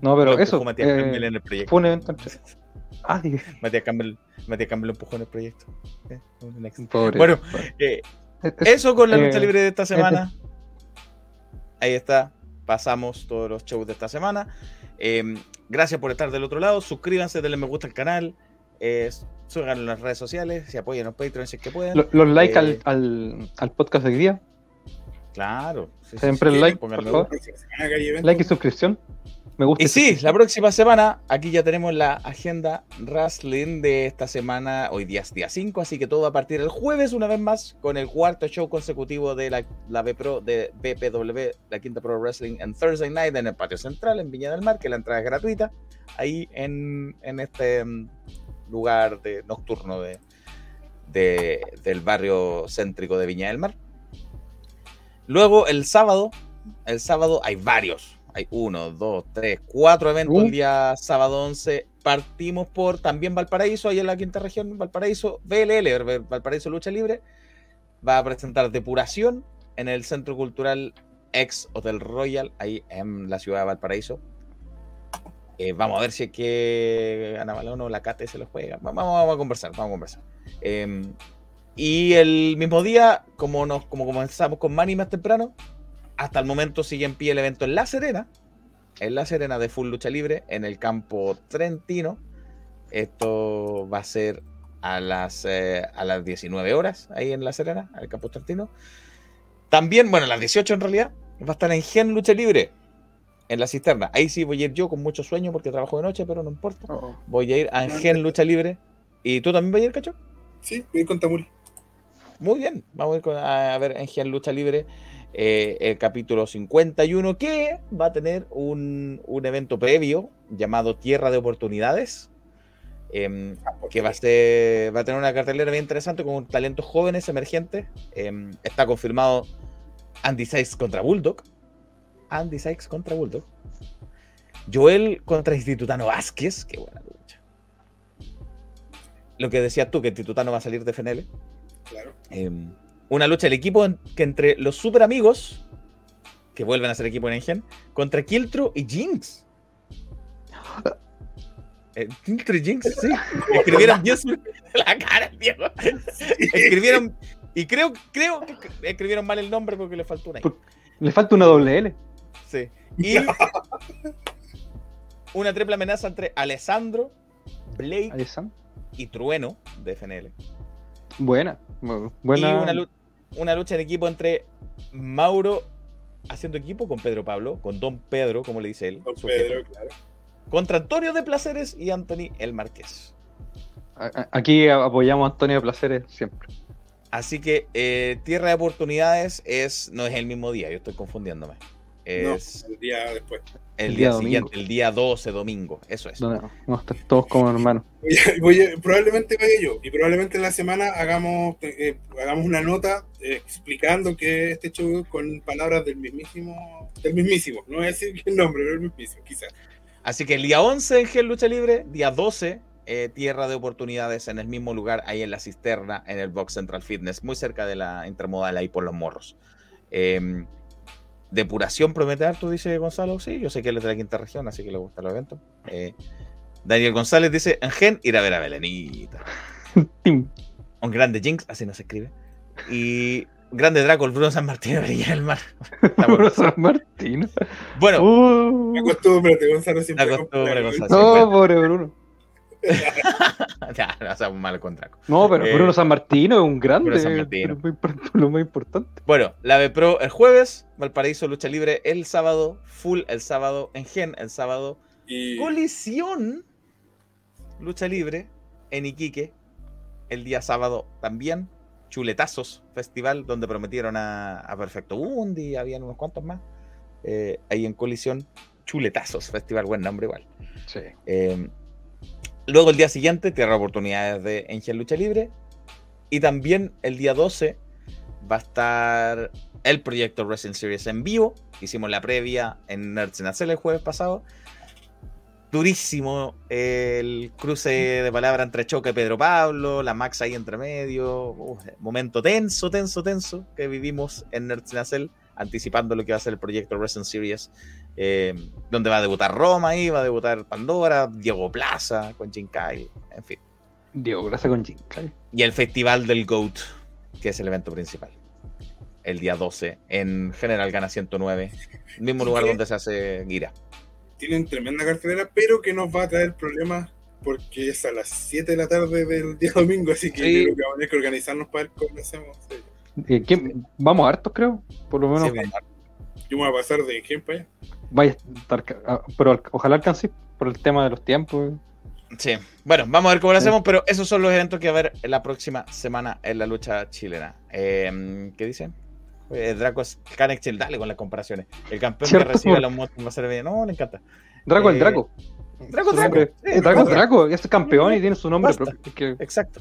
No, pero Lo eso, Matías eh, Campbell en el proyecto. Fue un evento entre- Ah, digo, Matías Campbell, Matías Campbell lo empujó en el proyecto. Eh, pobre. Bueno, eh, Es- es- eso con la lucha libre de esta semana. Ahí está. Pasamos todos los shows de esta semana. Eh, gracias por estar del otro lado. Suscríbanse, denle me gusta al canal. Eh, en las redes sociales. Si apoyan a Patreon si es que pueden. lo- los likes Eh, al, al, al podcast de hoy día. Claro. sí, Siempre sí, el like, por favor. Like y suscripción. Me gusta. Y sí, la próxima semana, aquí ya tenemos la agenda wrestling de esta semana. Hoy día es día 5, así que todo a partir del jueves, una vez más, con el cuarto show consecutivo de la, la B-Pro, de BPW, la quinta Pro Wrestling, en Thursday Night en el patio central, en Viña del Mar, que la entrada es gratuita, ahí en, en este mm, lugar de, nocturno de, de- del barrio céntrico de Viña del Mar. Luego, el sábado, el sábado hay varios. Hay uno, dos, tres, cuatro eventos Uh. el día sábado 11. Partimos por también Valparaíso, ahí en la quinta región, Valparaíso, VLL, Valparaíso Lucha Libre. Va a presentar Depuración en el Centro Cultural ex Hotel Royal, ahí en la ciudad de Valparaíso. Eh, vamos a ver si es que Ana Malone o la Cate se lo juega. Vamos, vamos a conversar, vamos a conversar. Eh, y el mismo día, como, nos, como comenzamos con Manny más temprano, hasta el momento sigue en pie el evento en La Serena, en La Serena de Full Lucha Libre, en el campo Trentino. Esto va a ser a las, eh, a las 19 horas, ahí en La Serena, al campo Trentino. También, bueno, a las 18 en realidad, va a estar en Gen Lucha Libre, en la cisterna. Ahí sí voy a ir yo con mucho sueño porque trabajo de noche, pero no importa. Oh. Voy a ir a Gen Lucha Libre. ¿Y tú también vas a ir, cacho? Sí, voy a ir con Tamuri. Muy bien, vamos a ir con- a, ver en Gen Lucha Libre eh, el capítulo 51 que va a tener un, un evento previo llamado Tierra de Oportunidades. em, que va a, ser, va a tener una cartelera bien interesante con talentos jóvenes emergentes. Em, está confirmado Andy Sykes contra Bulldog. Andy Sykes contra Bulldog. Joel contra Institutano Vázquez. Qué buena lucha. Lo que decías tú, que Institutano va a salir de FNL. Claro. Eh, una lucha del equipo en- que entre los super amigos, que vuelven a ser equipo en Engen, contra Kiltro y Jinx. Eh, Kiltro y Jinx, sí. Escribieron bien su- la cara, Diego. Escribieron. Y creo, creo que escribieron mal el nombre porque le faltó una I. Le falta una doble L. Sí. Y una triple amenaza entre Alessandro, Blake y Trueno de FNL. Buena. bu- Buena. Y una, lu- una lucha en equipo entre Mauro haciendo equipo con Pedro Pablo, con Don Pedro, como le dice él, Don Pedro, claro. contra Antonio de Placeres y Anthony el Marqués. Aquí apoyamos a Antonio de Placeres siempre. Así que eh, Tierra de Oportunidades es, no es el mismo día, yo estoy confundiéndome. Es No, el día después. el, El día, día siguiente, el día 12, domingo. Eso es. No, no, no, están todos como hermanos. Probablemente vaya yo y probablemente en la semana hagamos eh, hagamos una nota eh, explicando que este show con palabras del mismísimo del mismísimo no voy a decir el nombre pero el mismísimo quizás Así que el día 11 en Gen Lucha Libre, día 12, eh, Tierra de Oportunidades en el mismo lugar, ahí en la cisterna, en el Box Central Fitness, muy cerca de la intermodal, ahí por los morros. Eh, depuración promete harto, dice Gonzalo. Sí, yo sé que él es de la quinta región, así que le gusta el evento. Eh, Daniel González dice: En Gen, ir a ver a Belenita. Tim. Un grande Jinx, así no se escribe. Y grande Draco, el Bruno San Martín de Viña del Mar. Bruno San Martín. Bueno, Uh, Gonzalo siempre La costumbre, compra- Gonzalo. no, pobre Bruno. ya, no seamos malos con Draco. No, pero Eh, Bruno San Martino es un grande. Bruno San Martino. lo más importante. Bueno, la B Pro el jueves, Valparaíso Lucha Libre el sábado, Full el sábado, en Gen el sábado, y Colisión Lucha Libre en Iquique el día sábado también, Chuletazos Festival, donde prometieron a, a Perfecto Bundi, habían unos cuantos más, eh, ahí en Colisión, Chuletazos Festival, buen nombre igual. Sí. Eh, luego el día siguiente, Tierra de Oportunidades de Engel Lucha Libre. Y también el día 12 va a estar el proyecto Wrestling Series en vivo. Hicimos la previa en Nerds en el jueves pasado. Durísimo el cruce de palabras entre Choque y Pedro Pablo, la Max ahí entre medio. Momento tenso, tenso, tenso que vivimos en Nerds en Acel, anticipando lo que va a ser el proyecto Wrestling Series eh, donde va a debutar Roma ahí, va a debutar Pandora, Diego Plaza con Jinkai, en fin. Diego, gracias con Jinkai. Y el Festival del GOAT, que es el evento principal. El día 12, en General Gana 109, mismo lugar donde se hace Gira. tienen tremenda cartelera pero que nos va a traer problemas porque es a las 7 de la tarde del día domingo así que Sí. yo creo que vamos a tener que organizarnos para ver cómo lo hacemos sí. Eh, ¿quién- Vamos hartos, creo. Por lo menos. Sí, yo me voy a pasar de ejemplo allá Vaya a estar. ca- ah, Pero al- ojalá alcance por el tema de los tiempos. Sí. Bueno, vamos a ver cómo lo Sí. hacemos, pero esos son los eventos que va a haber la próxima semana en la lucha chilena. Eh, ¿Qué dicen? Eh, Draco es Canex Chill, dale con las comparaciones. El campeón que recibe los monstruos va a ser bien. No, le encanta. Draco, Eh, el Draco. Draco, Draco. Draco, Draco. Draco. Es campeón y tiene su nombre Basta. propio. Es que- Exacto.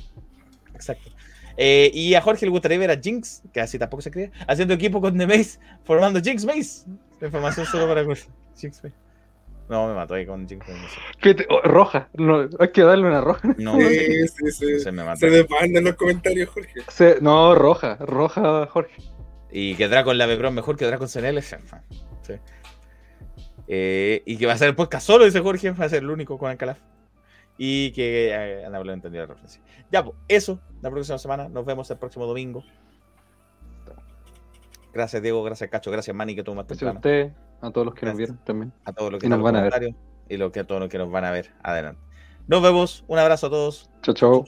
Exacto. Eh, y a Jorge le gustaría ver a Jinx, que así tampoco se cree, haciendo equipo con The Maze, formando Jinx Maze. Información solo para Jinx Maze. No, me mató ahí con Jinx Maze. te- oh, roja. No, hay que darle una roja. No, sí, sí, sí. Se me mató. se desbandan los comentarios Jorge Se- no, roja. Roja, Jorge. Y que Draco en la Bebron mejor que Draco en CNL. Sí. Eh, y que va a ser el podcast solo, dice Jorge, va a ser el único con el Calaf. Y que eh, Ana entendió la referencia. Ya, pues, eso, la próxima semana. Nos vemos el próximo domingo. Gracias, Diego. Gracias, Cacho. Gracias, Manny, que tú más Gracias a ustedes, a todos los que nos vieron también. A todos los que Y nos van a los ver. y lo que, a todos los que nos van a ver adelante. Nos vemos. Un abrazo a todos. Chao, chao.